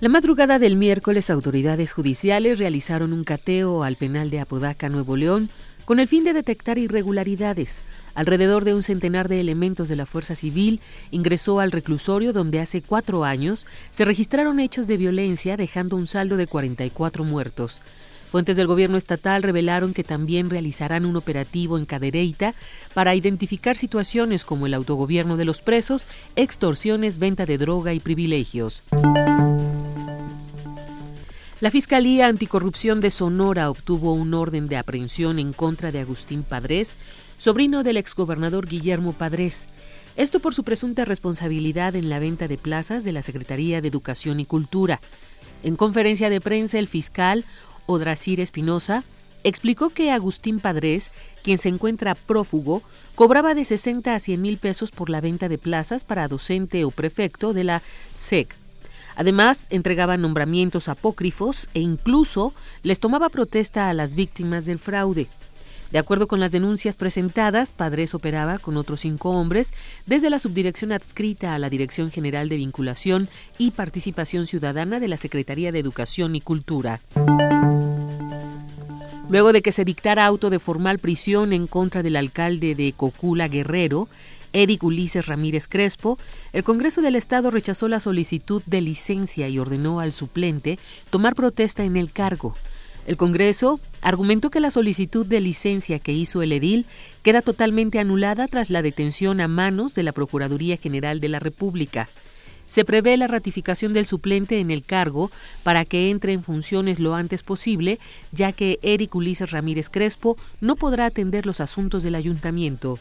La madrugada del miércoles, autoridades judiciales realizaron un cateo al penal de Apodaca, Nuevo León, con el fin de detectar irregularidades. Alrededor de un centenar de elementos de la Fuerza Civil ingresó al reclusorio donde hace cuatro años se registraron hechos de violencia dejando un saldo de 44 muertos. Fuentes del gobierno estatal revelaron que también realizarán un operativo en Cadereyta para identificar situaciones como el autogobierno de los presos, extorsiones, venta de droga y privilegios. La Fiscalía Anticorrupción de Sonora obtuvo un orden de aprehensión en contra de Agustín Padres, sobrino del exgobernador Guillermo Padres. Esto por su presunta responsabilidad en la venta de plazas de la Secretaría de Educación y Cultura. En conferencia de prensa, el fiscal Odrasir Espinosa, explicó que Agustín Padres, quien se encuentra prófugo, cobraba de 60 a 100 mil pesos por la venta de plazas para docente o prefecto de la SEC. Además, entregaba nombramientos apócrifos e incluso les tomaba protesta a las víctimas del fraude. De acuerdo con las denuncias presentadas, Padres operaba con otros cinco hombres desde la subdirección adscrita a la Dirección General de Vinculación y Participación Ciudadana de la Secretaría de Educación y Cultura. Luego de que se dictara auto de formal prisión en contra del alcalde de Cocula Guerrero, Eric Ulises Ramírez Crespo, el Congreso del Estado rechazó la solicitud de licencia y ordenó al suplente tomar protesta en el cargo. El Congreso argumentó que la solicitud de licencia que hizo el edil queda totalmente anulada tras la detención a manos de la Procuraduría General de la República. Se prevé la ratificación del suplente en el cargo para que entre en funciones lo antes posible, ya que Eric Ulises Ramírez Crespo no podrá atender los asuntos del ayuntamiento.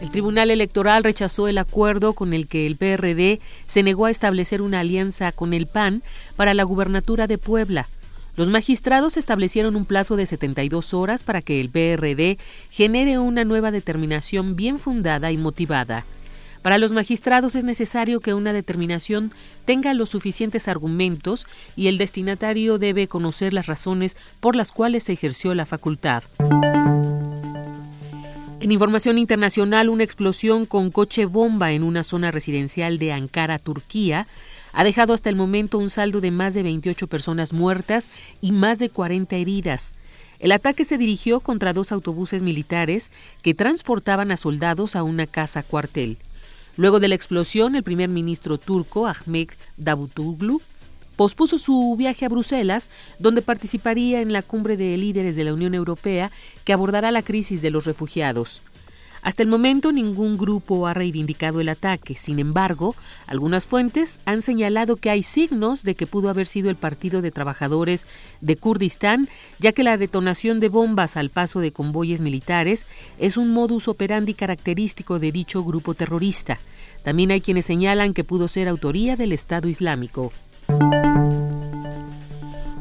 El Tribunal Electoral rechazó el acuerdo con el que el PRD se negó a establecer una alianza con el PAN para la gubernatura de Puebla. Los magistrados establecieron un plazo de 72 horas para que el PRD genere una nueva determinación bien fundada y motivada. Para los magistrados es necesario que una determinación tenga los suficientes argumentos y el destinatario debe conocer las razones por las cuales se ejerció la facultad. En información internacional, una explosión con coche bomba en una zona residencial de Ankara, Turquía, ha dejado hasta el momento un saldo de más de 28 personas muertas y más de 40 heridas. El ataque se dirigió contra dos autobuses militares que transportaban a soldados a una casa cuartel. Luego de la explosión, el primer ministro turco, Ahmed Davutoglu, pospuso su viaje a Bruselas, donde participaría en la cumbre de líderes de la Unión Europea que abordará la crisis de los refugiados. Hasta el momento ningún grupo ha reivindicado el ataque. Sin embargo, algunas fuentes han señalado que hay signos de que pudo haber sido el Partido de Trabajadores de Kurdistán, ya que la detonación de bombas al paso de convoyes militares es un modus operandi característico de dicho grupo terrorista. También hay quienes señalan que pudo ser autoría del Estado Islámico.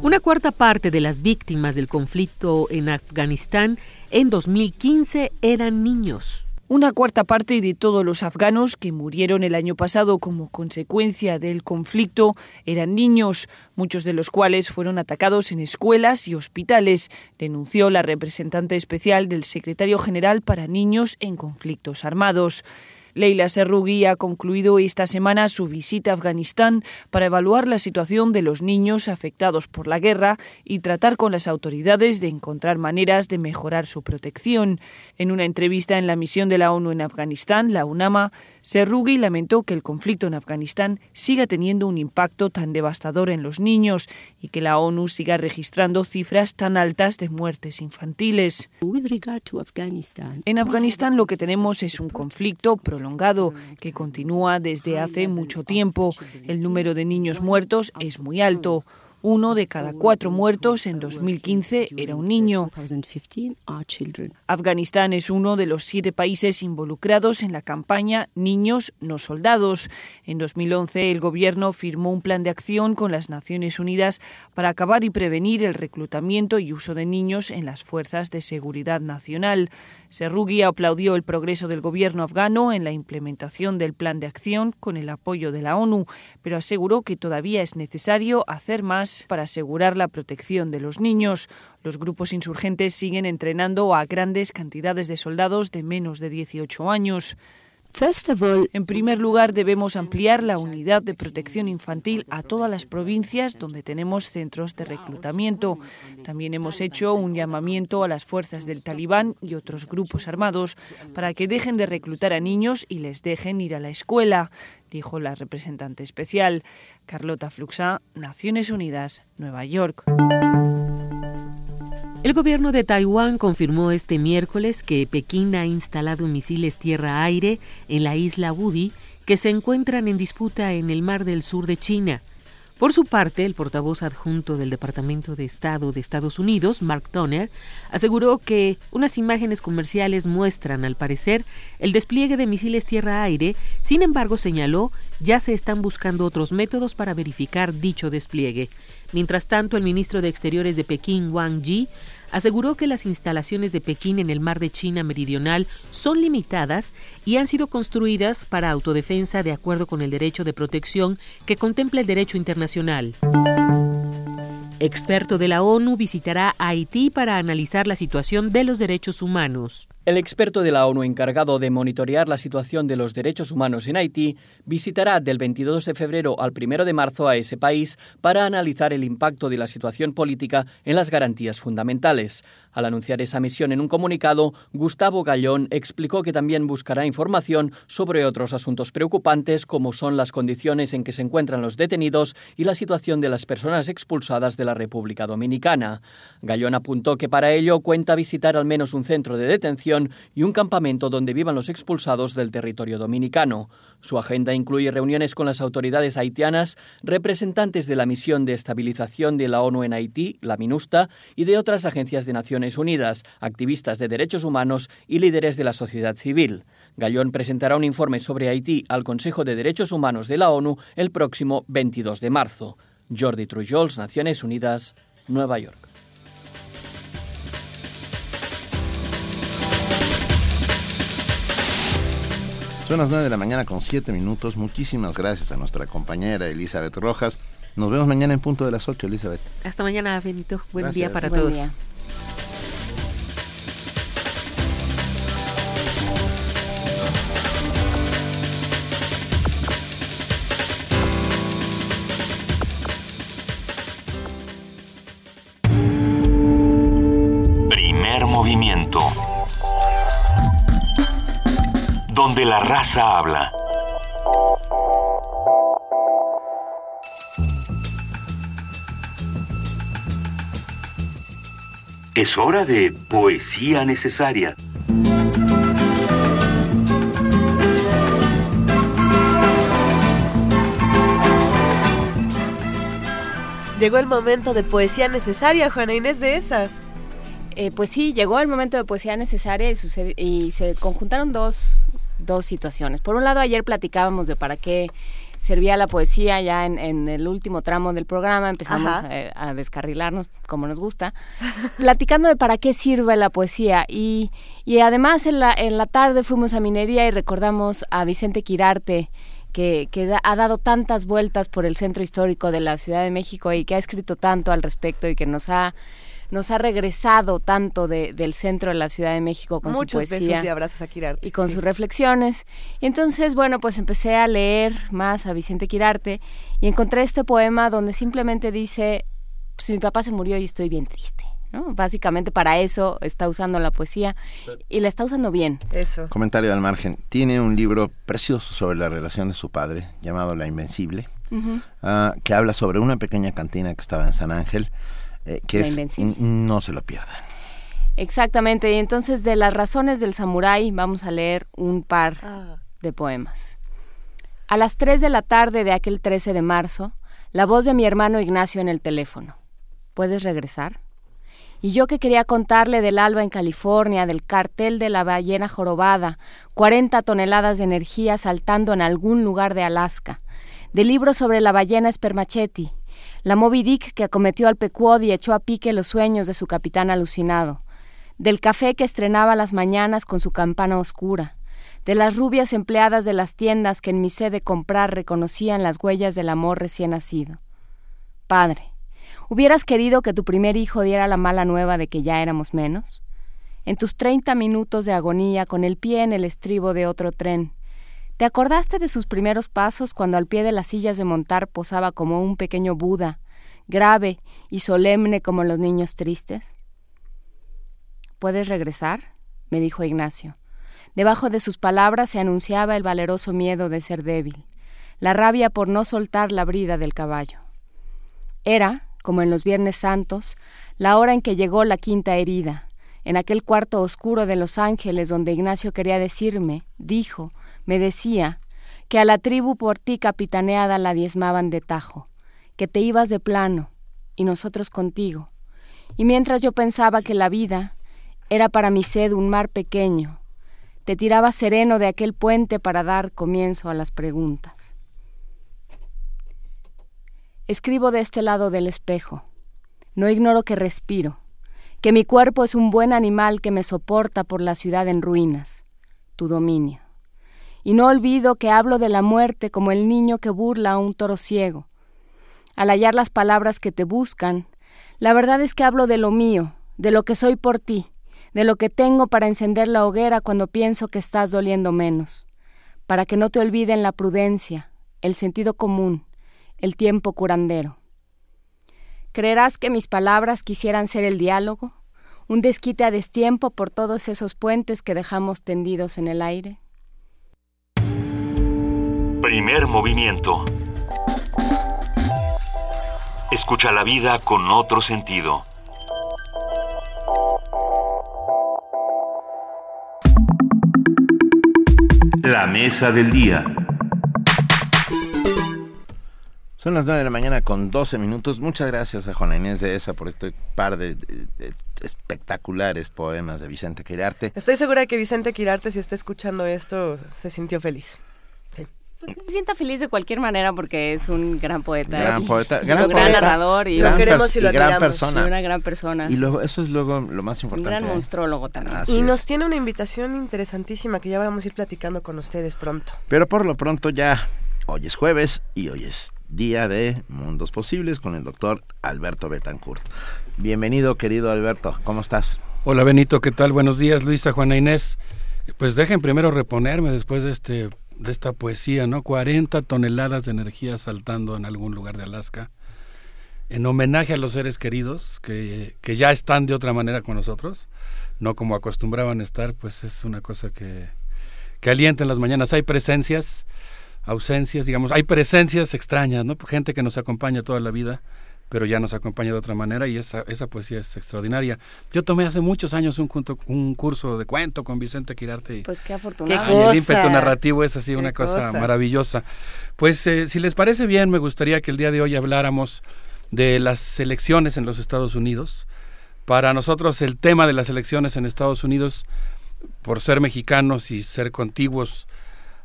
Una cuarta parte de las víctimas del conflicto en Afganistán en 2015 eran niños. Una cuarta parte de todos los afganos que murieron el año pasado como consecuencia del conflicto eran niños, muchos de los cuales fueron atacados en escuelas y hospitales, denunció la representante especial del secretario general para niños en conflictos armados. Leila Serrugui ha concluido esta semana su visita a Afganistán para evaluar la situación de los niños afectados por la guerra y tratar con las autoridades de encontrar maneras de mejorar su protección. En una entrevista en la misión de la ONU en Afganistán, la UNAMA, Serrugui lamentó que el conflicto en Afganistán siga teniendo un impacto tan devastador en los niños y que la ONU siga registrando cifras tan altas de muertes infantiles. En Afganistán lo que tenemos es un conflicto prolongado que continúa desde hace mucho tiempo. El número de niños muertos es muy alto. Uno de cada cuatro muertos en 2015 era un niño. Afganistán es uno de los siete países involucrados en la campaña Niños no soldados. En 2011 el gobierno firmó un plan de acción con las Naciones Unidas para acabar y prevenir el reclutamiento y uso de niños en las fuerzas de seguridad nacional. Serrugui aplaudió el progreso del gobierno afgano en la implementación del plan de acción con el apoyo de la ONU, pero aseguró que todavía es necesario hacer más para asegurar la protección de los niños. Los grupos insurgentes siguen entrenando a grandes cantidades de soldados de menos de 18 años. En primer lugar, debemos ampliar la unidad de protección infantil a todas las provincias donde tenemos centros de reclutamiento. También hemos hecho un llamamiento a las fuerzas del Talibán y otros grupos armados para que dejen de reclutar a niños y les dejen ir a la escuela, dijo la representante especial. Carlota Fluxá, Naciones Unidas, Nueva York. El gobierno de Taiwán confirmó este miércoles que Pekín ha instalado misiles tierra-aire en la isla Wudi que se encuentran en disputa en el mar del sur de China. Por su parte, el portavoz adjunto del Departamento de Estado de Estados Unidos, Mark Toner, aseguró que unas imágenes comerciales muestran, al parecer, el despliegue de misiles tierra-aire, sin embargo, señaló, ya se están buscando otros métodos para verificar dicho despliegue. Mientras tanto, el ministro de Exteriores de Pekín, Wang Yi, aseguró que las instalaciones de Pekín en el mar de China meridional son limitadas y han sido construidas para autodefensa de acuerdo con el derecho de protección que contempla el derecho internacional. Experto de la ONU visitará Haití para analizar la situación de los derechos humanos. El experto de la ONU encargado de monitorear la situación de los derechos humanos en Haití visitará del 22 de febrero al 1 de marzo a ese país para analizar el impacto de la situación política en las garantías fundamentales. Al anunciar esa misión en un comunicado, Gustavo Gallón explicó que también buscará información sobre otros asuntos preocupantes como son las condiciones en que se encuentran los detenidos y la situación de las personas expulsadas de la República Dominicana. Gallón apuntó que para ello cuenta visitar al menos un centro de detención y un campamento donde vivan los expulsados del territorio dominicano. Su agenda incluye reuniones con las autoridades haitianas, representantes de la misión de estabilización de la ONU en Haití, la MINUSTA, y de otras agencias de Naciones Unidas, activistas de derechos humanos y líderes de la sociedad civil. Gallón presentará un informe sobre Haití al Consejo de Derechos Humanos de la ONU el próximo 22 de marzo. Jordi Trujols, Naciones Unidas, Nueva York. Son las 9 de la mañana con 7 minutos. Muchísimas gracias a nuestra compañera Elizabeth Rojas. Nos vemos mañana en punto de las 8, Elizabeth. Hasta mañana, Benito. Buen día para todos. Primer movimiento donde la raza habla. Es hora de poesía necesaria. Llegó el momento de poesía necesaria, Juana Inés de esa. Eh, pues sí, llegó el momento de poesía necesaria y, y se conjuntaron dos, dos situaciones. Por un lado, ayer platicábamos de para qué servía la poesía ya en, el último tramo del programa, empezamos a, descarrilarnos como nos gusta, platicando de para qué sirve la poesía y, y además en la, en la tarde fuimos a minería y recordamos a Vicente Quirarte, que, que ha dado tantas vueltas por el centro histórico de la Ciudad de México y que ha escrito tanto al respecto y que nos ha nos ha regresado tanto del centro de la Ciudad de México con su poesía. y abrazos a Y con sus reflexiones. Y entonces, bueno, pues empecé a leer más a Vicente Quirarte y encontré este poema donde simplemente dice, pues mi papá se murió y estoy bien triste. ¿no? Básicamente para eso está usando la poesía y la está usando bien. Eso. Comentario al margen. Tiene un libro precioso sobre la relación de su padre llamado La Invencible, ah, que habla sobre una pequeña cantina que estaba en San Ángel eh, que es, no se lo pierdan. Exactamente, y entonces de las razones del samurái vamos a leer un par ah. de poemas. A las 3 de la tarde de aquel 13 de marzo, la voz de mi hermano Ignacio en el teléfono. ¿Puedes regresar? Y yo que quería contarle del alba en California, del cartel de la ballena jorobada, 40 toneladas de energía saltando en algún lugar de Alaska, del libro sobre la ballena Spermacheti, la Moby Dick que acometió al Pequod y echó a pique los sueños de su capitán alucinado, del café que estrenaba las mañanas con su campana oscura, de las rubias empleadas de las tiendas que en mi sed de comprar reconocían las huellas del amor recién nacido. Padre, ¿hubieras querido que tu primer hijo diera la mala nueva de que ya éramos menos? En tus treinta minutos de agonía con el pie en el estribo de otro tren, ¿Te acordaste de sus primeros pasos cuando al pie de las sillas de montar posaba como un pequeño Buda, grave y solemne como los niños tristes? ¿Puedes regresar? me dijo Ignacio. Debajo de sus palabras se anunciaba el valeroso miedo de ser débil, la rabia por no soltar la brida del caballo. Era, como en los Viernes Santos, la hora en que llegó la quinta herida, en aquel cuarto oscuro de Los Ángeles donde Ignacio quería decirme, dijo, me decía que a la tribu por ti capitaneada la diezmaban de tajo, que te ibas de plano, y nosotros contigo. Y mientras yo pensaba que la vida era para mi sed un mar pequeño, te tiraba sereno de aquel puente para dar comienzo a las preguntas. Escribo de este lado del espejo. No ignoro que respiro, que mi cuerpo es un buen animal que me soporta por la ciudad en ruinas, tu dominio y no olvido que hablo de la muerte como el niño que burla a un toro ciego. Al hallar las palabras que te buscan, la verdad es que hablo de lo mío, de lo que soy por ti, de lo que tengo para encender la hoguera cuando pienso que estás doliendo menos, para que no te olviden la prudencia, el sentido común, el tiempo curandero. ¿Creerás que mis palabras quisieran ser el diálogo? ¿Un desquite a destiempo por todos esos puentes que dejamos tendidos en el aire? Primer movimiento. Escucha la vida con otro sentido. La mesa del día. Son las 9 de la mañana con 12 minutos. Muchas gracias a Juana Inés de esa por este par de, espectaculares poemas de Vicente Quirarte. Estoy segura de que Vicente Quirarte, si está escuchando esto, se sintió feliz. Se sienta feliz de cualquier manera porque es un gran poeta. Gran poeta, gran, narrador y, gran, queremos y lo gran persona. una gran persona. Y luego, eso es luego lo más importante. Un gran monstrólogo también. y nos tiene una invitación interesantísima que ya vamos a ir platicando con ustedes pronto. Pero por lo pronto ya, hoy es jueves y hoy es día de Mundos Posibles con el doctor Alberto Betancourt. Bienvenido, querido Alberto, ¿cómo estás? Hola Benito, ¿qué tal? Buenos días, Luisa, Juana Inés. Pues dejen primero reponerme después de este de esta poesía, ¿no? 40 toneladas de energía saltando en algún lugar de Alaska, en homenaje a los seres queridos que, que ya están de otra manera con nosotros, no como acostumbraban estar, pues es una cosa que, que alienta en las mañanas. Hay presencias, ausencias, digamos, hay presencias extrañas, ¿no? Gente que nos acompaña toda la vida pero ya nos acompaña de otra manera y esa, esa poesía es extraordinaria. Yo tomé hace muchos años un, un curso de cuento con Vicente Quirarte. Pues qué afortunado. el ímpetu narrativo es así una cosa, maravillosa. Pues eh, si les parece bien, me gustaría que el día de hoy habláramos de las elecciones en los Estados Unidos. Para nosotros el tema de las elecciones en Estados Unidos, por ser mexicanos y ser contiguos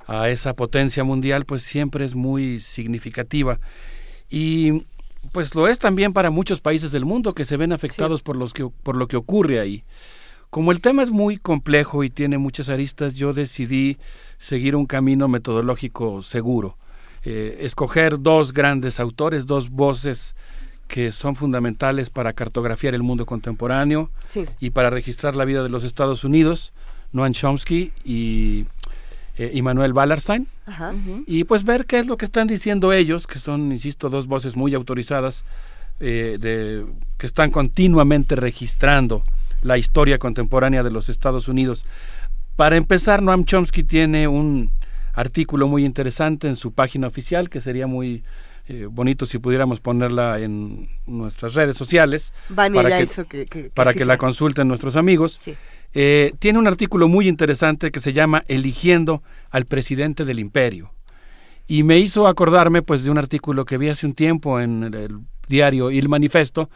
a esa potencia mundial, pues siempre es muy significativa. Y pues lo es también para muchos países del mundo que se ven afectados por, los que, por lo que ocurre ahí. Como el tema es muy complejo y tiene muchas aristas, yo decidí seguir un camino metodológico seguro. Eh, escoger dos grandes autores, dos voces que son fundamentales para cartografiar el mundo contemporáneo y para registrar la vida de los Estados Unidos, Noam Chomsky y eh, Immanuel Wallerstein, y pues ver qué es lo que están diciendo ellos, que son, insisto, dos voces muy autorizadas, eh, de, que están continuamente registrando la historia contemporánea de los Estados Unidos. Para empezar, Noam Chomsky tiene un artículo muy interesante en su página oficial, que sería muy eh, bonito si pudiéramos ponerla en nuestras redes sociales para, que, para que la consulten nuestros amigos. Eh, tiene un artículo muy interesante que se llama Eligiendo al presidente del imperio. Y me hizo acordarme pues de un artículo que vi hace un tiempo en el diario Il Manifesto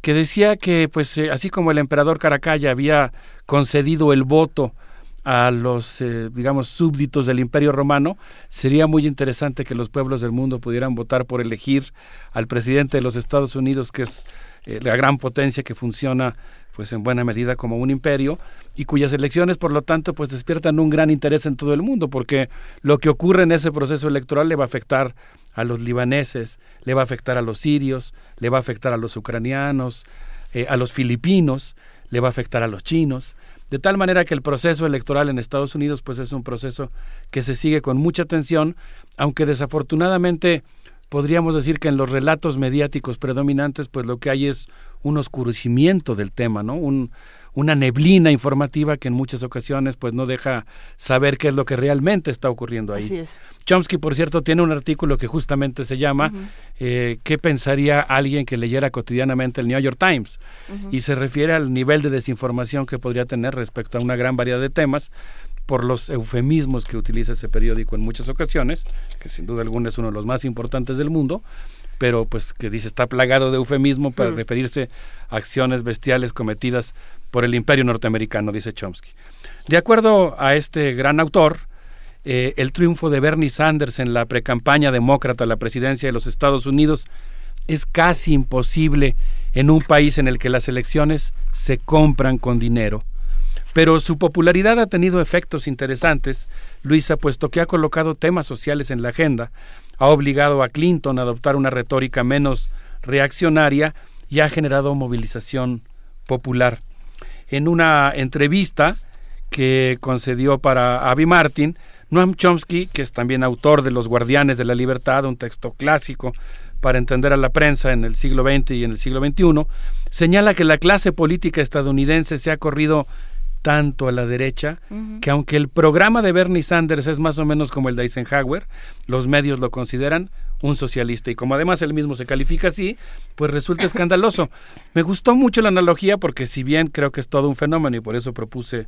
que decía que pues eh, así como el emperador Caracalla había concedido el voto a los, eh, digamos, súbditos del Imperio Romano, sería muy interesante que los pueblos del mundo pudieran votar por elegir al presidente de los Estados Unidos, que es la gran potencia que funciona pues en buena medida como un imperio y cuyas elecciones por lo tanto pues despiertan un gran interés en todo el mundo porque lo que ocurre en ese proceso electoral le va a afectar a los libaneses, le va a afectar a los sirios, le va a afectar a los ucranianos, eh, a los filipinos, le va a afectar a los chinos, de tal manera que el proceso electoral en Estados Unidos pues es un proceso que se sigue con mucha atención, aunque desafortunadamente podríamos decir que en los relatos mediáticos predominantes pues lo que hay es un oscurecimiento del tema, ¿no? Un, una neblina informativa que en muchas ocasiones pues no deja saber qué es lo que realmente está ocurriendo ahí. Así es. Chomsky, por cierto, tiene un artículo que justamente se llama eh, ¿Qué pensaría alguien que leyera cotidianamente el New York Times? Y se refiere al nivel de desinformación que podría tener respecto a una gran variedad de temas por los eufemismos que utiliza ese periódico en muchas ocasiones, que sin duda alguna es uno de los más importantes del mundo, pero pues que dice está plagado de eufemismo para referirse a acciones bestiales cometidas por el imperio norteamericano, dice Chomsky. De acuerdo a este gran autor, eh, el triunfo de Bernie Sanders en la precampaña demócrata a la presidencia de los Estados Unidos es casi imposible en un país en el que las elecciones se compran con dinero. Pero su popularidad ha tenido efectos interesantes, Luisa, puesto que ha colocado temas sociales en la agenda, ha obligado a Clinton a adoptar una retórica menos reaccionaria y ha generado movilización popular. En una entrevista que concedió para Abby Martin, Noam Chomsky, que es también autor de Los Guardianes de la Libertad, un texto clásico para entender a la prensa en el siglo XX y en el siglo XXI, señala que la clase política estadounidense se ha corrido tanto a la derecha que aunque el programa de Bernie Sanders es más o menos como el de Eisenhower, los medios lo consideran un socialista y como además él mismo se califica así, pues resulta escandaloso. Me gustó mucho la analogía porque si bien creo que es todo un fenómeno y por eso propuse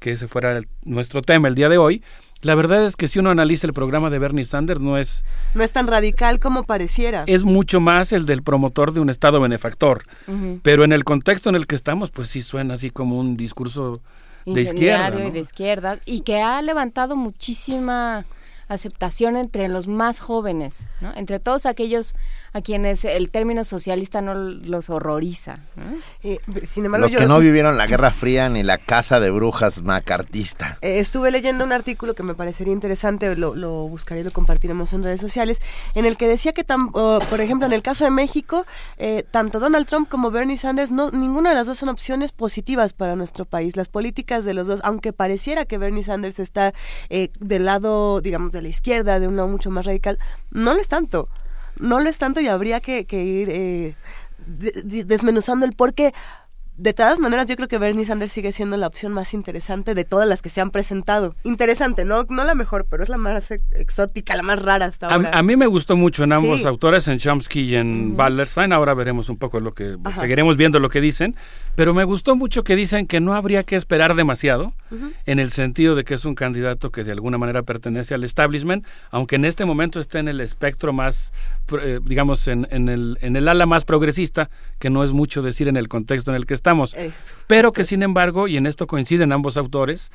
que ese fuera nuestro tema el día de hoy, la verdad es que si uno analiza el programa de Bernie Sanders no es... No es tan radical como pareciera. Es mucho más el del promotor de un Estado benefactor. Pero en el contexto en el que estamos, pues sí suena así como un discurso de izquierda. y de izquierda. Y que ha levantado muchísima aceptación entre los más jóvenes, ¿no? entre todos aquellos a quienes el término socialista no los horroriza. Eh, los que no vivieron la Guerra Fría ni la casa de brujas macartista. Eh, estuve leyendo un artículo que me parecería interesante, lo, lo buscaré y lo compartiremos en redes sociales, en el que decía que, por ejemplo, en el caso de México, eh, tanto Donald Trump como Bernie Sanders, no, ninguna de las dos son opciones positivas para nuestro país. Las políticas de los dos, aunque pareciera que Bernie Sanders está del lado, digamos, de la izquierda, de un lado mucho más radical, no lo es tanto no lo es tanto y habría que, ir eh, desmenuzando el por qué de todas maneras, yo creo que Bernie Sanders sigue siendo la opción más interesante de todas las que se han presentado. Interesante, no, no la mejor, pero es la más exótica, la más rara hasta ahora. A, mí me gustó mucho en ambos autores, en Chomsky y en Wallerstein. Ahora veremos un poco lo que, seguiremos viendo lo que dicen. Pero me gustó mucho que dicen que no habría que esperar demasiado, en el sentido de que es un candidato que de alguna manera pertenece al establishment, aunque en este momento esté en el espectro más, eh, digamos, en, en, el, en el ala más progresista, que no es mucho decir en el contexto en el que está estamos. Pero que sin embargo, y en esto coinciden ambos autores,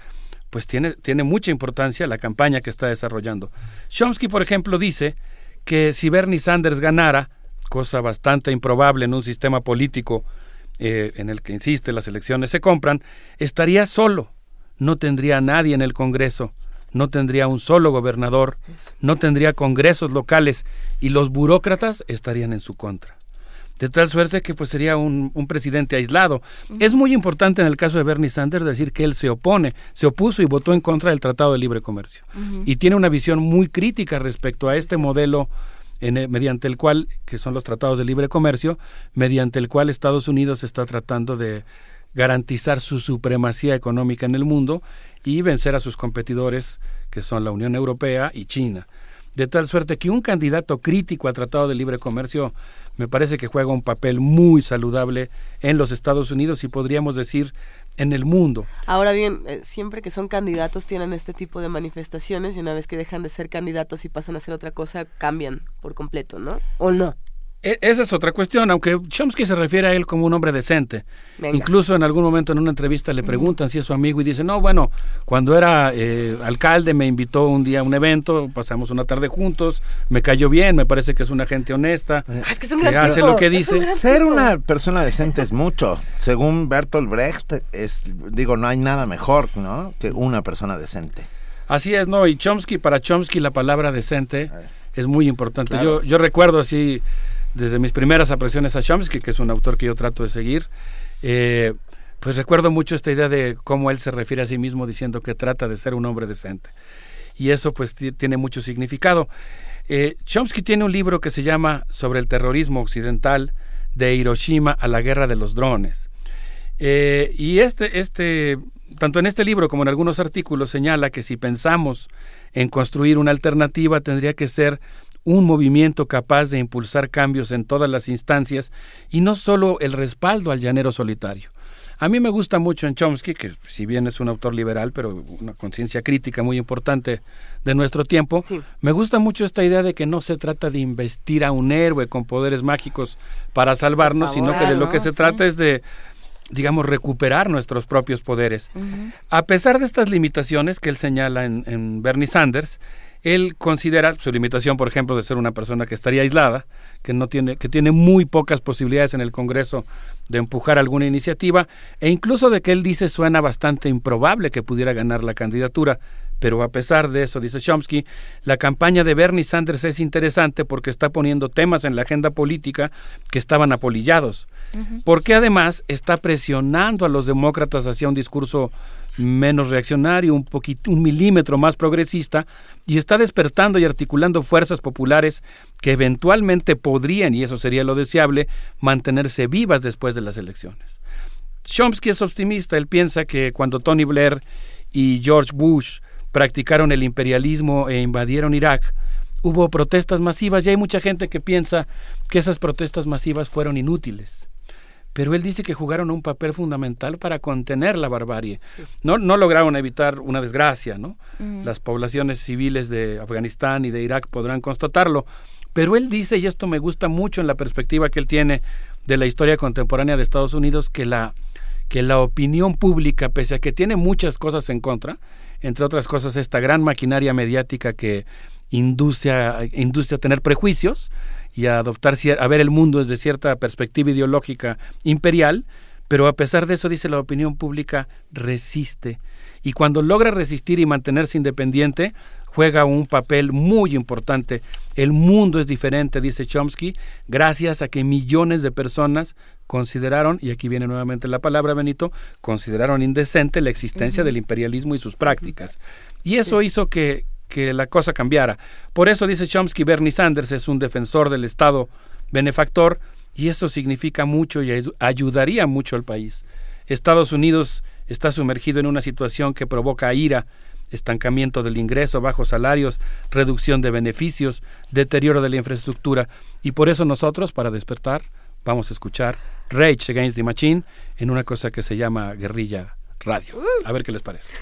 pues tiene, tiene mucha importancia la campaña que está desarrollando. Chomsky, por ejemplo, dice que si Bernie Sanders ganara, cosa bastante improbable en un sistema político eh, en el que, insiste, las elecciones se compran, estaría solo, no tendría a nadie en el Congreso, no tendría un solo gobernador, no tendría congresos locales y los burócratas estarían en su contra. de tal suerte que pues sería un, presidente aislado. Es muy importante en el caso de Bernie Sanders decir que él se opone, se opuso y votó en contra del Tratado de Libre Comercio. Y tiene una visión muy crítica respecto a este modelo en, mediante el cual, que son los tratados de libre comercio, mediante el cual Estados Unidos está tratando de garantizar su supremacía económica en el mundo y vencer a sus competidores, que son la Unión Europea y China. De tal suerte que un candidato crítico al Tratado de Libre Comercio me parece que juega un papel muy saludable en los Estados Unidos y podríamos decir en el mundo. Ahora bien, eh, siempre que son candidatos tienen este tipo de manifestaciones y una vez que dejan de ser candidatos y pasan a ser otra cosa, cambian por completo, ¿no? ¿O no? E, esa es otra cuestión, aunque Chomsky se refiere a él como un hombre decente. Incluso en algún momento en una entrevista le preguntan si es su amigo y dice, no, bueno, cuando era eh, alcalde me invitó un día a un evento, pasamos una tarde juntos, me cayó bien, me parece que es una gente honesta, ah, es que, es un que hace lo que dice. Ser una persona decente es mucho. Según Bertolt Brecht, es, digo, no hay nada mejor ¿no? que una persona decente. Así es, ¿no? Y Chomsky, para Chomsky la palabra decente es muy importante. Yo, yo recuerdo así desde mis primeras apreciaciones a Chomsky, que es un autor que yo trato de seguir, eh, pues recuerdo mucho esta idea de cómo él se refiere a sí mismo diciendo que trata de ser un hombre decente. Y eso pues tiene mucho significado. Eh, Chomsky tiene un libro que se llama Sobre el terrorismo occidental de Hiroshima a la guerra de los drones. Eh, y este, este, tanto en este libro como en algunos artículos señala que si pensamos en construir una alternativa tendría que ser un movimiento capaz de impulsar cambios en todas las instancias y no solo el respaldo al llanero solitario. A mí me gusta mucho en Chomsky, que si bien es un autor liberal, pero una conciencia crítica muy importante de nuestro tiempo, me gusta mucho esta idea de que no se trata de investir a un héroe con poderes mágicos para salvarnos, sino que de lo que se trata es de digamos, recuperar nuestros propios poderes. A pesar de estas limitaciones que él señala en, en Bernie Sanders, él considera su limitación, por ejemplo, de ser una persona que estaría aislada, que no tiene, que tiene muy pocas posibilidades en el Congreso de empujar alguna iniciativa, e incluso de que él dice suena bastante improbable que pudiera ganar la candidatura. Pero a pesar de eso, dice Chomsky, la campaña de Bernie Sanders es interesante porque está poniendo temas en la agenda política que estaban apolillados. Porque además está presionando a los demócratas hacia un discurso menos reaccionario, un poquito, un milímetro más progresista, y está despertando y articulando fuerzas populares que eventualmente podrían, y eso sería lo deseable, mantenerse vivas después de las elecciones. Chomsky es optimista, él piensa que cuando Tony Blair y George Bush practicaron el imperialismo e invadieron Irak, hubo protestas masivas y hay mucha gente que piensa que esas protestas masivas fueron inútiles pero él dice que jugaron un papel fundamental para contener la barbarie. No, no lograron evitar una desgracia, ¿no? Las poblaciones civiles de Afganistán y de Irak podrán constatarlo, pero él dice, y esto me gusta mucho en la perspectiva que él tiene de la historia contemporánea de Estados Unidos, que la, que la opinión pública, pese a que tiene muchas cosas en contra, entre otras cosas esta gran maquinaria mediática que induce a, induce a tener prejuicios, y a adoptar a ver el mundo desde cierta perspectiva ideológica imperial, pero a pesar de eso dice la opinión pública resiste y cuando logra resistir y mantenerse independiente juega un papel muy importante. El mundo es diferente, dice Chomsky, gracias a que millones de personas consideraron, y aquí viene nuevamente la palabra Benito, consideraron indecente la existencia del imperialismo y sus prácticas. Y eso hizo que, que la cosa cambiara. Por eso dice Chomsky, Bernie Sanders es un defensor del Estado benefactor y eso significa mucho y ayudaría mucho al país. Estados Unidos está sumergido en una situación que provoca ira, estancamiento del ingreso, bajos salarios, reducción de beneficios, deterioro de la infraestructura y por eso nosotros, para despertar, vamos a escuchar Rage Against the Machine en una cosa que se llama guerrilla radio. A ver qué les parece.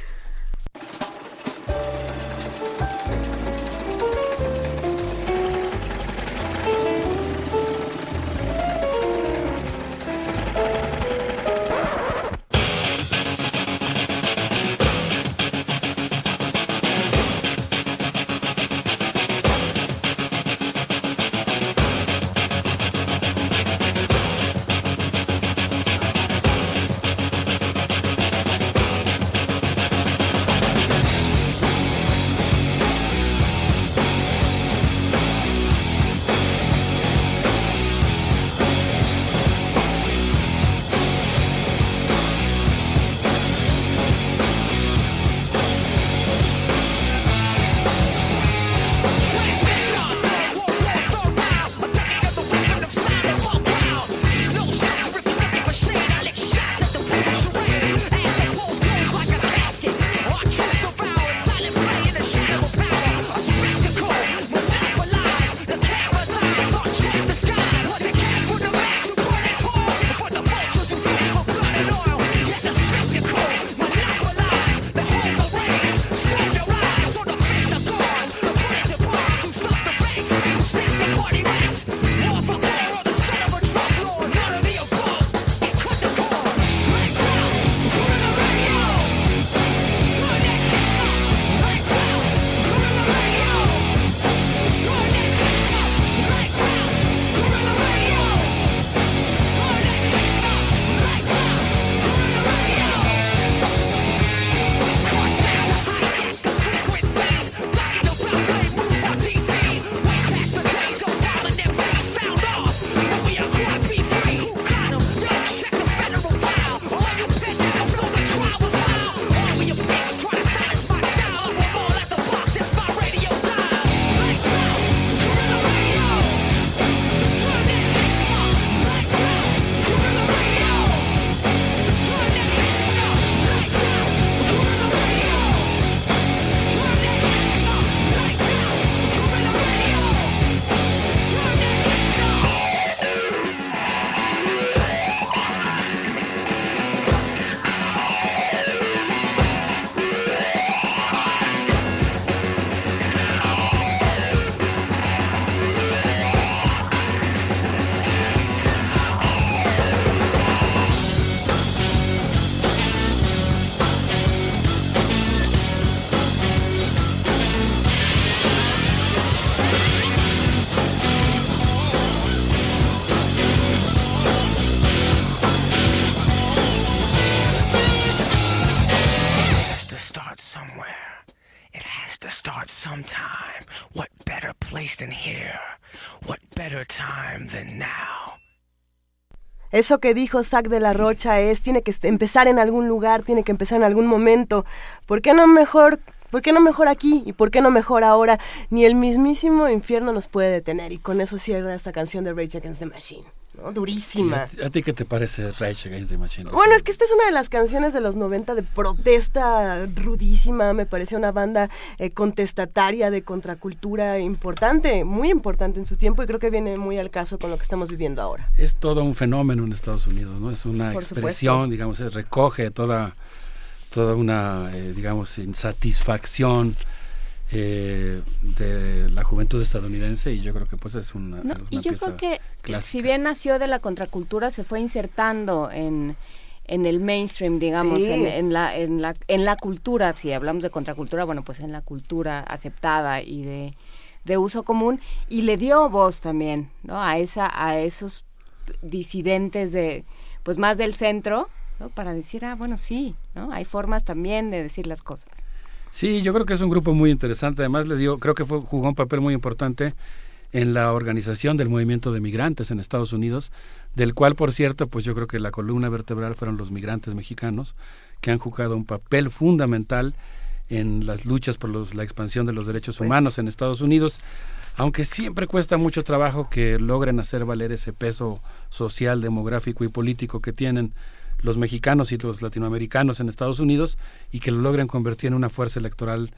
Eso que dijo Zac de la Rocha es, tiene que empezar en algún lugar, tiene que empezar en algún momento. ¿Por qué no mejor ¿Por qué no mejor aquí? ¿Y por qué no mejor ahora? Ni el mismísimo infierno nos puede detener. Y con eso cierra esta canción de Rage Against the Machine. Durísima. ¿A, ti qué te parece Rage Against the Machine? Bueno, es que esta es una de las canciones de los 90 de protesta rudísima. Me parece una banda eh, contestataria de contracultura importante, muy importante en su tiempo y creo que viene muy al caso con lo que estamos viviendo ahora. Es todo un fenómeno en Estados Unidos, ¿no? Es una expresión, digamos, recoge toda toda una, eh, digamos, insatisfacción eh, de la juventud estadounidense y yo creo que pues es una, y yo creo que si bien nació de la contracultura se fue insertando en en el mainstream digamos en, la en la en la cultura. Si hablamos de contracultura bueno pues en la cultura aceptada y de, de uso común. Y le dio voz también no a esa a esos disidentes de pues más del centro para decir, ah, bueno, sí, ¿no? Hay formas también de decir las cosas. Sí, yo creo que es un grupo muy interesante. Además, le dio, creo que fue, jugó un papel muy importante en la organización del movimiento de migrantes en Estados Unidos, del cual, por cierto, pues yo creo que la columna vertebral fueron los migrantes mexicanos, que han jugado un papel fundamental en las luchas por la expansión de los derechos pues humanos en Estados Unidos, aunque siempre cuesta mucho trabajo que logren hacer valer ese peso social, demográfico y político que tienen los mexicanos y los latinoamericanos en Estados Unidos y que lo logren convertir en una fuerza electoral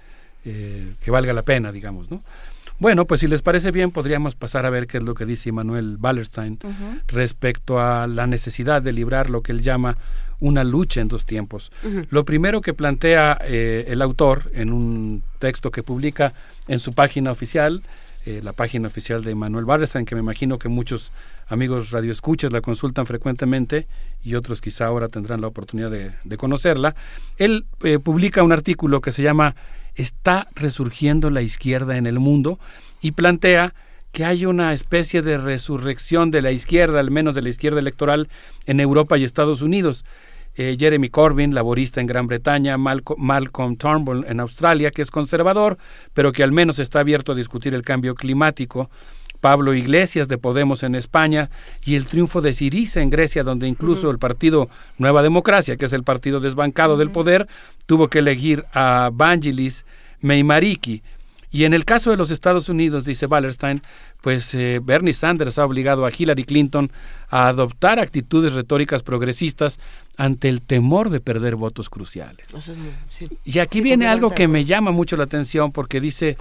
eh, que valga la pena, digamos, ¿no? Bueno, pues si les parece bien, podríamos pasar a ver qué es lo que dice Manuel Wallerstein respecto a la necesidad de librar lo que él llama una lucha en dos tiempos. Lo primero que plantea eh, el autor en un texto que publica en su página oficial, eh, la página oficial de Manuel Wallerstein, que me imagino que muchos amigos radioescuchas la consultan frecuentemente y otros quizá ahora tendrán la oportunidad de, conocerla. Él eh, publica un artículo que se llama Está resurgiendo la izquierda en el mundo y plantea que hay una especie de resurrección de la izquierda, al menos de la izquierda electoral, en Europa y Estados Unidos. Eh, Jeremy Corbyn, laborista en Gran Bretaña, Malcolm Turnbull en Australia, que es conservador, pero que al menos está abierto a discutir el cambio climático, Pablo Iglesias de Podemos en España y el triunfo de Siriza en Grecia, donde incluso el partido Nueva Democracia, que es el partido desbancado del poder, tuvo que elegir a Vangelis Meimariki. Y en el caso de los Estados Unidos, dice Wallerstein, pues eh, Bernie Sanders ha obligado a Hillary Clinton a adoptar actitudes retóricas progresistas ante el temor de perder votos cruciales. Y aquí viene algo que me llama mucho la atención porque dice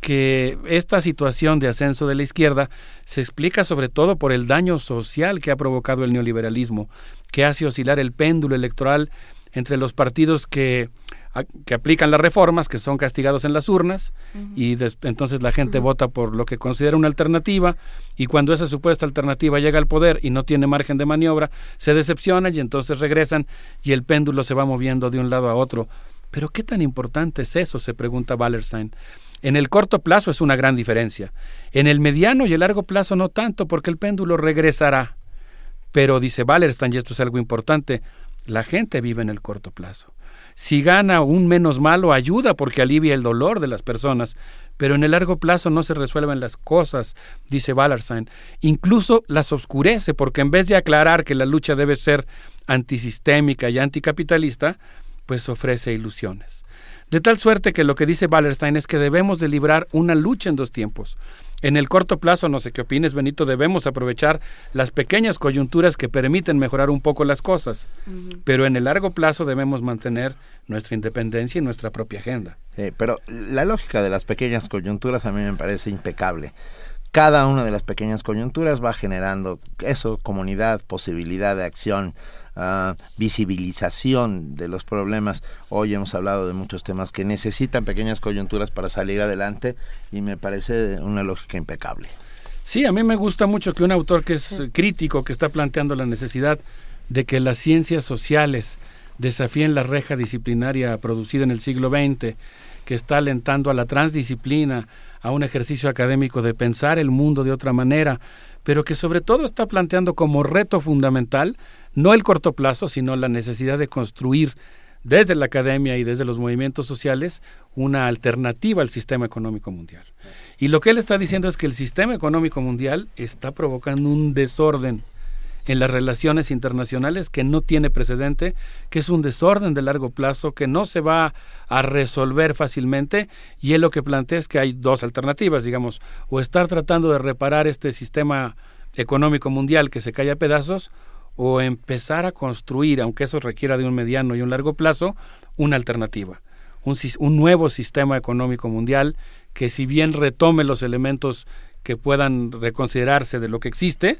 que esta situación de ascenso de la izquierda se explica sobre todo por el daño social que ha provocado el neoliberalismo, que hace oscilar el péndulo electoral entre los partidos que, que aplican las reformas, que son castigados en las urnas, y entonces la gente vota por lo que considera una alternativa, y cuando esa supuesta alternativa llega al poder y no tiene margen de maniobra, se decepcionan y entonces regresan y el péndulo se va moviendo de un lado a otro. Pero ¿qué tan importante es eso? se pregunta Wallerstein. En el corto plazo es una gran diferencia. En el mediano y el largo plazo no tanto, porque el péndulo regresará. Pero dice Wallerstein, y esto es algo importante, la gente vive en el corto plazo. Si gana un menos malo, ayuda porque alivia el dolor de las personas, pero en el largo plazo no se resuelven las cosas, dice Wallerstein. Incluso las oscurece porque en vez de aclarar que la lucha debe ser antisistémica y anticapitalista, pues ofrece ilusiones. De tal suerte que lo que dice Wallerstein es que debemos de librar una lucha en dos tiempos. En el corto plazo, no sé qué opines, Benito, debemos aprovechar las pequeñas coyunturas que permiten mejorar un poco las cosas, pero en el largo plazo debemos mantener nuestra independencia y nuestra propia agenda. pero la lógica de las pequeñas coyunturas a mí me parece impecable cada una de las pequeñas coyunturas va generando eso, comunidad, posibilidad de acción, uh, visibilización de los problemas. Hoy hemos hablado de muchos temas que necesitan pequeñas coyunturas para salir adelante y me parece una lógica impecable. Sí, a mí me gusta mucho que un autor que es crítico, que está planteando la necesidad de que las ciencias sociales desafíen la reja disciplinaria producida en el siglo XX, que está alentando a la transdisciplina, a un ejercicio académico de pensar el mundo de otra manera, pero que sobre todo está planteando como reto fundamental no el corto plazo, sino la necesidad de construir desde la academia y desde los movimientos sociales una alternativa al sistema económico mundial. Y lo que él está diciendo es que el sistema económico mundial está provocando un desorden en las relaciones internacionales que no tiene precedente, que es un desorden de largo plazo, que no se va a resolver fácilmente, y él lo que plantea es que hay dos alternativas, digamos, o estar tratando de reparar este sistema económico mundial que se cae a pedazos, o empezar a construir, aunque eso requiera de un mediano y un largo plazo, una alternativa, un, un nuevo sistema económico mundial que si bien retome los elementos que puedan reconsiderarse de lo que existe,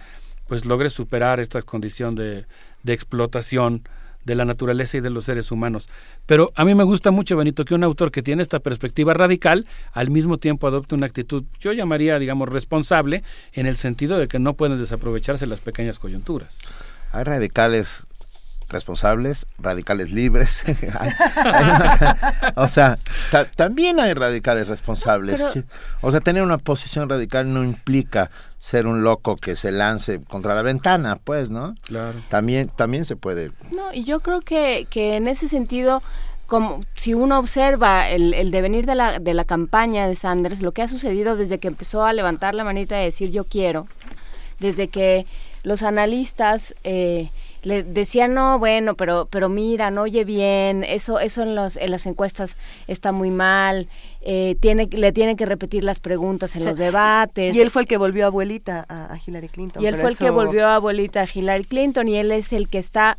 pues logre superar esta condición de, de explotación de la naturaleza y de los seres humanos. Pero a mí me gusta mucho, Benito, que un autor que tiene esta perspectiva radical al mismo tiempo adopte una actitud, yo llamaría, digamos, responsable, en el sentido de que no pueden desaprovecharse las pequeñas coyunturas. Hay radicales responsables, radicales libres. o sea, también hay radicales responsables. o sea, tener una posición radical no implica ser un loco que se lance contra la ventana, pues, ¿no? Claro. También, también se puede. No, y yo creo que, que en ese sentido como si uno observa el, el, devenir de la, de la campaña de Sanders, lo que ha sucedido desde que empezó a levantar la manita y decir yo quiero, desde que los analistas eh, le decían no bueno pero pero mira no oye bien eso eso en los en las encuestas está muy mal eh, tiene le tienen que repetir las preguntas en los debates y él fue el que volvió abuelita a, Hillary Clinton y él fue el que volvió abuelita a Hillary Clinton y él es el que está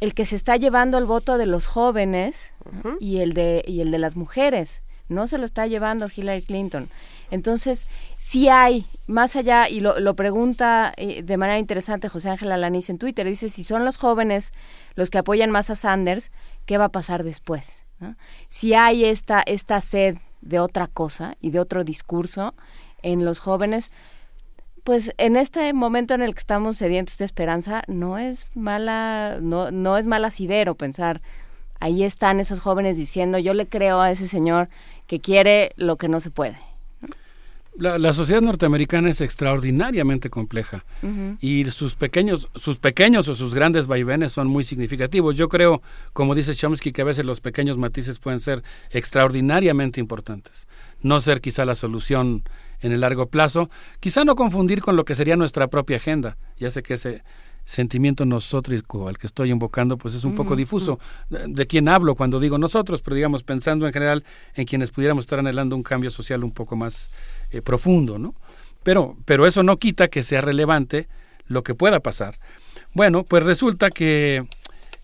el que se está llevando el voto de los jóvenes y el de y el de las mujeres. No se lo está llevando Hillary Clinton entonces, sí hay, más allá, y lo, lo pregunta eh, de manera interesante José Ángel Alaniz en Twitter, dice, si son los jóvenes los que apoyan más a Sanders, ¿qué va a pasar después? Si hay esta, esta sed de otra cosa y de otro discurso en los jóvenes, pues en este momento en el que estamos sedientos de esperanza, no es mala, no, no es mal asidero pensar, ahí están esos jóvenes diciendo, yo le creo a ese señor que quiere lo que no se puede. La, sociedad norteamericana es extraordinariamente compleja y sus pequeños, sus pequeños o sus grandes vaivenes son muy significativos. Yo creo, como dice Chomsky, que a veces los pequeños matices pueden ser extraordinariamente importantes. No ser quizá la solución en el largo plazo, quizá no confundir con lo que sería nuestra propia agenda. Ya sé que ese sentimiento nosótrico al que estoy invocando pues es un poco difuso. De, de quién hablo cuando digo nosotros, pero digamos pensando en general en quienes pudiéramos estar anhelando un cambio social un poco más eh, profundo, ¿no? Pero, pero eso no quita que sea relevante lo que pueda pasar. Bueno, pues resulta que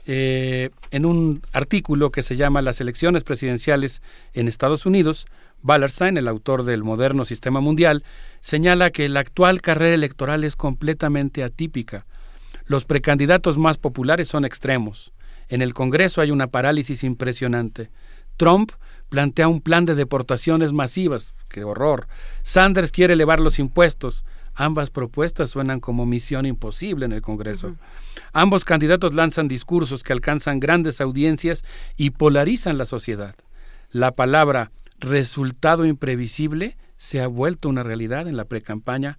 eh, en un artículo que se llama Las elecciones presidenciales en Estados Unidos, Wallerstein, el autor del moderno sistema mundial, señala que la actual carrera electoral es completamente atípica. Los precandidatos más populares son extremos. En el Congreso hay una parálisis impresionante. Trump plantea un plan de deportaciones masivas. ¡Qué horror! Sanders quiere elevar los impuestos. Ambas propuestas suenan como misión imposible en el Congreso. Ambos candidatos lanzan discursos que alcanzan grandes audiencias y polarizan la sociedad. La palabra resultado imprevisible se ha vuelto una realidad en la precampaña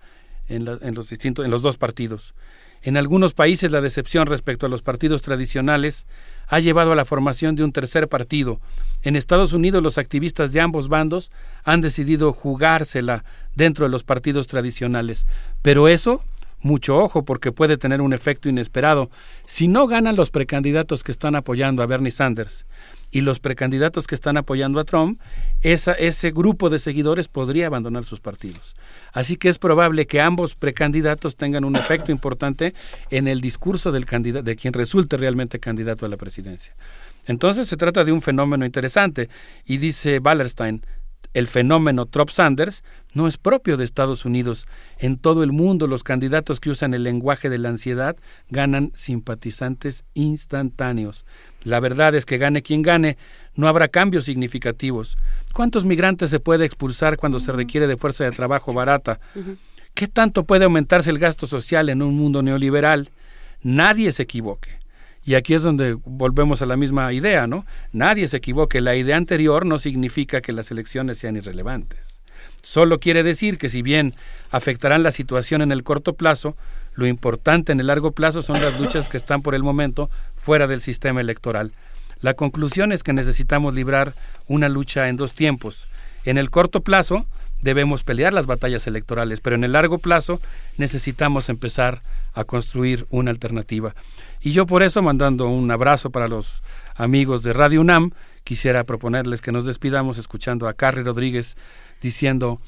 en, en, los distintos, en los dos partidos. En algunos países la decepción respecto a los partidos tradicionales ha llevado a la formación de un tercer partido. En Estados Unidos los activistas de ambos bandos han decidido jugársela dentro de los partidos tradicionales. Pero eso, mucho ojo, porque puede tener un efecto inesperado. Si no ganan los precandidatos que están apoyando a Bernie Sanders y los precandidatos que están apoyando a Trump, ese grupo de seguidores podría abandonar sus partidos. Así que es probable que ambos precandidatos tengan un efecto importante en el discurso de quien resulte realmente candidato a la presidencia. Entonces se trata de un fenómeno interesante y dice Wallerstein, el fenómeno Trump-Sanders no es propio de Estados Unidos. En todo el mundo los candidatos que usan el lenguaje de la ansiedad ganan simpatizantes instantáneos. La verdad es que gane quien gane, no habrá cambios significativos. ¿Cuántos migrantes se puede expulsar cuando se requiere de fuerza de trabajo barata? ¿Qué tanto puede aumentarse el gasto social en un mundo neoliberal? Nadie se equivoque. Y aquí es donde volvemos a la misma idea, ¿no? Nadie se equivoque. La idea anterior no significa que las elecciones sean irrelevantes. Solo quiere decir que si bien afectarán la situación en el corto plazo, lo importante en el largo plazo son las luchas que están por el momento fuera del sistema electoral. La conclusión es que necesitamos librar una lucha en dos tiempos. En el corto plazo, debemos pelear las batallas electorales, pero en el largo plazo necesitamos empezar a construir una alternativa. Y yo por eso, mandando un abrazo para los amigos de Radio UNAM, quisiera proponerles que nos despidamos escuchando a Carrie Rodríguez diciendo,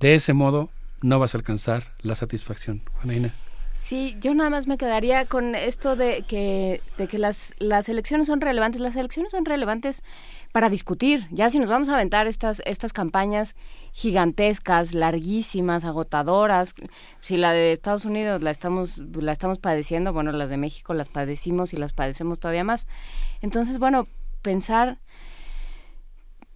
de ese modo no vas a alcanzar la satisfacción. Juana. Sí, yo nada más me quedaría con esto de que, de que las, las elecciones son relevantes. Las elecciones son relevantes para discutir. Ya si nos vamos a aventar estas, estas campañas gigantescas, larguísimas, agotadoras, si la de Estados Unidos la estamos, la estamos padeciendo, bueno, las de México las padecimos y las padecemos todavía más. Entonces, bueno, pensar,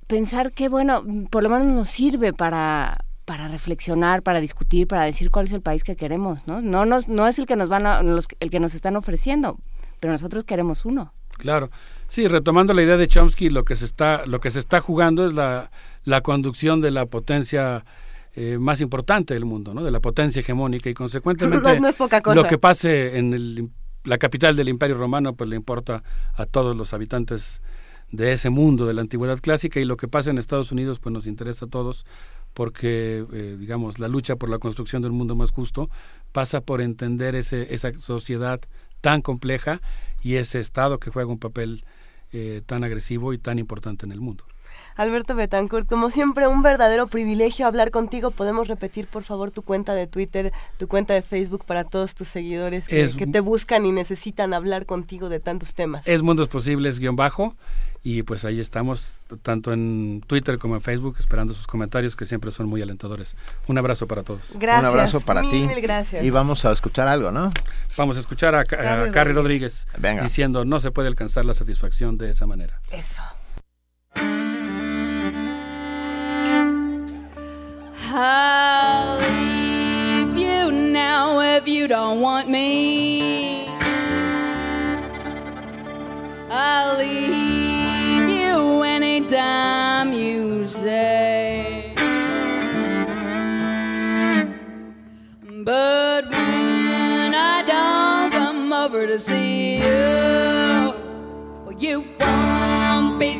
pensar que, bueno, por lo menos nos sirve para para reflexionar, para discutir, para decir cuál es el país que queremos, ¿no? No, nos, no es el que nos van a, el que nos están ofreciendo, pero nosotros queremos uno. Claro, sí, retomando la idea de Chomsky, lo que se está, lo que se está jugando es la, la conducción de la potencia eh, más importante del mundo, ¿no? De la potencia hegemónica y consecuentemente lo que pase en el, la capital del Imperio Romano, pues le importa a todos los habitantes de ese mundo de la antigüedad clásica y lo que pasa en Estados Unidos, pues nos interesa a todos porque, eh, digamos, la lucha por la construcción del mundo más justo pasa por entender ese, esa sociedad tan compleja y ese Estado que juega un papel eh, tan agresivo y tan importante en el mundo. Alberto Betancourt, como siempre, un verdadero privilegio hablar contigo. ¿Podemos repetir, por favor, tu cuenta de Twitter, tu cuenta de Facebook para todos tus seguidores que, que te buscan y necesitan hablar contigo de tantos temas? Es Mundos Posibles, guion bajo. Y pues ahí estamos, tanto en Twitter como en Facebook, esperando sus comentarios que siempre son muy alentadores. Un abrazo para todos. Gracias. Un abrazo para ti. Mil gracias. Y vamos a escuchar algo, ¿no? Vamos a escuchar a, Carrie Rodríguez, diciendo no se puede alcanzar la satisfacción de esa manera. Eso. you now if you don't want me. I'll leave to see you, you won't be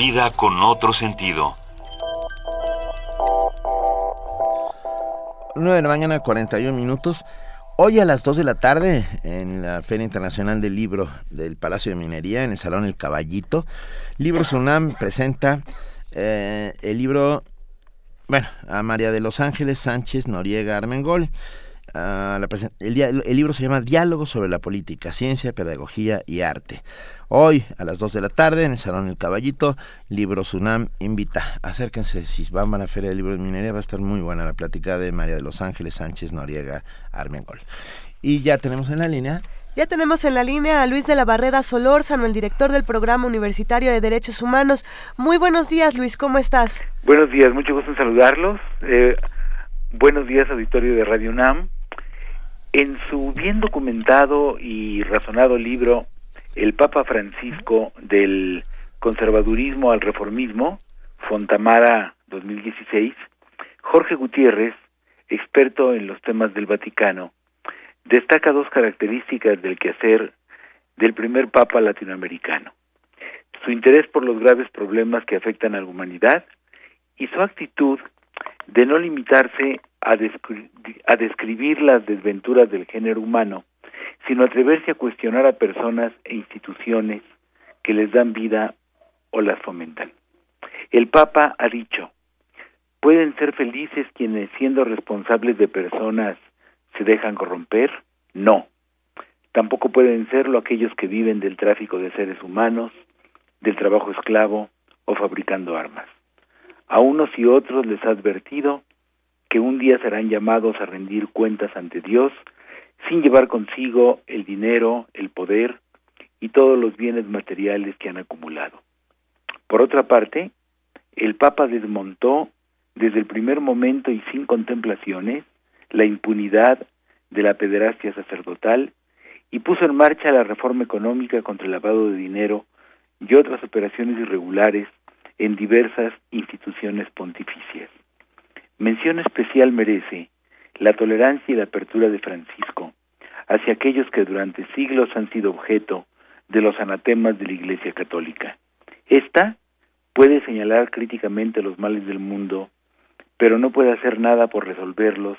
vida con otro sentido. 9 de la mañana, 41 minutos. Hoy a las 2 de la tarde, en la Feria Internacional del Libro del Palacio de Minería, en el Salón El Caballito, Libro Sunam presenta eh, el libro, bueno, a María de los Ángeles Sánchez Noriega Armengol. El, el libro se llama Diálogo sobre la política, ciencia, pedagogía y arte. Hoy a las 2 de la tarde en el Salón El Caballito, Libro Sunam invita. Acérquense, si van a la Feria del Libro de Minería va a estar muy buena la plática de María de los Ángeles Sánchez Noriega Armengol. Y ya tenemos en la línea ya tenemos en la línea a Luis de la Barreda Solórzano, el director del Programa Universitario de Derechos Humanos. Muy buenos días, Luis, ¿cómo estás? Buenos días, mucho gusto en saludarlos. Eh, buenos días, auditorio de Radio UNAM. En su bien documentado y razonado libro el Papa Francisco del conservadurismo al reformismo, Fontamara 2016, Jorge Gutiérrez, experto en los temas del Vaticano, destaca dos características del quehacer del primer Papa latinoamericano. Su interés por los graves problemas que afectan a la humanidad y su actitud de no limitarse a, a describir las desventuras del género humano, sino atreverse a cuestionar a personas e instituciones que les dan vida o las fomentan. El Papa ha dicho, ¿pueden ser felices quienes siendo responsables de personas se dejan corromper? No. Tampoco pueden serlo aquellos que viven del tráfico de seres humanos, del trabajo esclavo o fabricando armas. A unos y otros les ha advertido que un día serán llamados a rendir cuentas ante Dios sin llevar consigo el dinero, el poder y todos los bienes materiales que han acumulado. Por otra parte, el Papa desmontó desde el primer momento y sin contemplaciones la impunidad de la pederastia sacerdotal y puso en marcha la reforma económica contra el lavado de dinero y otras operaciones irregulares en diversas instituciones pontificias. Mención especial merece la tolerancia y la apertura de Francisco hacia aquellos que durante siglos han sido objeto de los anatemas de la Iglesia Católica. Esta puede señalar críticamente los males del mundo, pero no puede hacer nada por resolverlos,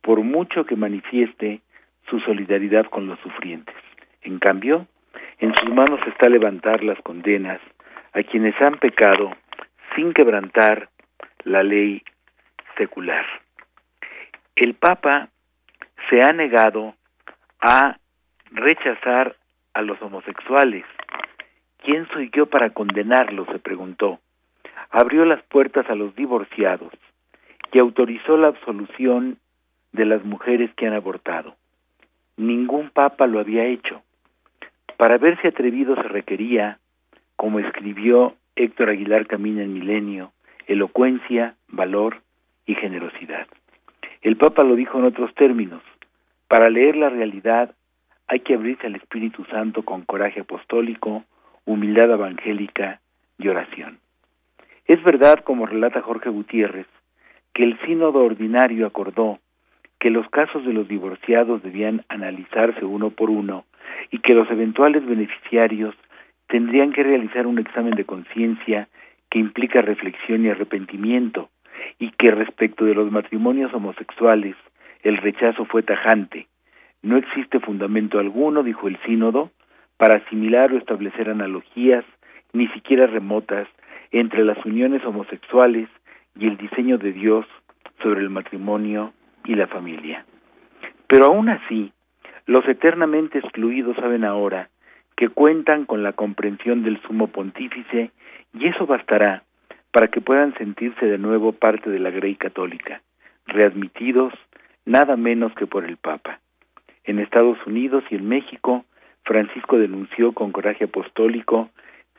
por mucho que manifieste su solidaridad con los sufrientes. En cambio, en sus manos está levantar las condenas a quienes han pecado sin quebrantar la ley secular el Papa se ha negado a rechazar a los homosexuales. ¿Quién soy yo para condenarlos? se preguntó. Abrió las puertas a los divorciados y autorizó la absolución de las mujeres que han abortado. Ningún papa lo había hecho. Para verse atrevido se requería, como escribió Héctor Aguilar Camina en Milenio, elocuencia, valor y generosidad. El Papa lo dijo en otros términos. Para leer la realidad hay que abrirse al Espíritu Santo con coraje apostólico, humildad evangélica y oración. Es verdad, como relata Jorge Gutiérrez, que el sínodo ordinario acordó que los casos de los divorciados debían analizarse uno por uno y que los eventuales beneficiarios tendrían que realizar un examen de conciencia que implica reflexión y arrepentimiento y que respecto de los matrimonios homosexuales el rechazo fue tajante. No existe fundamento alguno, dijo el sínodo, para asimilar o establecer analogías, ni siquiera remotas, entre las uniones homosexuales y el diseño de Dios sobre el matrimonio y la familia. Pero aún así, los eternamente excluidos saben ahora que cuentan con la comprensión del sumo pontífice y eso bastará para que puedan sentirse de nuevo parte de la Grey Católica, readmitidos nada menos que por el Papa. En Estados Unidos y en México, Francisco denunció con coraje apostólico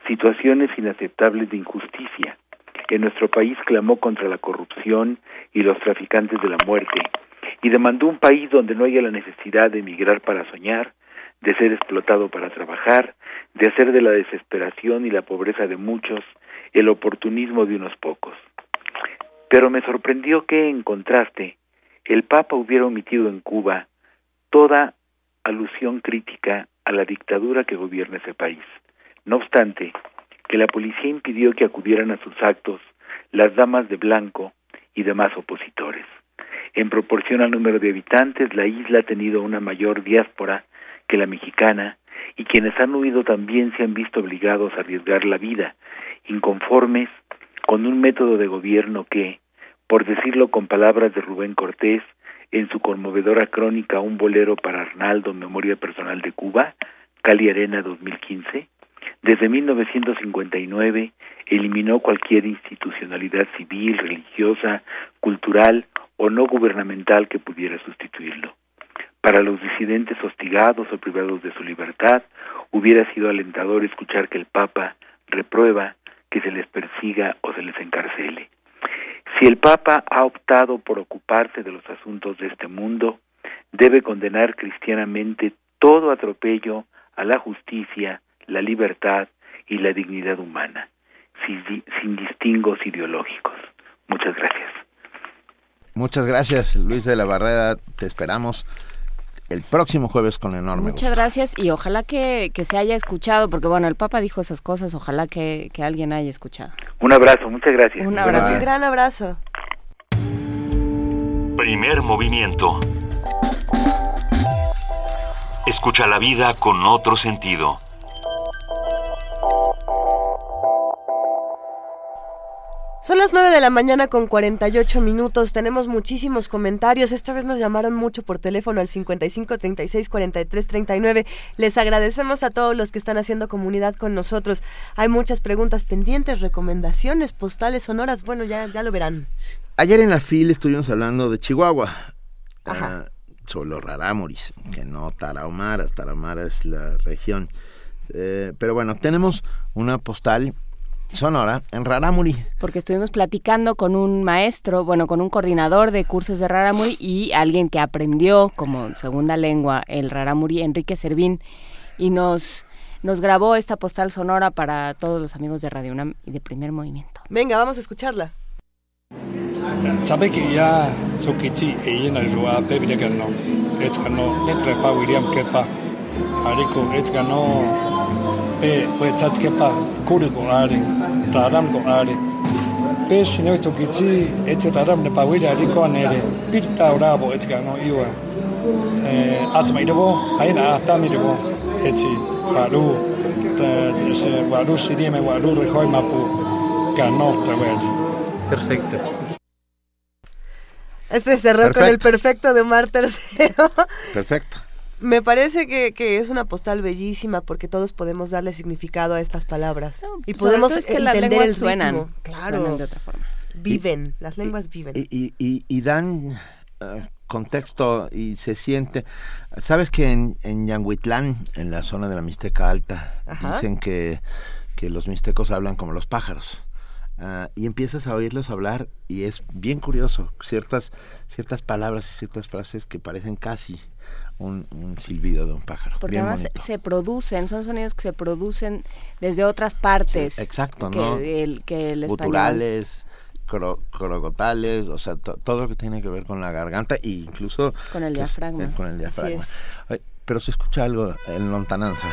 situaciones inaceptables de injusticia. En nuestro país clamó contra la corrupción y los traficantes de la muerte y demandó un país donde no haya la necesidad de emigrar para soñar, de ser explotado para trabajar, de hacer de la desesperación y la pobreza de muchos el oportunismo de unos pocos. Pero me sorprendió que, en contraste, el Papa hubiera omitido en Cuba toda alusión crítica a la dictadura que gobierna ese país. No obstante, que la policía impidió que acudieran a sus actos las damas de blanco y demás opositores. En proporción al número de habitantes, la isla ha tenido una mayor diáspora que la mexicana y quienes han huido también se han visto obligados a arriesgar la vida, inconformes con un método de gobierno que, por decirlo con palabras de Rubén Cortés, en su conmovedora crónica Un bolero para Arnaldo, Memoria Personal de Cuba, Cali Arena 2015, desde 1959 eliminó cualquier institucionalidad civil, religiosa, cultural o no gubernamental que pudiera sustituirlo. Para los disidentes hostigados o privados de su libertad, hubiera sido alentador escuchar que el Papa reprueba que se les persiga o se les encarcele. Si el Papa ha optado por ocuparse de los asuntos de este mundo, debe condenar cristianamente todo atropello a la justicia, la libertad y la dignidad humana, sin, distingos ideológicos. Muchas gracias. Muchas gracias, Luis de la Barrera. Te esperamos el próximo jueves con enorme Muchas gracias y ojalá que, se haya escuchado, porque bueno, el Papa dijo esas cosas, ojalá que, que alguien haya escuchado. Un abrazo, muchas gracias. Un abrazo. Un gran abrazo. Primer movimiento. Escucha la vida con otro sentido. Son las 9 de la mañana con 48 minutos. Tenemos muchísimos comentarios. Esta vez nos llamaron mucho por teléfono al 55 36 43 39. Les agradecemos a todos los que están haciendo comunidad con nosotros. Hay muchas preguntas pendientes, recomendaciones, postales sonoras. Bueno, ya, ya lo verán. Ayer en la FIL estuvimos hablando de Chihuahua. Ajá. Uh, sobre los rarámuris, que no tarahumaras. Tarahumara es la región. Eh, pero bueno, tenemos una postal Sonora, en Raramuri. Porque estuvimos platicando con un maestro, bueno, con un coordinador de cursos de Raramuri y alguien que aprendió como segunda lengua el Raramuri, Enrique Servín, y nos, nos grabó esta postal sonora para todos los amigos de Radio UNAM y de Primer Movimiento. Venga, vamos a escucharla. Pe we chat ke pa kuri ko ari taram ko ari pe shine to kichi eche taram ne pa we ari ko ne re pirta ora bo eche ga no iwa eh atma ido ai na ta mi do eche paru se guardu si dime guardu rehoi mapu ganó travel perfecto. Este cerró con el perfecto. de Mar Tercero. Perfecto. Me parece que, que, es una postal bellísima porque todos podemos darle significado a estas palabras y podemos es que entender el suenan, claro, de otra forma. Viven, las lenguas viven. Y, y, y dan uh, contexto y se siente. Sabes que en, en Yanguitlán, en la zona de la Mixteca Alta, dicen que, que los mixtecos hablan como los pájaros. Uh, y empiezas a oírlos hablar y es bien curioso ciertas ciertas palabras y ciertas frases que parecen casi un, silbido de un pájaro. Porque además se producen, son sonidos que se producen desde otras partes. exacto, que ¿no? El, que el Guturales, crocotales, o sea, todo lo que tiene que ver con la garganta e incluso... Con el diafragma. Eh, con el diafragma. pero se escucha algo en lontananza.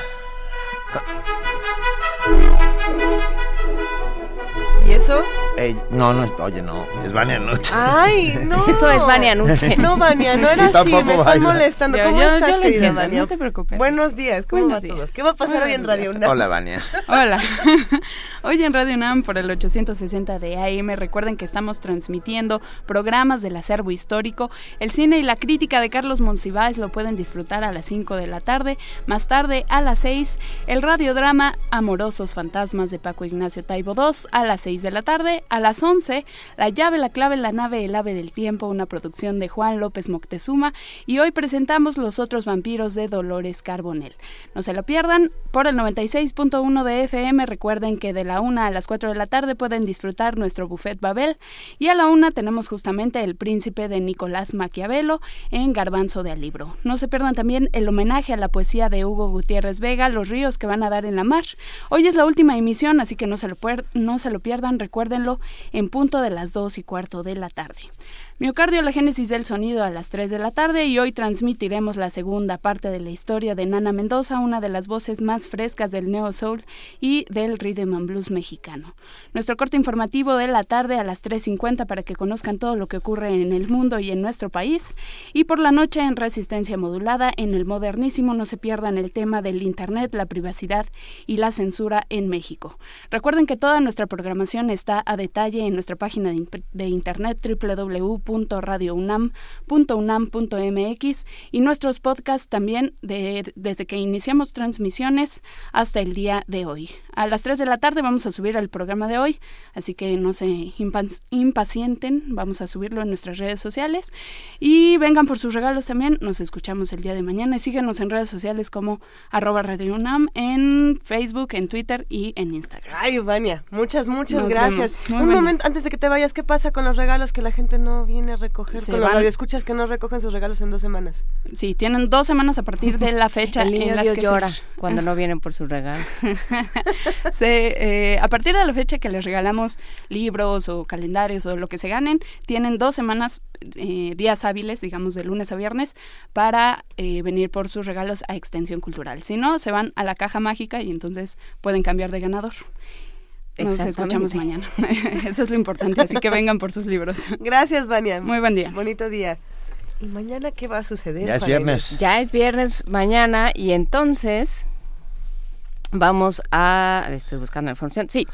¿Y eso? no, no, oye, no, es Vania Nuche. Ay, no. Eso es Vania Nuche. No, Vania, no era así, me están molestando. ¿Cómo estás, querida Vania? No te preocupes. Buenos días, ¿cómo va todos? ¿Qué va a pasar hoy en Radio UNAM? Hola, Vania. Hola. hoy en Radio UNAM por el 860 de AM, recuerden que estamos transmitiendo programas del acervo histórico. El cine y la crítica de Carlos Monsiváis lo pueden disfrutar a las 5 de la tarde. Más tarde, a las 6, el radiodrama Amorosos Fantasmas de Paco Ignacio Taibo II a las 6 de la tarde. A las 11, La llave, la clave, la nave, el ave del tiempo, una producción de Juan López Moctezuma. Y hoy presentamos Los otros vampiros de Dolores Carbonell. No se lo pierdan por el 96.1 de FM. Recuerden que de la 1 a las 4 de la tarde pueden disfrutar nuestro buffet Babel. Y a la 1 tenemos justamente El Príncipe de Nicolás Maquiavelo en Garbanzo de Alibro. No se pierdan también el homenaje a la poesía de Hugo Gutiérrez Vega, Los ríos que van a dar en la mar. Hoy es la última emisión, así que no se lo, no se lo pierdan recuérdenlo, en punto de las dos y cuarto de la tarde. Miocardio, la génesis del sonido a las 3 de la tarde y hoy transmitiremos la segunda parte de la historia de Nana Mendoza, una de las voces más frescas del neo soul y del rhythm and blues mexicano. Nuestro corte informativo de la tarde a las 3.50 para que conozcan todo lo que ocurre en el mundo y en nuestro país. Y por la noche en resistencia modulada, en el modernísimo no se pierdan el tema del Internet, la privacidad y la censura en México. Recuerden que toda nuestra programación está a detalle en nuestra página de, de internet www www.radiounam.unam.mx y nuestros podcasts también de, desde que iniciamos transmisiones hasta el día de hoy. A las 3 de la tarde vamos a subir el programa de hoy, así que no se impacienten, vamos a subirlo en nuestras redes sociales y vengan por sus regalos también, nos escuchamos el día de mañana y síguenos en redes sociales como arroba Radio UNAM, en Facebook, en Twitter y en Instagram. Ay, Vania, muchas, muchas gracias. Un momento, antes de que te vayas, ¿qué pasa con los regalos que la gente no viene a recoger? con los escuchas que no recogen sus regalos en dos semanas. Sí, tienen dos semanas a partir de la fecha en las que llora cuando no vienen por sus regalos. Se, eh, a partir de la fecha que les regalamos libros o calendarios o lo que se ganen, tienen dos semanas, eh, días hábiles, digamos de lunes a viernes, para eh, venir por sus regalos a Extensión Cultural. Si no, se van a la caja mágica y entonces pueden cambiar de ganador. Nos escuchamos mañana. Eso es lo importante, así que vengan por sus libros. Gracias, Vania. Muy buen día. Bonito día. ¿Y mañana qué va a suceder? Ya es viernes. Ya es viernes mañana y entonces vamos a... Estoy buscando la información. Sí,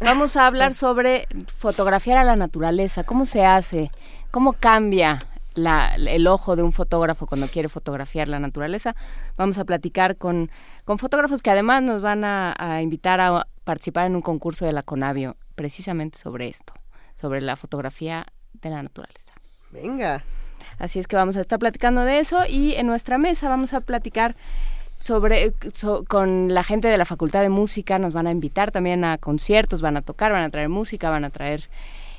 vamos a hablar sobre fotografiar a la naturaleza. ¿Cómo se hace? ¿Cómo cambia el ojo de un fotógrafo cuando quiere fotografiar la naturaleza? Vamos a platicar con, con fotógrafos que además nos van a, a invitar a participar en un concurso de la Conavio precisamente sobre esto, sobre la fotografía de la naturaleza. Venga. Así es que vamos a estar platicando de eso y en nuestra mesa vamos a platicar sobre con la gente de la Facultad de Música, nos van a invitar también a conciertos, van a tocar, van a traer música, van a traer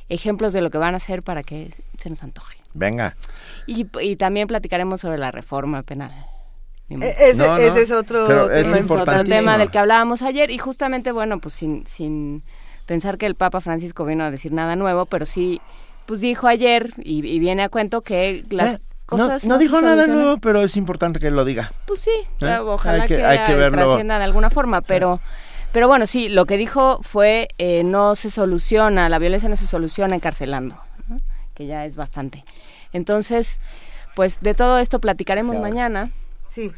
ejemplos de lo que van a hacer para que se nos antoje. Venga. Y, y también platicaremos sobre la reforma penal. E-, ese, es otro tema del que hablábamos ayer y justamente, bueno, pues sin, sin pensar que el Papa Francisco vino a decir nada nuevo, pero sí, pues dijo ayer y, viene a cuento que las eh, cosas... No, dijo nada nuevo, pero es importante que lo diga. Pues sí, ¿Eh? ojalá que, trascienda de alguna forma, pero... Pero bueno, sí, lo que dijo fue eh, no se soluciona, la violencia no se soluciona encarcelando, que ya es bastante. Entonces, pues de todo esto platicaremos mañana. Sí.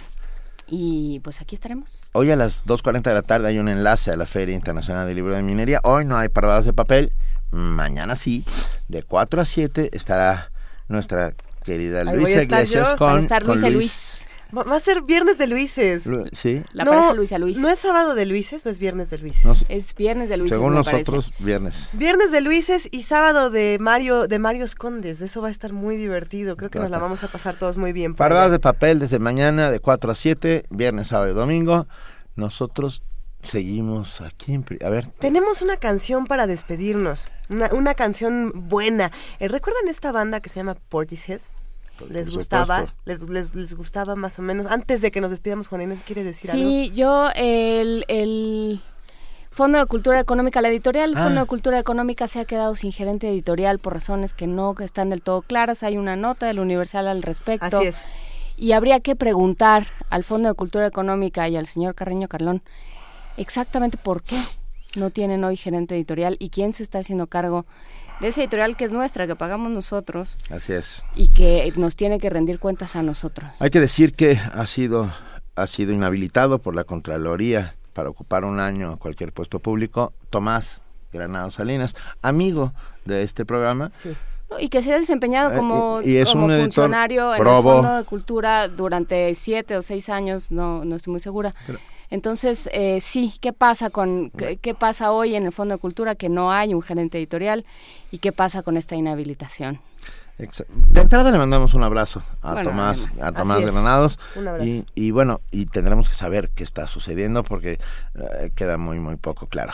Y pues aquí estaremos. Hoy a las 2.40 de la tarde hay un enlace a la Feria Internacional del Libro de Minería. Hoy no hay paradas de papel. Mañana sí. De 4 a 7 estará nuestra querida Luisa Iglesias con, Luis. Va a ser viernes de Luises. Sí. La pareja Luisa Luis. ¿No es sábado de Luises o es viernes de Luises? es viernes de Luises. Según nosotros, viernes. Viernes de Luises y sábado de Mario de Mario Condes. Eso va a estar muy divertido. Creo que nos la vamos a pasar todos muy bien. Paradas de papel desde mañana de 4 a 7, viernes, sábado y domingo. Nosotros seguimos aquí. a ver. Tenemos una canción para despedirnos. Una, una canción buena. Eh, ¿Recuerdan esta banda que se llama Portishead? Les gustaba, les, les, gustaba más o menos. Antes de que nos despidamos, Juan Inés, ¿quiere decir algo? Sí, yo, el, el Fondo de Cultura Económica, la editorial ah. Fondo de Cultura Económica se ha quedado sin gerente editorial por razones que no están del todo claras. Hay una nota del Universal al respecto. Así es. Y habría que preguntar al Fondo de Cultura Económica y al señor Carreño Carlón exactamente por qué no tienen hoy gerente editorial y quién se está haciendo cargo de esa editorial que es nuestra, que pagamos nosotros. Así es. Y que nos tiene que rendir cuentas a nosotros. Hay que decir que ha sido, ha sido inhabilitado por la Contraloría para ocupar un año cualquier puesto público Tomás Granado Salinas, amigo de este programa. Sí. Y que se ha desempeñado eh, como, como funcionario en el Fondo de Cultura durante siete o seis años, no, no estoy muy segura. Entonces, eh, sí, ¿qué pasa con qué, pasa hoy en el Fondo de Cultura que no hay un gerente editorial y qué pasa con esta inhabilitación? De entrada le mandamos un abrazo a Tomás, a Tomás Granados. Y, y, bueno, y tendremos que saber qué está sucediendo porque eh, queda muy muy poco claro.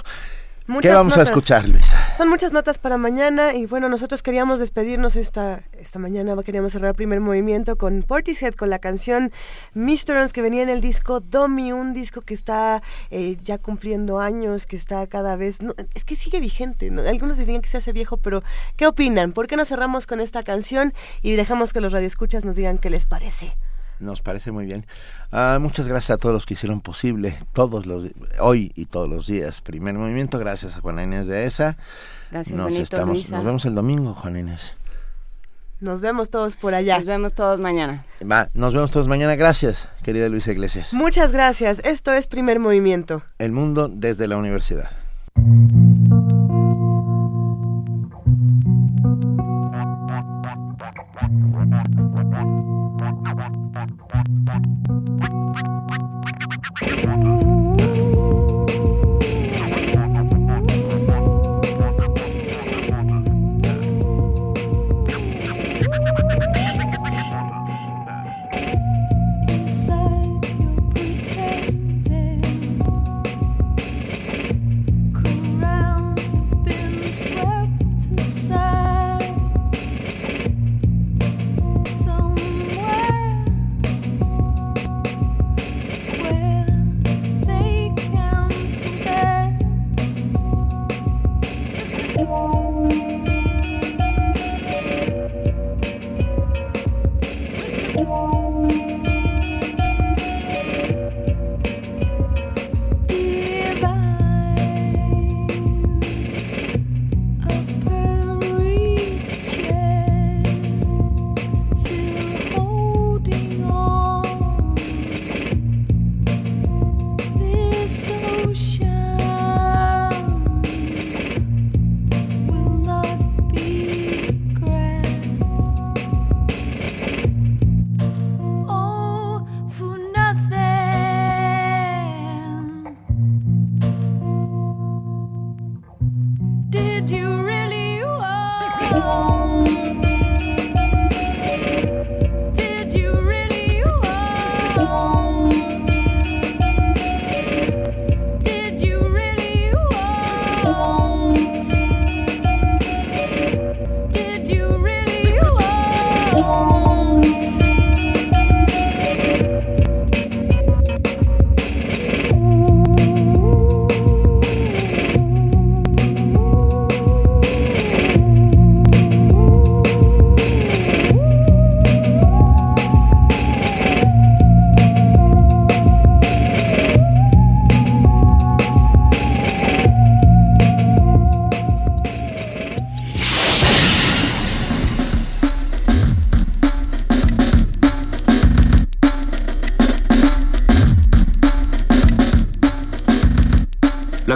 ¿Qué vamos a escuchar, Luisa? Son muchas notas para mañana y bueno, nosotros queríamos despedirnos esta, esta mañana, queríamos cerrar el primer movimiento con Portishead, con la canción Misterons que venía en el disco Domi, un disco que está eh, ya cumpliendo años, que está cada vez... es que sigue vigente, algunos dirían que se hace viejo, pero ¿qué opinan? ¿Por qué no cerramos con esta canción y dejamos que los radioescuchas nos digan qué les parece? Nos parece muy bien. Ah, muchas gracias a todos los que hicieron posible todos los hoy y todos los días. Primer movimiento, gracias a Juana Inés de ESA. Gracias, nos, estamos, nos vemos el domingo, Juana Inés. Nos vemos todos por allá. Nos vemos todos mañana. Va, nos vemos todos mañana. Gracias, querida Luisa Iglesias. Muchas gracias. Esto es Primer Movimiento. El mundo desde la universidad.